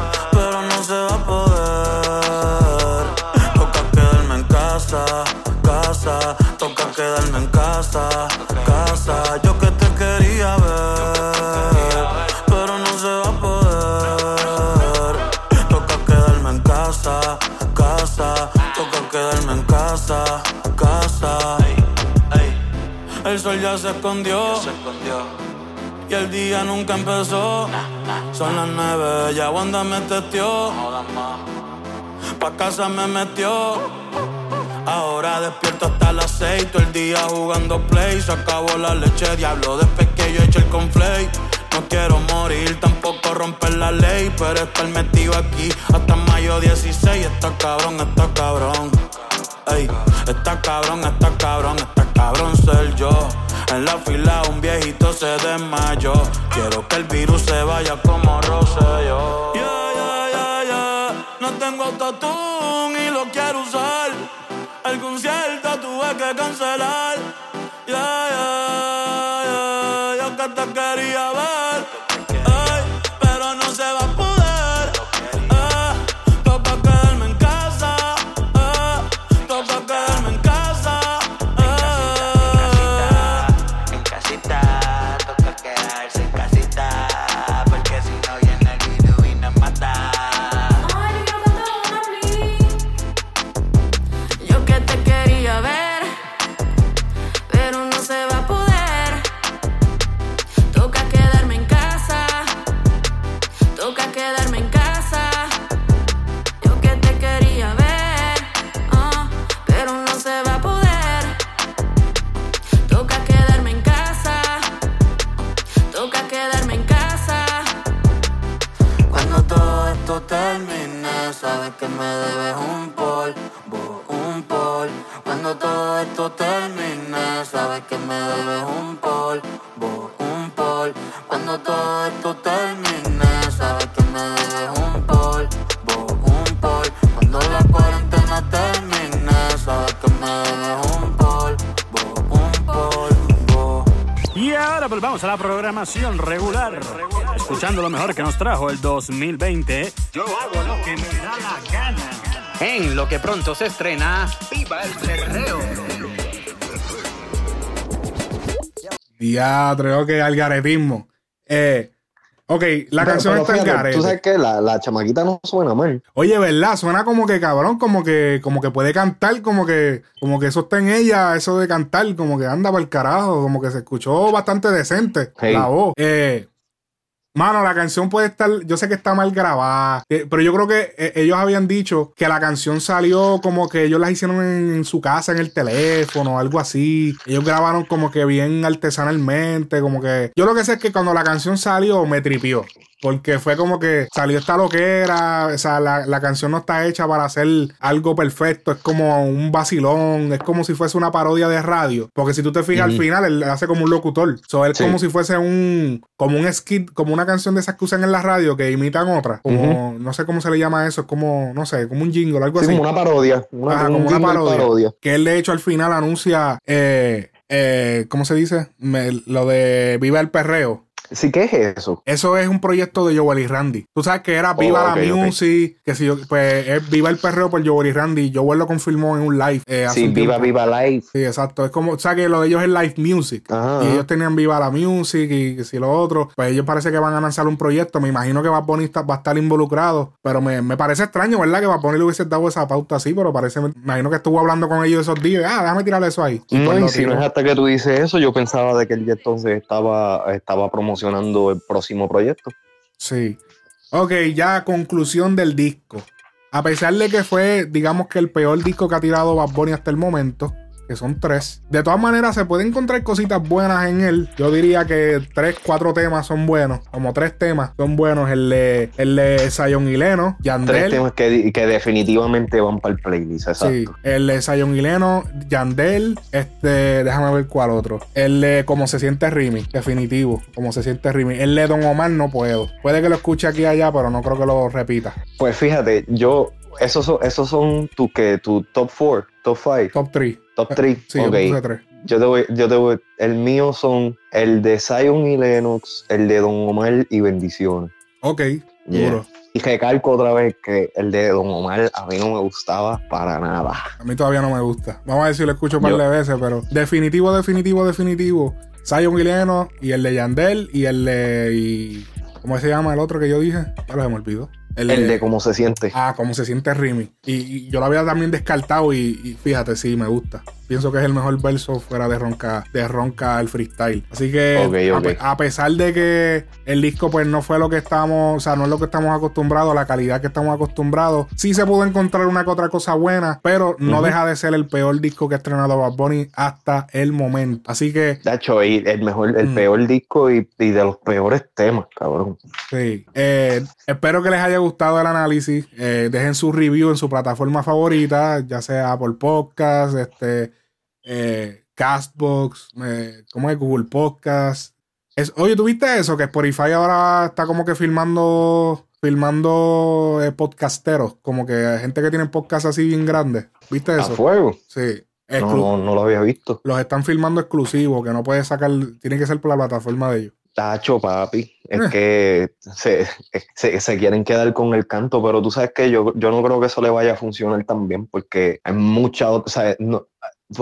casa, casa. Yo que te quería ver, pero no se va a poder. Toca quedarme en casa, casa. Toca quedarme en casa, casa. El sol ya se escondió. Y el día nunca empezó. Son las nueve, ya Wanda me testió. Pa' casa me metió. Ahora despierto hasta las seis, todo el día jugando play. Se acabó la leche, diablo, después que yo eché el conflay. No quiero morir, tampoco romper la ley, pero estar metido aquí hasta mayo 16. Está cabrón, está cabrón. Ey, está cabrón, está cabrón, está cabrón ser yo. En la fila un viejito se desmayó. Quiero que el virus se vaya como Rosselló. Yeah, yeah, yeah, yeah. No tengo autotune El concierto tuve que cancelar. Yeah, yeah, yeah. Yo que te quería ver. Programación regular. Escuchando lo mejor que nos trajo el 2020. Yo hago lo que me da la gana. En lo que pronto se estrena, ¡Viva el Perreo! Diatre, ok, algaretismo. Eh, ok, la Pero- canción pero está en garete. Tú sabes que la, la chamaquita no suena mal. Oye, ¿verdad? Suena como que cabrón, como que, como que puede cantar, como que, como que eso está en ella, eso de cantar, como que anda para el carajo, como que se escuchó bastante decente Hey. la voz. Eh, mano, la canción puede estar, yo sé que está mal grabada, eh, pero yo creo que eh, ellos habían dicho que la canción salió como que ellos la hicieron en, en su casa, en el teléfono, algo así. Ellos grabaron como que bien artesanalmente, como que. Yo lo que sé es que cuando la canción salió me tripió. Porque fue como que salió esta loquera, o sea, la, la canción no está hecha para hacer algo perfecto, es como un vacilón, es como si fuese una parodia de radio. Porque si tú te fijas al final, él hace como un locutor. So, él Sí. como si fuese un, como un skit, como una canción de esas que usan en la radio que imitan otras. Como, no sé cómo se le llama eso, es como, no sé, como un jingle, algo Sí, así. como una parodia. Una, Ajá, un como una parodia. Que él de hecho al final anuncia, eh, eh, ¿cómo se dice? Me- lo de Viva el Perreo. Sí, ¿qué es eso? Eso es un proyecto de Joel y Randy. Tú sabes que era Oh, Viva ok, la. Music, que si yo, pues es Viva el Perreo por Joel y Randy. Joel lo confirmó en un live. eh, hace Sí, un Viva tiempo. Viva Life. Sí, exacto. Es como, o sea, que lo de ellos es live music. Ajá, y ajá. ellos tenían Viva la Music y que si lo otro. Pues ellos parece que van a lanzar un proyecto. Me imagino que Bad Bunny está- va a estar involucrado. Pero me, me parece extraño, ¿verdad? Que Bad Bunny le hubiese dado esa pauta así. Pero parece, me imagino que estuvo hablando con ellos esos días. Ah, déjame tirarle eso ahí. Y No, pues y si no es hasta que tú dices eso, yo pensaba de que él ya entonces estaba, estaba promocionando el próximo proyecto. Sí. Ok, ya conclusión del disco. A pesar de que fue, digamos que el peor disco que ha tirado Bad Bunny hasta el momento, que son tres. De todas maneras, se pueden encontrar cositas buenas en él. Yo diría que tres, cuatro temas son buenos. Como tres temas son buenos. El de, el de Zion y Leno, Tres Yandel. temas que, que definitivamente van para el playlist, exacto. Sí, el de Zion y Leno, Yandel, este, déjame ver cuál otro. El de Como se siente Rimi, definitivo, Como se siente Rimi. El de Don Omar no puedo. Puede que lo escuche aquí y allá, pero no creo que lo repita. Pues fíjate, yo, esos son, esos son tu, que, tu top 4, top 5, Top 3. Top 3. Sí, yo ok. puse tres. Yo te voy, yo te voy, el mío son el de Zion y Lennox, el de Don Omar y Bendiciones. Ok, Yeah. duro. Y recalco otra vez que el de Don Omar a mí no me gustaba para nada. A mí todavía no me gusta. Vamos a ver si lo escucho un par Yo- de veces, pero definitivo, definitivo, definitivo. Zion Guileno y el de Yandel y el de. y- ¿Cómo se llama el otro que yo dije? Ya lo se me olvidó. El de cómo se siente. Ah, cómo se siente Rimi. Y, y yo lo había también descartado y, y fíjate, sí, me gusta. Pienso que es el mejor verso fuera de Ronca, de Ronca el freestyle. Así que a pesar de que el disco pues no fue lo que estamos, o sea, no es lo que estamos acostumbrados, la calidad que estamos acostumbrados, sí se pudo encontrar una que otra cosa buena, pero no deja de ser el peor disco que ha estrenado Bad Bunny hasta el momento. Así que Dacho, y el mejor, el Mm. peor disco y, y de los peores temas, cabrón. Sí. Eh, espero que les haya gustado el análisis. Eh, dejen su review en su plataforma favorita, ya sea Apple Podcast, este, eh, Castbox, eh, ¿cómo es? Google Podcast. Es, oye, ¿tuviste eso? Que Spotify ahora está como que filmando, filmando eh, podcasteros, como que gente que tiene podcast así bien grandes. ¿Viste A eso? fuego. Sí. No, no, no lo había visto. Los están filmando exclusivos, que no puedes sacar, tiene que ser por la plataforma de ellos. Tacho, papi. Es Eh. que se, se, se quieren quedar con el canto, pero tú sabes que yo, yo no creo que eso le vaya a funcionar tan bien, porque hay mucha otra. O sea, no-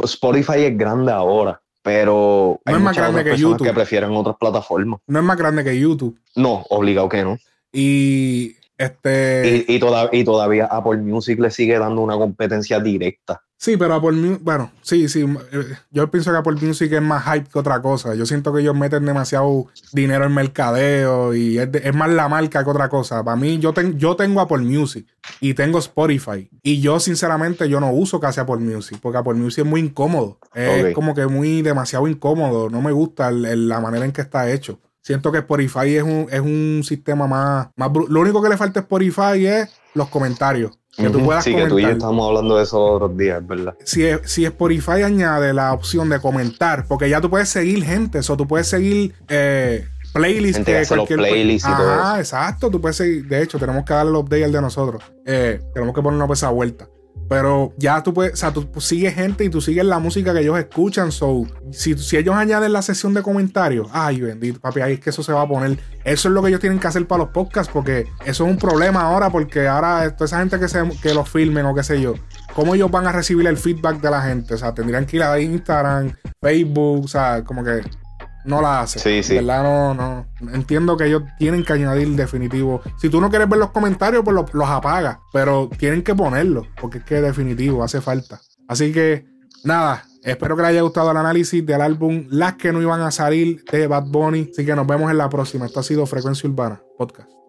Spotify es grande ahora, pero hay No es más grande otras que YouTube. que prefieren otras plataformas. No es más grande que YouTube. No, obligado que no. Y este. Y, y, toda- y todavía Apple Music le sigue dando una competencia directa. Sí, pero Apple Music, bueno, sí, sí. eh, Yo pienso que Apple Music es más hype que otra cosa. Yo siento que ellos meten demasiado dinero en mercadeo y es, de- es más la marca que otra cosa. Para mí, yo, ten- yo tengo Apple Music y tengo Spotify. Y yo, sinceramente, yo no uso casi Apple Music porque Apple Music es muy incómodo. Es como que muy demasiado incómodo. No me gusta el- el- la manera en que está hecho. Siento que Spotify es un, es un sistema más, más... Lo único que le falta a Spotify es los comentarios. Que tú puedas sí, que tú y yo estábamos hablando de eso los otros días, ¿verdad? si, si Spotify añade la opción de comentar, porque ya tú puedes seguir gente, o tú puedes seguir eh, playlists Gente que hace los playlists y todo Ajá, eso. exacto, tú puedes seguir. De hecho, tenemos que darle el update al de nosotros. Eh, tenemos que ponernos por esa vuelta. Pero ya tú puedes, o sea, tú sigues gente y tú sigues la música que ellos escuchan. So, si, si ellos añaden la sesión de comentarios, ay, bendito, papi, ahí es que eso se va a poner. Eso es lo que ellos tienen que hacer para los podcasts, porque eso es un problema ahora, porque ahora toda esa gente que, se, que los filmen o qué sé yo, ¿cómo ellos van a recibir el feedback de la gente? O sea, tendrían que ir a Instagram, Facebook, o sea, como que no la hacen. Sí, sí. ¿Verdad? No, no. Entiendo que ellos tienen que añadir definitivo. Si tú no quieres ver los comentarios, pues los, los apagas. Pero tienen que ponerlos, porque es que definitivo, hace falta. Así que, nada. Espero que les haya gustado el análisis del álbum Las que no iban a salir de Bad Bunny. Así que nos vemos en la próxima. Esto ha sido Frecuencia Urbana Podcast.